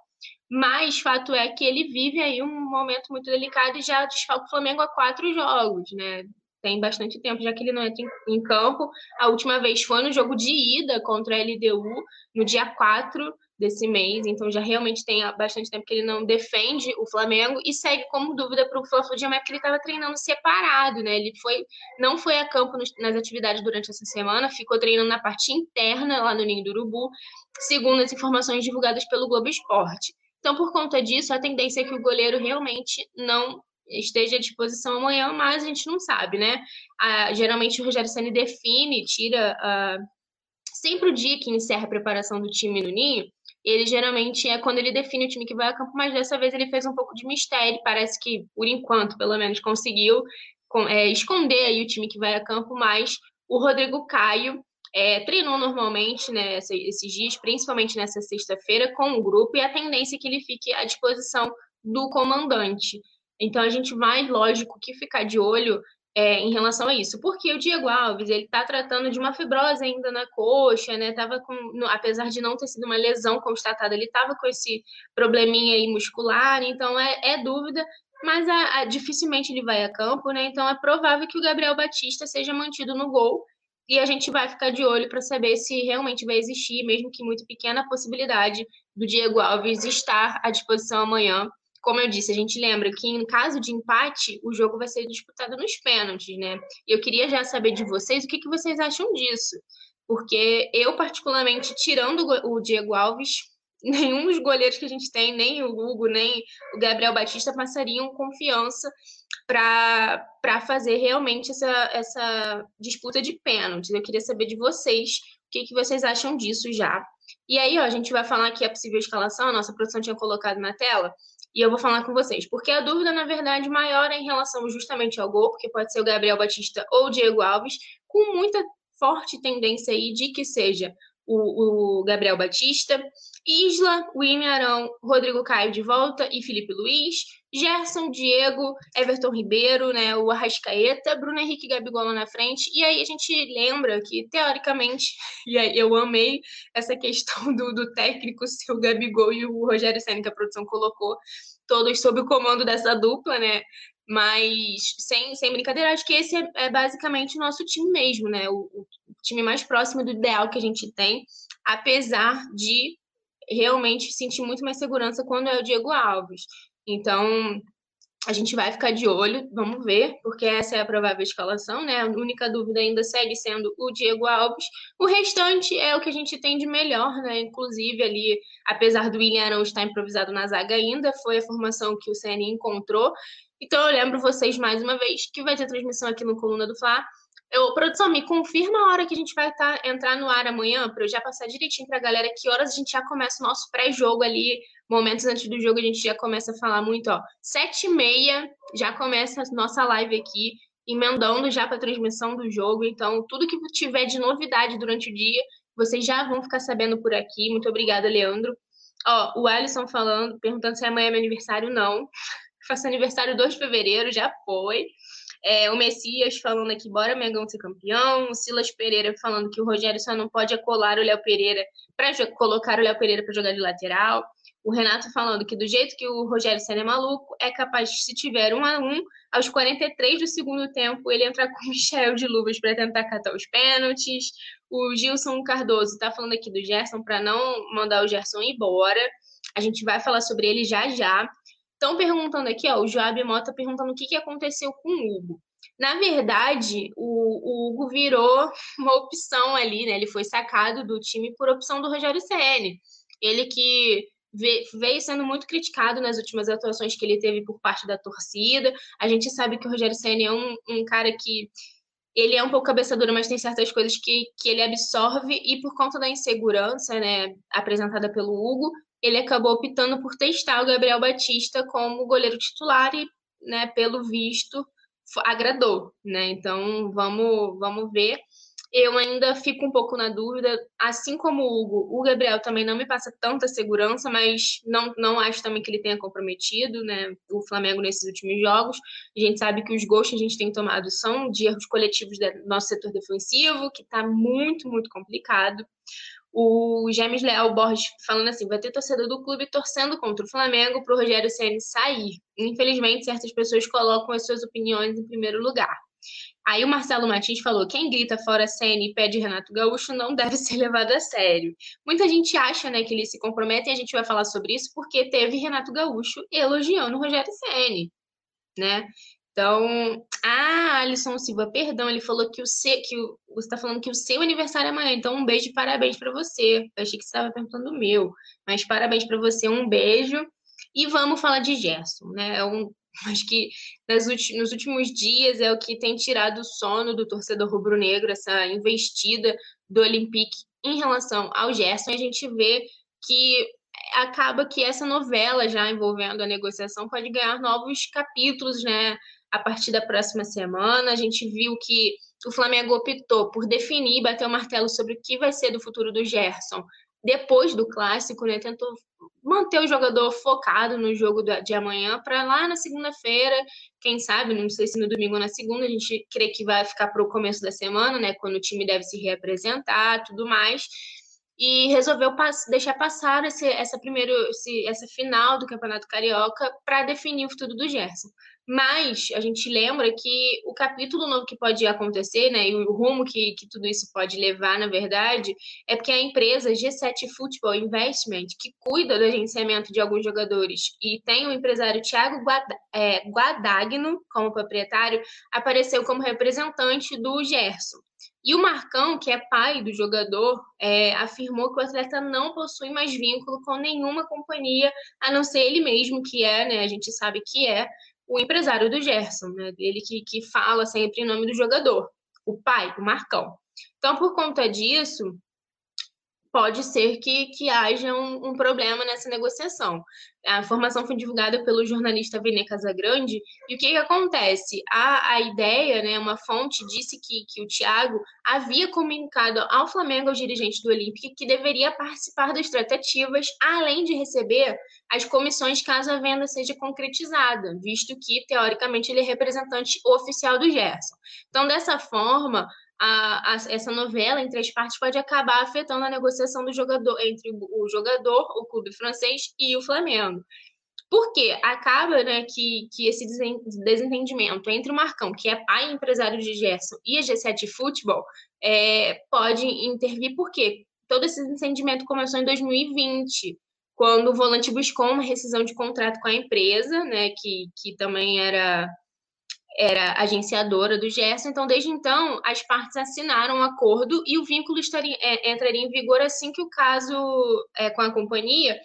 Mas fato é que ele vive aí um momento muito delicado e já desfalca o Flamengo há quatro jogos, né? Tem bastante tempo, já que ele não entra em campo. A última vez foi no jogo de ida contra a LDU, no dia 4 desse mês, então já realmente tem bastante tempo que ele não defende o Flamengo e segue como dúvida para o Fla-Flu de porque ele estava treinando separado, né? Ele foi, não foi a campo nas atividades durante essa semana, ficou treinando na parte interna lá no Ninho do Urubu, segundo as informações divulgadas pelo Globo Esporte. Então, por conta disso, a tendência é que o goleiro realmente não esteja à disposição amanhã, mas a gente não sabe, né? Ah, geralmente o Rogério Senna define, tira ah, sempre o dia que encerra a preparação do time no Ninho, ele geralmente é quando ele define o time que vai a campo, mas dessa vez ele fez um pouco de mistério, parece que, por enquanto, pelo menos, conseguiu é, esconder aí o time que vai a campo, mas o Rodrigo Caio é, treinou normalmente né, esses dias, principalmente nessa sexta-feira, com o grupo, e a tendência é que ele fique à disposição do comandante. Então a gente vai, lógico, que ficar de olho é, em relação a isso, porque o Diego Alves ele está tratando de uma fibrose ainda na coxa, né? Tava com, apesar de não ter sido uma lesão constatada, ele estava com esse probleminha aí muscular, então é, é dúvida, mas a, a, dificilmente ele vai a campo, né? Então é provável que o Gabriel Batista seja mantido no gol e a gente vai ficar de olho para saber se realmente vai existir, mesmo que muito pequena, a possibilidade do Diego Alves estar à disposição amanhã como eu disse, a gente lembra que em caso de empate, o jogo vai ser disputado nos pênaltis, né? E eu queria já saber de vocês o que, que vocês acham disso. Porque eu, particularmente, tirando o Diego Alves, [LAUGHS] nenhum dos goleiros que a gente tem, nem o Hugo, nem o Gabriel Batista, passariam confiança para fazer realmente essa, essa disputa de pênaltis. Eu queria saber de vocês o que, que vocês acham disso já. E aí, ó, a gente vai falar aqui a possível escalação, a nossa produção tinha colocado na tela e eu vou falar com vocês. Porque a dúvida, na verdade, maior é em relação justamente ao gol, porque pode ser o Gabriel Batista ou o Diego Alves, com muita forte tendência aí de que seja o, o Gabriel Batista, Isla, William Arão, Rodrigo Caio de volta e Felipe Luiz, Gerson, Diego, Everton Ribeiro, né, o Arrascaeta, Bruno Henrique Gabigol na frente. E aí a gente lembra que, teoricamente, [LAUGHS] e aí eu amei essa questão do, do técnico ser o Gabigol e o Rogério Senna, que a produção colocou, todos sob o comando dessa dupla, né? Mas sem, sem brincadeira, acho que esse é, é basicamente o nosso time mesmo, né? O, o time mais próximo do ideal que a gente tem, apesar de realmente sentir muito mais segurança quando é o Diego Alves. Então, a gente vai ficar de olho, vamos ver, porque essa é a provável escalação, né? A única dúvida ainda segue sendo o Diego Alves. O restante é o que a gente tem de melhor, né? Inclusive ali, apesar do William Arão estar improvisado na zaga ainda, foi a formação que o CN encontrou. Então eu lembro vocês mais uma vez que vai ter transmissão aqui no Coluna do Fla eu, produção, me confirma a hora que a gente vai tá, entrar no ar amanhã, para eu já passar direitinho para a galera que horas a gente já começa o nosso pré-jogo ali, momentos antes do jogo a gente já começa a falar muito, ó. Sete e meia já começa a nossa live aqui, emendando já para transmissão do jogo. Então, tudo que tiver de novidade durante o dia, vocês já vão ficar sabendo por aqui. Muito obrigada, Leandro. Ó, o Alisson falando, perguntando se amanhã é meu aniversário. Não. [LAUGHS] Faço aniversário 2 de fevereiro, já foi. É, o Messias falando aqui, bora Mengão ser campeão. O Silas Pereira falando que o Rogério só não pode acolar o Léo Pereira para colocar o Léo Pereira para jogar de lateral. O Renato falando que do jeito que o Rogério Senna é maluco, é capaz, se tiver um a um, aos 43 do segundo tempo, ele entrar com o [LAUGHS] Michel de luvas para tentar catar os pênaltis. O Gilson Cardoso está falando aqui do Gerson para não mandar o Gerson embora. A gente vai falar sobre ele já já. Estão perguntando aqui, ó, o Joab Mota perguntando o que, que aconteceu com o Hugo. Na verdade, o, o, Hugo virou uma opção ali, né? Ele foi sacado do time por opção do Rogério Ceni. Ele que veio sendo muito criticado nas últimas atuações que ele teve por parte da torcida. A gente sabe que o Rogério Ceni é um, um cara que ele é um pouco cabeça dura, mas tem certas coisas que, que ele absorve e por conta da insegurança, né, apresentada pelo Hugo, ele acabou optando por testar o Gabriel Batista como goleiro titular e, né, pelo visto, agradou, né? Então, vamos, vamos ver. Eu ainda fico um pouco na dúvida, assim como o Hugo, o Gabriel também não me passa tanta segurança, mas não, não acho também que ele tenha comprometido, né, o Flamengo nesses últimos jogos. A gente sabe que os gols que a gente tem tomado são de erros coletivos do nosso setor defensivo, que está muito, muito complicado o James Leal Borges falando assim: vai ter torcedor do clube torcendo contra o Flamengo para o Rogério Ceni sair. Infelizmente, certas pessoas colocam as suas opiniões em primeiro lugar. Aí o Marcelo Martins falou: quem grita fora Ceni e pede Renato Gaúcho não deve [LAUGHS] ser levado a sério. Muita gente acha né, que ele se compromete e a gente vai falar sobre isso porque teve Renato Gaúcho elogiando o Rogério Ceni. Né? Então, ah, Alisson Silva, perdão, ele falou que o seu, que o, você está falando que o seu aniversário é amanhã, então um beijo e parabéns para você. Eu achei que você estava perguntando o meu, mas parabéns para você, um beijo. E vamos falar de Gerson, né? É um, [LAUGHS] acho que nos últimos dias é o que tem tirado o sono do torcedor rubro-negro, essa investida do Olympique em relação ao Gerson. A gente vê que acaba que essa novela já envolvendo a negociação pode ganhar novos capítulos, né? A partir da próxima semana. A gente viu que o Flamengo optou por definir bater o martelo sobre o que vai ser do futuro do Gerson depois do clássico, né? Tentou manter o jogador focado no jogo de amanhã para lá na segunda-feira, quem sabe, não sei se no domingo ou na segunda, a gente crê que vai ficar para o começo da semana, né? Quando o time deve se reapresentar, tudo mais. E resolveu pass deixar passar esse, essa primeiro, esse, essa final do Campeonato Carioca para definir o futuro do Gerson. Mas a gente lembra que o capítulo novo que pode acontecer, né, e o rumo que, que tudo isso pode levar, na verdade, é porque a empresa G7 Football Investment, que cuida do agenciamento de alguns jogadores, e tem o empresário Thiago é, Guadagno como proprietário, apareceu como representante do Gerson. E o Marcão, que é pai do jogador, é, afirmou que o atleta não possui mais vínculo com nenhuma companhia, a não ser ele mesmo, que é, né, a gente sabe que é, o empresário do Gerson, né? Ele que, que fala sempre em nome do jogador, o pai, o Marcão. Então, por conta disso, pode ser que, que haja um, um, problema nessa negociação. A informação foi divulgada pelo jornalista Vene Casagrande, e o que, que acontece? A, a ideia, né, uma fonte disse que, que o Thiago havia comunicado ao Flamengo, aos dirigentes do Olímpico, que deveria participar das tratativas, além de receber as comissões caso a venda seja concretizada, visto que, teoricamente, ele é representante oficial do Gerson. Então, dessa forma, a, a, essa novela entre as partes pode acabar afetando a negociação do jogador entre o jogador, o clube francês e o Flamengo. Porque acaba né, que, que esse desentendimento entre o Marcão, que é pai empresário de Gerson, e a G7 Futebol, é, pode intervir, porque todo esse desentendimento começou em 2020, quando o volante buscou uma rescisão de contrato com a empresa, né, que, que também era era agenciadora do Gerson, então desde então as partes assinaram um acordo e o vínculo estaria, é, entraria em vigor assim que o caso é, com a companhia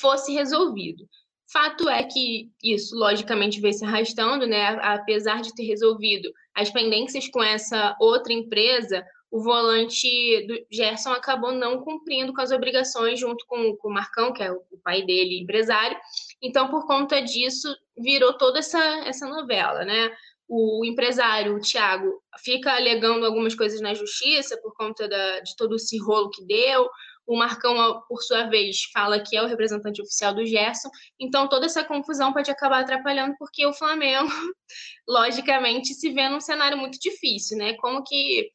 fosse resolvido. Fato é que isso, logicamente, veio se arrastando, né? Apesar de ter resolvido as pendências com essa outra empresa, o volante do Gerson acabou não cumprindo com as obrigações junto com, com o Marcão, que é o pai dele, empresário. Então, por conta disso, virou toda essa, essa novela, né? O empresário, o Thiago, fica alegando algumas coisas na justiça por conta da, de todo esse rolo que deu. O Marcão, por sua vez, fala que é o representante oficial do Gerson. Então, toda essa confusão pode acabar atrapalhando, porque o Flamengo, [LAUGHS] logicamente, se vê num cenário muito difícil, né? Como que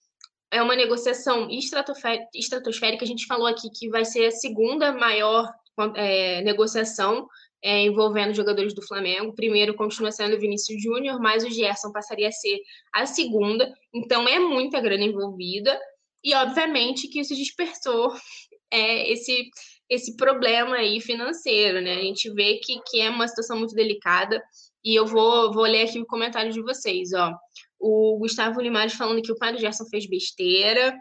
é uma negociação estratosférica, a gente falou aqui que vai ser a segunda maior é, negociação é, envolvendo jogadores do Flamengo. O primeiro continua sendo o Vinícius Júnior, mas o Gerson passaria a ser a segunda. Então é muita grana envolvida. E obviamente que isso dispersou [LAUGHS] é, esse, esse problema aí financeiro, né? A gente vê que, que é uma situação muito delicada. E eu vou, vou ler aqui o comentário de vocês, ó. O Gustavo Limares falando que o pai do Gerson fez besteira.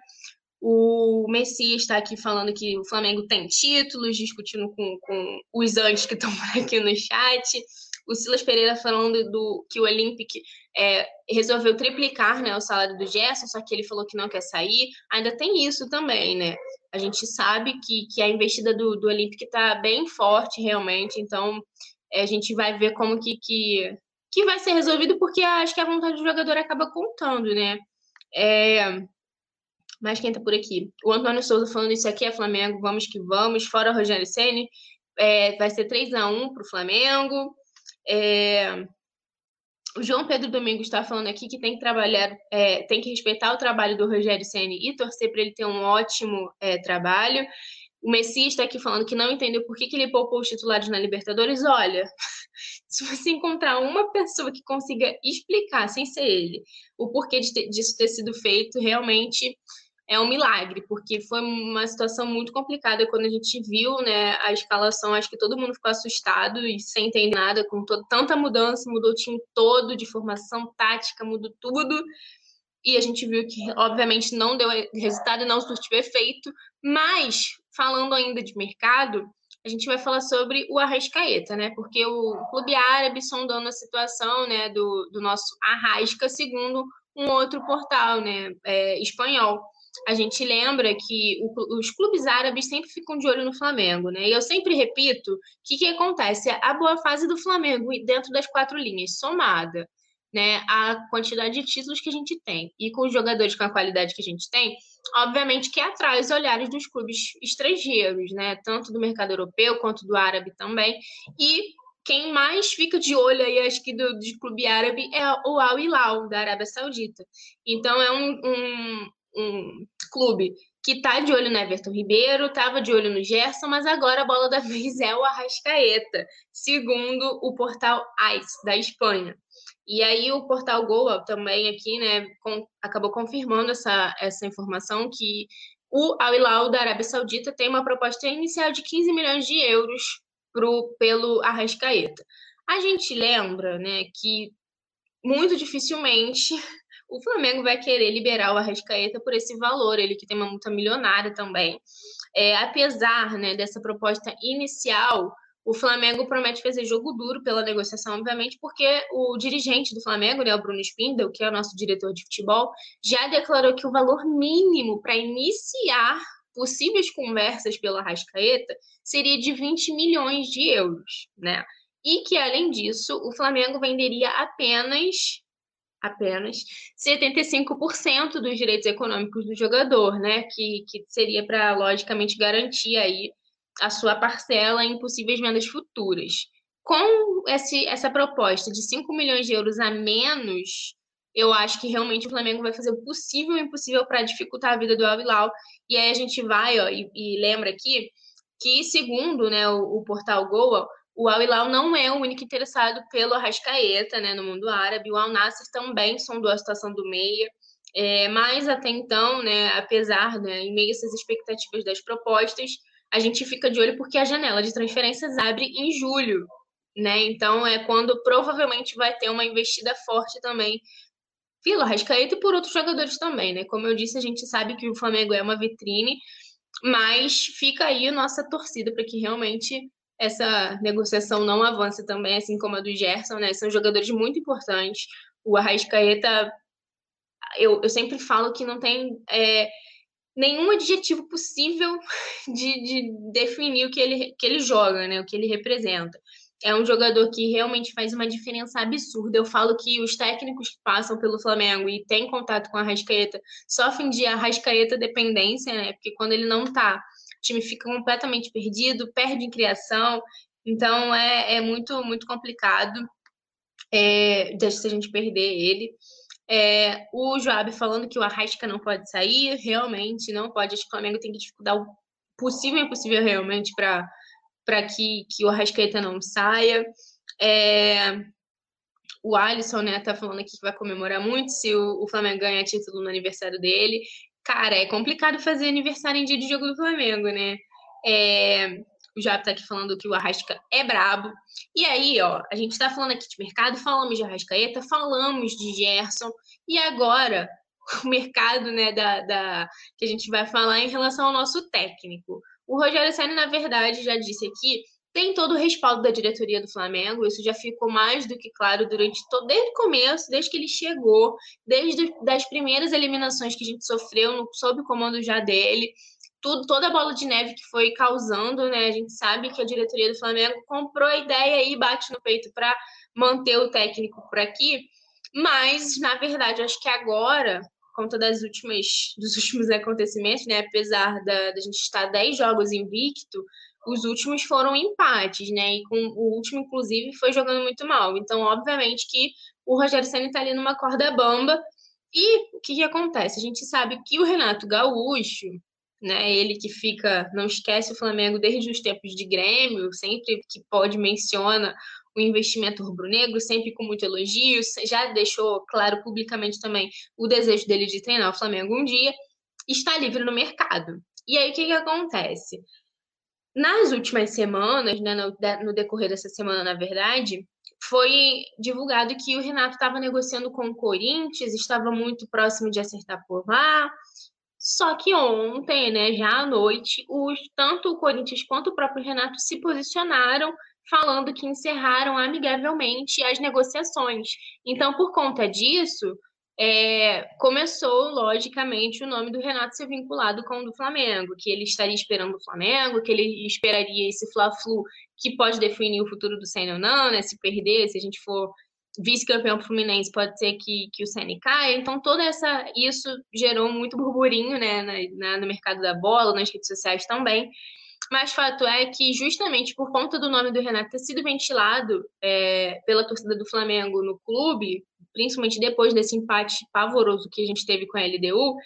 O Messias está aqui falando que o Flamengo tem títulos, discutindo com, com os antes que estão [LAUGHS] aqui no chat. O Silas Pereira falando do que o Olympic é, resolveu triplicar né, o salário do Gerson, só que ele falou que não quer sair. Ainda tem isso também, né? A gente sabe que, que a investida do, do Olympic está bem forte, realmente. Então, é, a gente vai ver como que, que, que vai ser resolvido, porque acho que a vontade do jogador acaba contando, né? É, mas quem tá por aqui? O Antônio Souza falando isso aqui é Flamengo, vamos que vamos, fora Rogério Senni, é, vai ser 3 a 1 para o Flamengo. É, o João Pedro Domingos está falando aqui que tem que trabalhar, é, tem que respeitar o trabalho do Rogério Senni e torcer para ele ter um ótimo é, trabalho. O Messias está aqui falando que não entendeu por que, que ele poupou os titulares na Libertadores. Olha, [LAUGHS] se você encontrar uma pessoa que consiga explicar, sem ser ele, o porquê de ter, disso ter sido feito, realmente é um milagre, porque foi uma situação muito complicada quando a gente viu né, a escalação. Acho que todo mundo ficou assustado e sem entender nada, com tanta mudança, mudou o time todo de formação tática, mudou tudo. E a gente viu que, obviamente, não deu resultado e não surtiu efeito. Mas, falando ainda de mercado, a gente vai falar sobre o Arrascaeta, né? Porque o clube árabe sondando a situação né, do, do nosso Arrasca, segundo um outro portal né, é, espanhol a gente lembra que o, os clubes árabes sempre ficam de olho no Flamengo, né? E eu sempre repito que o que acontece? A boa fase do Flamengo dentro das quatro linhas, somada né, a quantidade de títulos que a gente tem e com os jogadores com a qualidade que a gente tem, obviamente que atrai os olhares dos clubes estrangeiros, né? Tanto do mercado europeu quanto do árabe também. E quem mais fica de olho aí, acho que do, do clube árabe, é o Al Hilal, da Arábia Saudita. Então é um, um, um clube que está de olho no Everton Ribeiro, estava de olho no Gerson, mas agora a bola da [LAUGHS] vez é o Arrascaeta, segundo o portal ICE, da Espanha. E aí o portal Gol também aqui, né, com, acabou confirmando essa, essa informação que o Al Hilal da Arábia Saudita tem uma proposta inicial de 15 milhões de euros pro, pelo Arrascaeta. A gente lembra, né, que muito dificilmente o Flamengo vai querer liberar o Arrascaeta por esse valor, ele que tem uma multa milionária também. É, apesar né, dessa proposta inicial, o Flamengo promete fazer jogo duro pela negociação, obviamente, porque o dirigente do Flamengo, né, o Bruno Spindel, que é o nosso diretor de futebol, já declarou que o valor mínimo para iniciar possíveis conversas pela Rascaeta seria de 20 milhões de euros, né? E que, além disso, o Flamengo venderia apenas apenas 75% dos direitos econômicos do jogador, né? Que, que seria para, logicamente, garantir aí a sua parcela em possíveis vendas futuras. Com esse, essa proposta de 5 milhões de euros a menos, eu acho que realmente o Flamengo vai fazer o possível e o impossível para dificultar a vida do Al Hilal. E aí a gente vai, ó, e, e lembra aqui que, segundo né, o, o portal Goa, o Al Hilal não é o único interessado pelo Arrascaeta, né, no mundo árabe. O Al Nassr também sondou a situação do meia. É, mas até então, né, apesar, né, em meio a essas expectativas das propostas, a gente fica de olho porque a janela de transferências abre em julho, né? Então é quando provavelmente vai ter uma investida forte também pelo Arrascaeta e por outros jogadores também, né? Como eu disse, a gente sabe que o Flamengo é uma vitrine, mas fica aí a nossa torcida para que realmente essa negociação não avance também, assim como a do Gerson, né? São jogadores muito importantes. O Arrascaeta, eu, eu sempre falo que não tem é, nenhum adjetivo possível [LAUGHS] de, de definir o que ele, que ele joga, né? O que ele representa é um jogador que realmente faz uma diferença absurda. Eu falo que os técnicos que passam pelo Flamengo e têm contato com a Rascaeta sofrem de Arrascaeta dependência, né? Porque quando ele não tá, o time fica completamente perdido, perde em criação. Então é, é muito, muito complicado é, se a gente perder ele. É, o Joab falando que o Arrasca não pode sair, realmente não pode. Acho que o Flamengo tem que dificultar o possível e impossível realmente para para que, que o Arrascaeta não saia. É, o Alisson, né, tá falando aqui que vai comemorar muito se o, o Flamengo ganhar título no aniversário dele. Cara, é complicado fazer aniversário em dia de jogo do Flamengo, né? É, o Jap tá aqui falando que o Arrasca é brabo. E aí, ó, a gente tá falando aqui de mercado, falamos de Arrascaeta, falamos de Gerson, e agora [LAUGHS] o mercado, né, da, da, que a gente vai falar em relação ao nosso técnico. O Rogério Senna, na verdade, já disse aqui, tem todo o respaldo da diretoria do Flamengo, isso já ficou mais do que claro durante todo, desde o começo, desde que ele chegou, desde as primeiras eliminações que a gente sofreu no, sob o comando já dele, tudo, toda a bola de neve que foi causando, né? A gente sabe que a diretoria do Flamengo comprou a ideia e bate no peito para manter o técnico por aqui, mas na verdade acho que agora conta das últimas, dos últimos [LAUGHS] acontecimentos, né? Apesar da, da gente estar 10 jogos invicto, os últimos foram empates, né? E com o último, inclusive, foi jogando muito mal. Então, obviamente que o Rogério Senna está ali numa corda bamba. E o que, que acontece? A gente sabe que o Renato Gaúcho, né? Ele que fica, não esquece o Flamengo desde os tempos de Grêmio, sempre que pode menciona o investimento rubro-negro, sempre com muito elogio, já deixou claro publicamente também o desejo dele de treinar o Flamengo um dia, está livre no mercado. E aí o que, que acontece? Nas últimas semanas, né, no, no decorrer dessa semana, na verdade, foi divulgado que o Renato estava negociando com o Corinthians, estava muito próximo de acertar por lá. Só que ontem, né, já à noite, os, tanto o Corinthians quanto o próprio Renato se posicionaram falando que encerraram amigavelmente as negociações. Então, por conta disso, é, começou, logicamente, o nome do Renato ser vinculado com o do Flamengo, que ele estaria esperando o Flamengo, que ele esperaria esse Fla-Flu que pode definir o futuro do Senna ou não, né? Se perder, se a gente for vice-campeão fluminense, pode ser que, que o Senna caia. Então, toda essa isso gerou muito burburinho, né, na, na, no mercado da bola, nas redes sociais também. Mas fato é que, justamente por conta do nome do Renato ter sido ventilado é, pela torcida do Flamengo no clube, principalmente depois desse empate pavoroso que a gente teve com a LDU,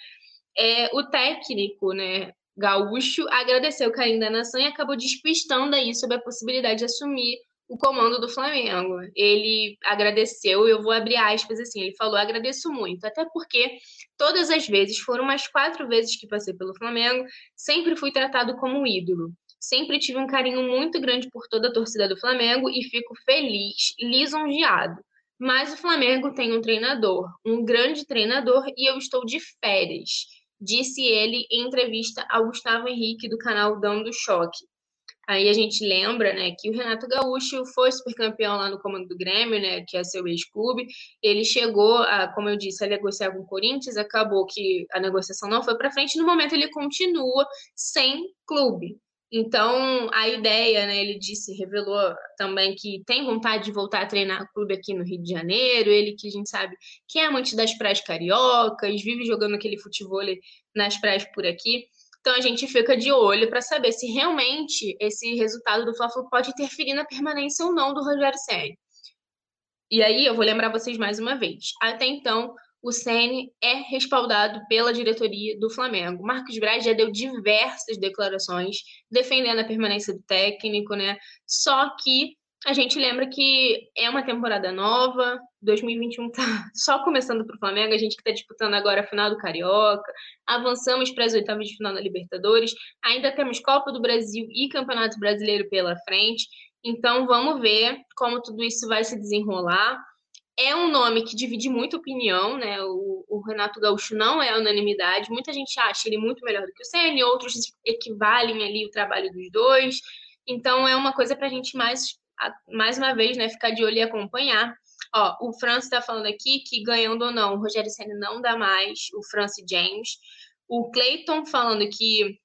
é, o técnico, né, gaúcho, agradeceu o carinho da nação e acabou despistando aí sobre a possibilidade de assumir o comando do Flamengo. Ele agradeceu, eu vou abrir aspas assim, ele falou: agradeço muito, até porque todas as vezes, foram umas quatro vezes que passei pelo Flamengo, sempre fui tratado como ídolo. Sempre tive um carinho muito grande por toda a torcida do Flamengo e fico feliz, lisonjeado. Mas o Flamengo tem um treinador, um grande treinador, e eu estou de férias, disse ele em entrevista ao Gustavo Henrique do canal Dando Choque. Aí a gente lembra, né, que o Renato Gaúcho foi supercampeão lá no comando do Grêmio, né, que é seu ex-clube. Ele chegou a, como eu disse, a negociar com o Corinthians, acabou que a negociação não foi para frente. No momento ele continua sem clube. Então, a ideia, né, ele disse, revelou também que tem vontade de voltar a treinar clube aqui no Rio de Janeiro, ele que a gente sabe que é amante das praias cariocas, vive jogando aquele futebol nas praias por aqui. Então a gente fica de olho para saber se realmente esse resultado do Fla-Flu pode interferir na permanência ou não do Rogério Ceni. E aí eu vou lembrar vocês mais uma vez. Até então, o Ceni é respaldado pela diretoria do Flamengo. Marcos Braz já deu diversas declarações defendendo a permanência do técnico, né? Só que a gente lembra que é uma temporada nova, 2021 tá [LAUGHS] só começando para o Flamengo, a gente que está disputando agora a final do Carioca, avançamos para as oitavas de final da Libertadores, ainda temos Copa do Brasil e Campeonato Brasileiro pela frente, então vamos ver como tudo isso vai se desenrolar. É um nome que divide muita opinião, né? O, o Renato Gaúcho não é unanimidade, muita gente acha ele muito melhor do que o Ceni, outros equivalem ali o trabalho dos dois. Então é uma coisa para a gente mais mais uma vez, né, ficar de olho e acompanhar. Ó, o Francis está falando aqui que ganhando ou não, o Rogério Senna não dá mais, o Francis James. O Clayton falando que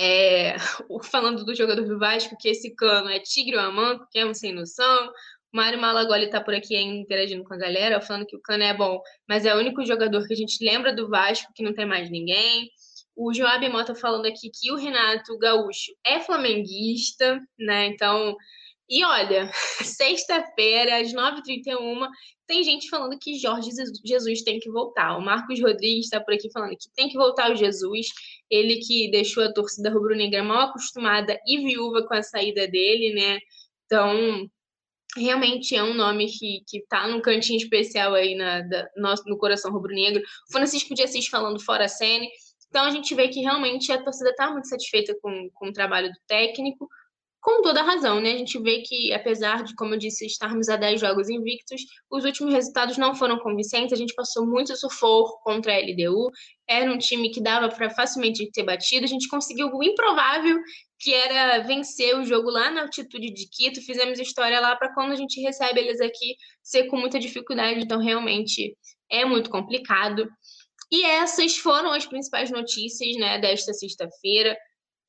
é, [LAUGHS] falando do jogador do Vasco, que esse cano é tigre ou amanco, que é um sem noção. Mário Malagoli tá por aqui ainda interagindo com a galera, falando que o cano é bom, mas é o único jogador que a gente lembra do Vasco, que não tem mais ninguém. O Joab Mota falando aqui que o Renato Gaúcho é flamenguista, né? Então, e olha, [LAUGHS] sexta-feira, às 9h31, tem gente falando que Jorge Jesus tem que voltar. O Marcos Rodrigues está por aqui falando que tem que voltar o Jesus. Ele que deixou a torcida rubro-negra mal acostumada e viúva com a saída dele, né? Então, realmente é um nome que, que tá num cantinho especial aí na, da, no, no coração rubro-negro. Francisco de Assis falando fora cena. Então, a gente vê que realmente a torcida está muito satisfeita com, com o trabalho do técnico com toda razão, né? A gente vê que, apesar de, como eu disse, estarmos a 10 jogos invictos, os últimos resultados não foram convincentes. A gente passou muito sufoco contra a LDU. Era um time que dava para facilmente ter batido. A gente conseguiu o improvável, que era vencer o jogo lá na altitude de Quito. Fizemos história lá para quando a gente recebe eles aqui ser com muita dificuldade. Então, realmente é muito complicado. E essas foram as principais notícias né, desta sexta-feira.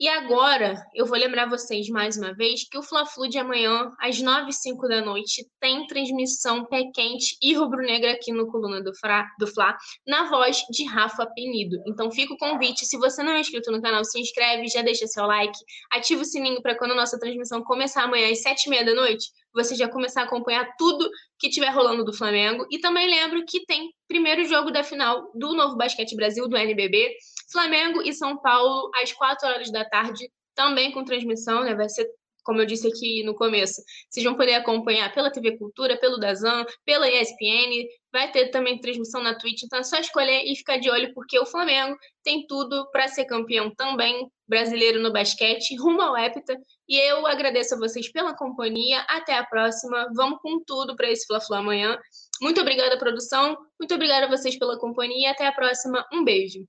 E agora, eu vou lembrar vocês mais uma vez que o Fla-Flu de amanhã, às 9 e 05 da noite, tem transmissão pé quente e rubro-negra aqui no Coluna do, Fra, do Fla, na voz de Rafa Penido. Então fica o convite, se você não é inscrito no canal, se inscreve, já deixa seu like, ativa o sininho para quando a nossa transmissão começar amanhã às 7 e meia da noite, você já começar a acompanhar tudo que tiver rolando do Flamengo. E também lembro que tem primeiro jogo da final do Novo Basquete Brasil, do NBB, Flamengo e São Paulo, às 4 horas da tarde, também com transmissão, né? Vai ser, como eu disse aqui no começo, vocês vão poder acompanhar pela TV Cultura, pelo Dazan, pela ESPN, vai ter também transmissão na Twitch, então é só escolher e ficar de olho, porque o Flamengo tem tudo para ser campeão também brasileiro no basquete, rumo ao Hepta. E eu agradeço a vocês pela companhia. Até a próxima. Vamos com tudo para esse Fla-Flu amanhã. Muito obrigada, produção. Muito obrigada a vocês pela companhia. Até a próxima. Um beijo.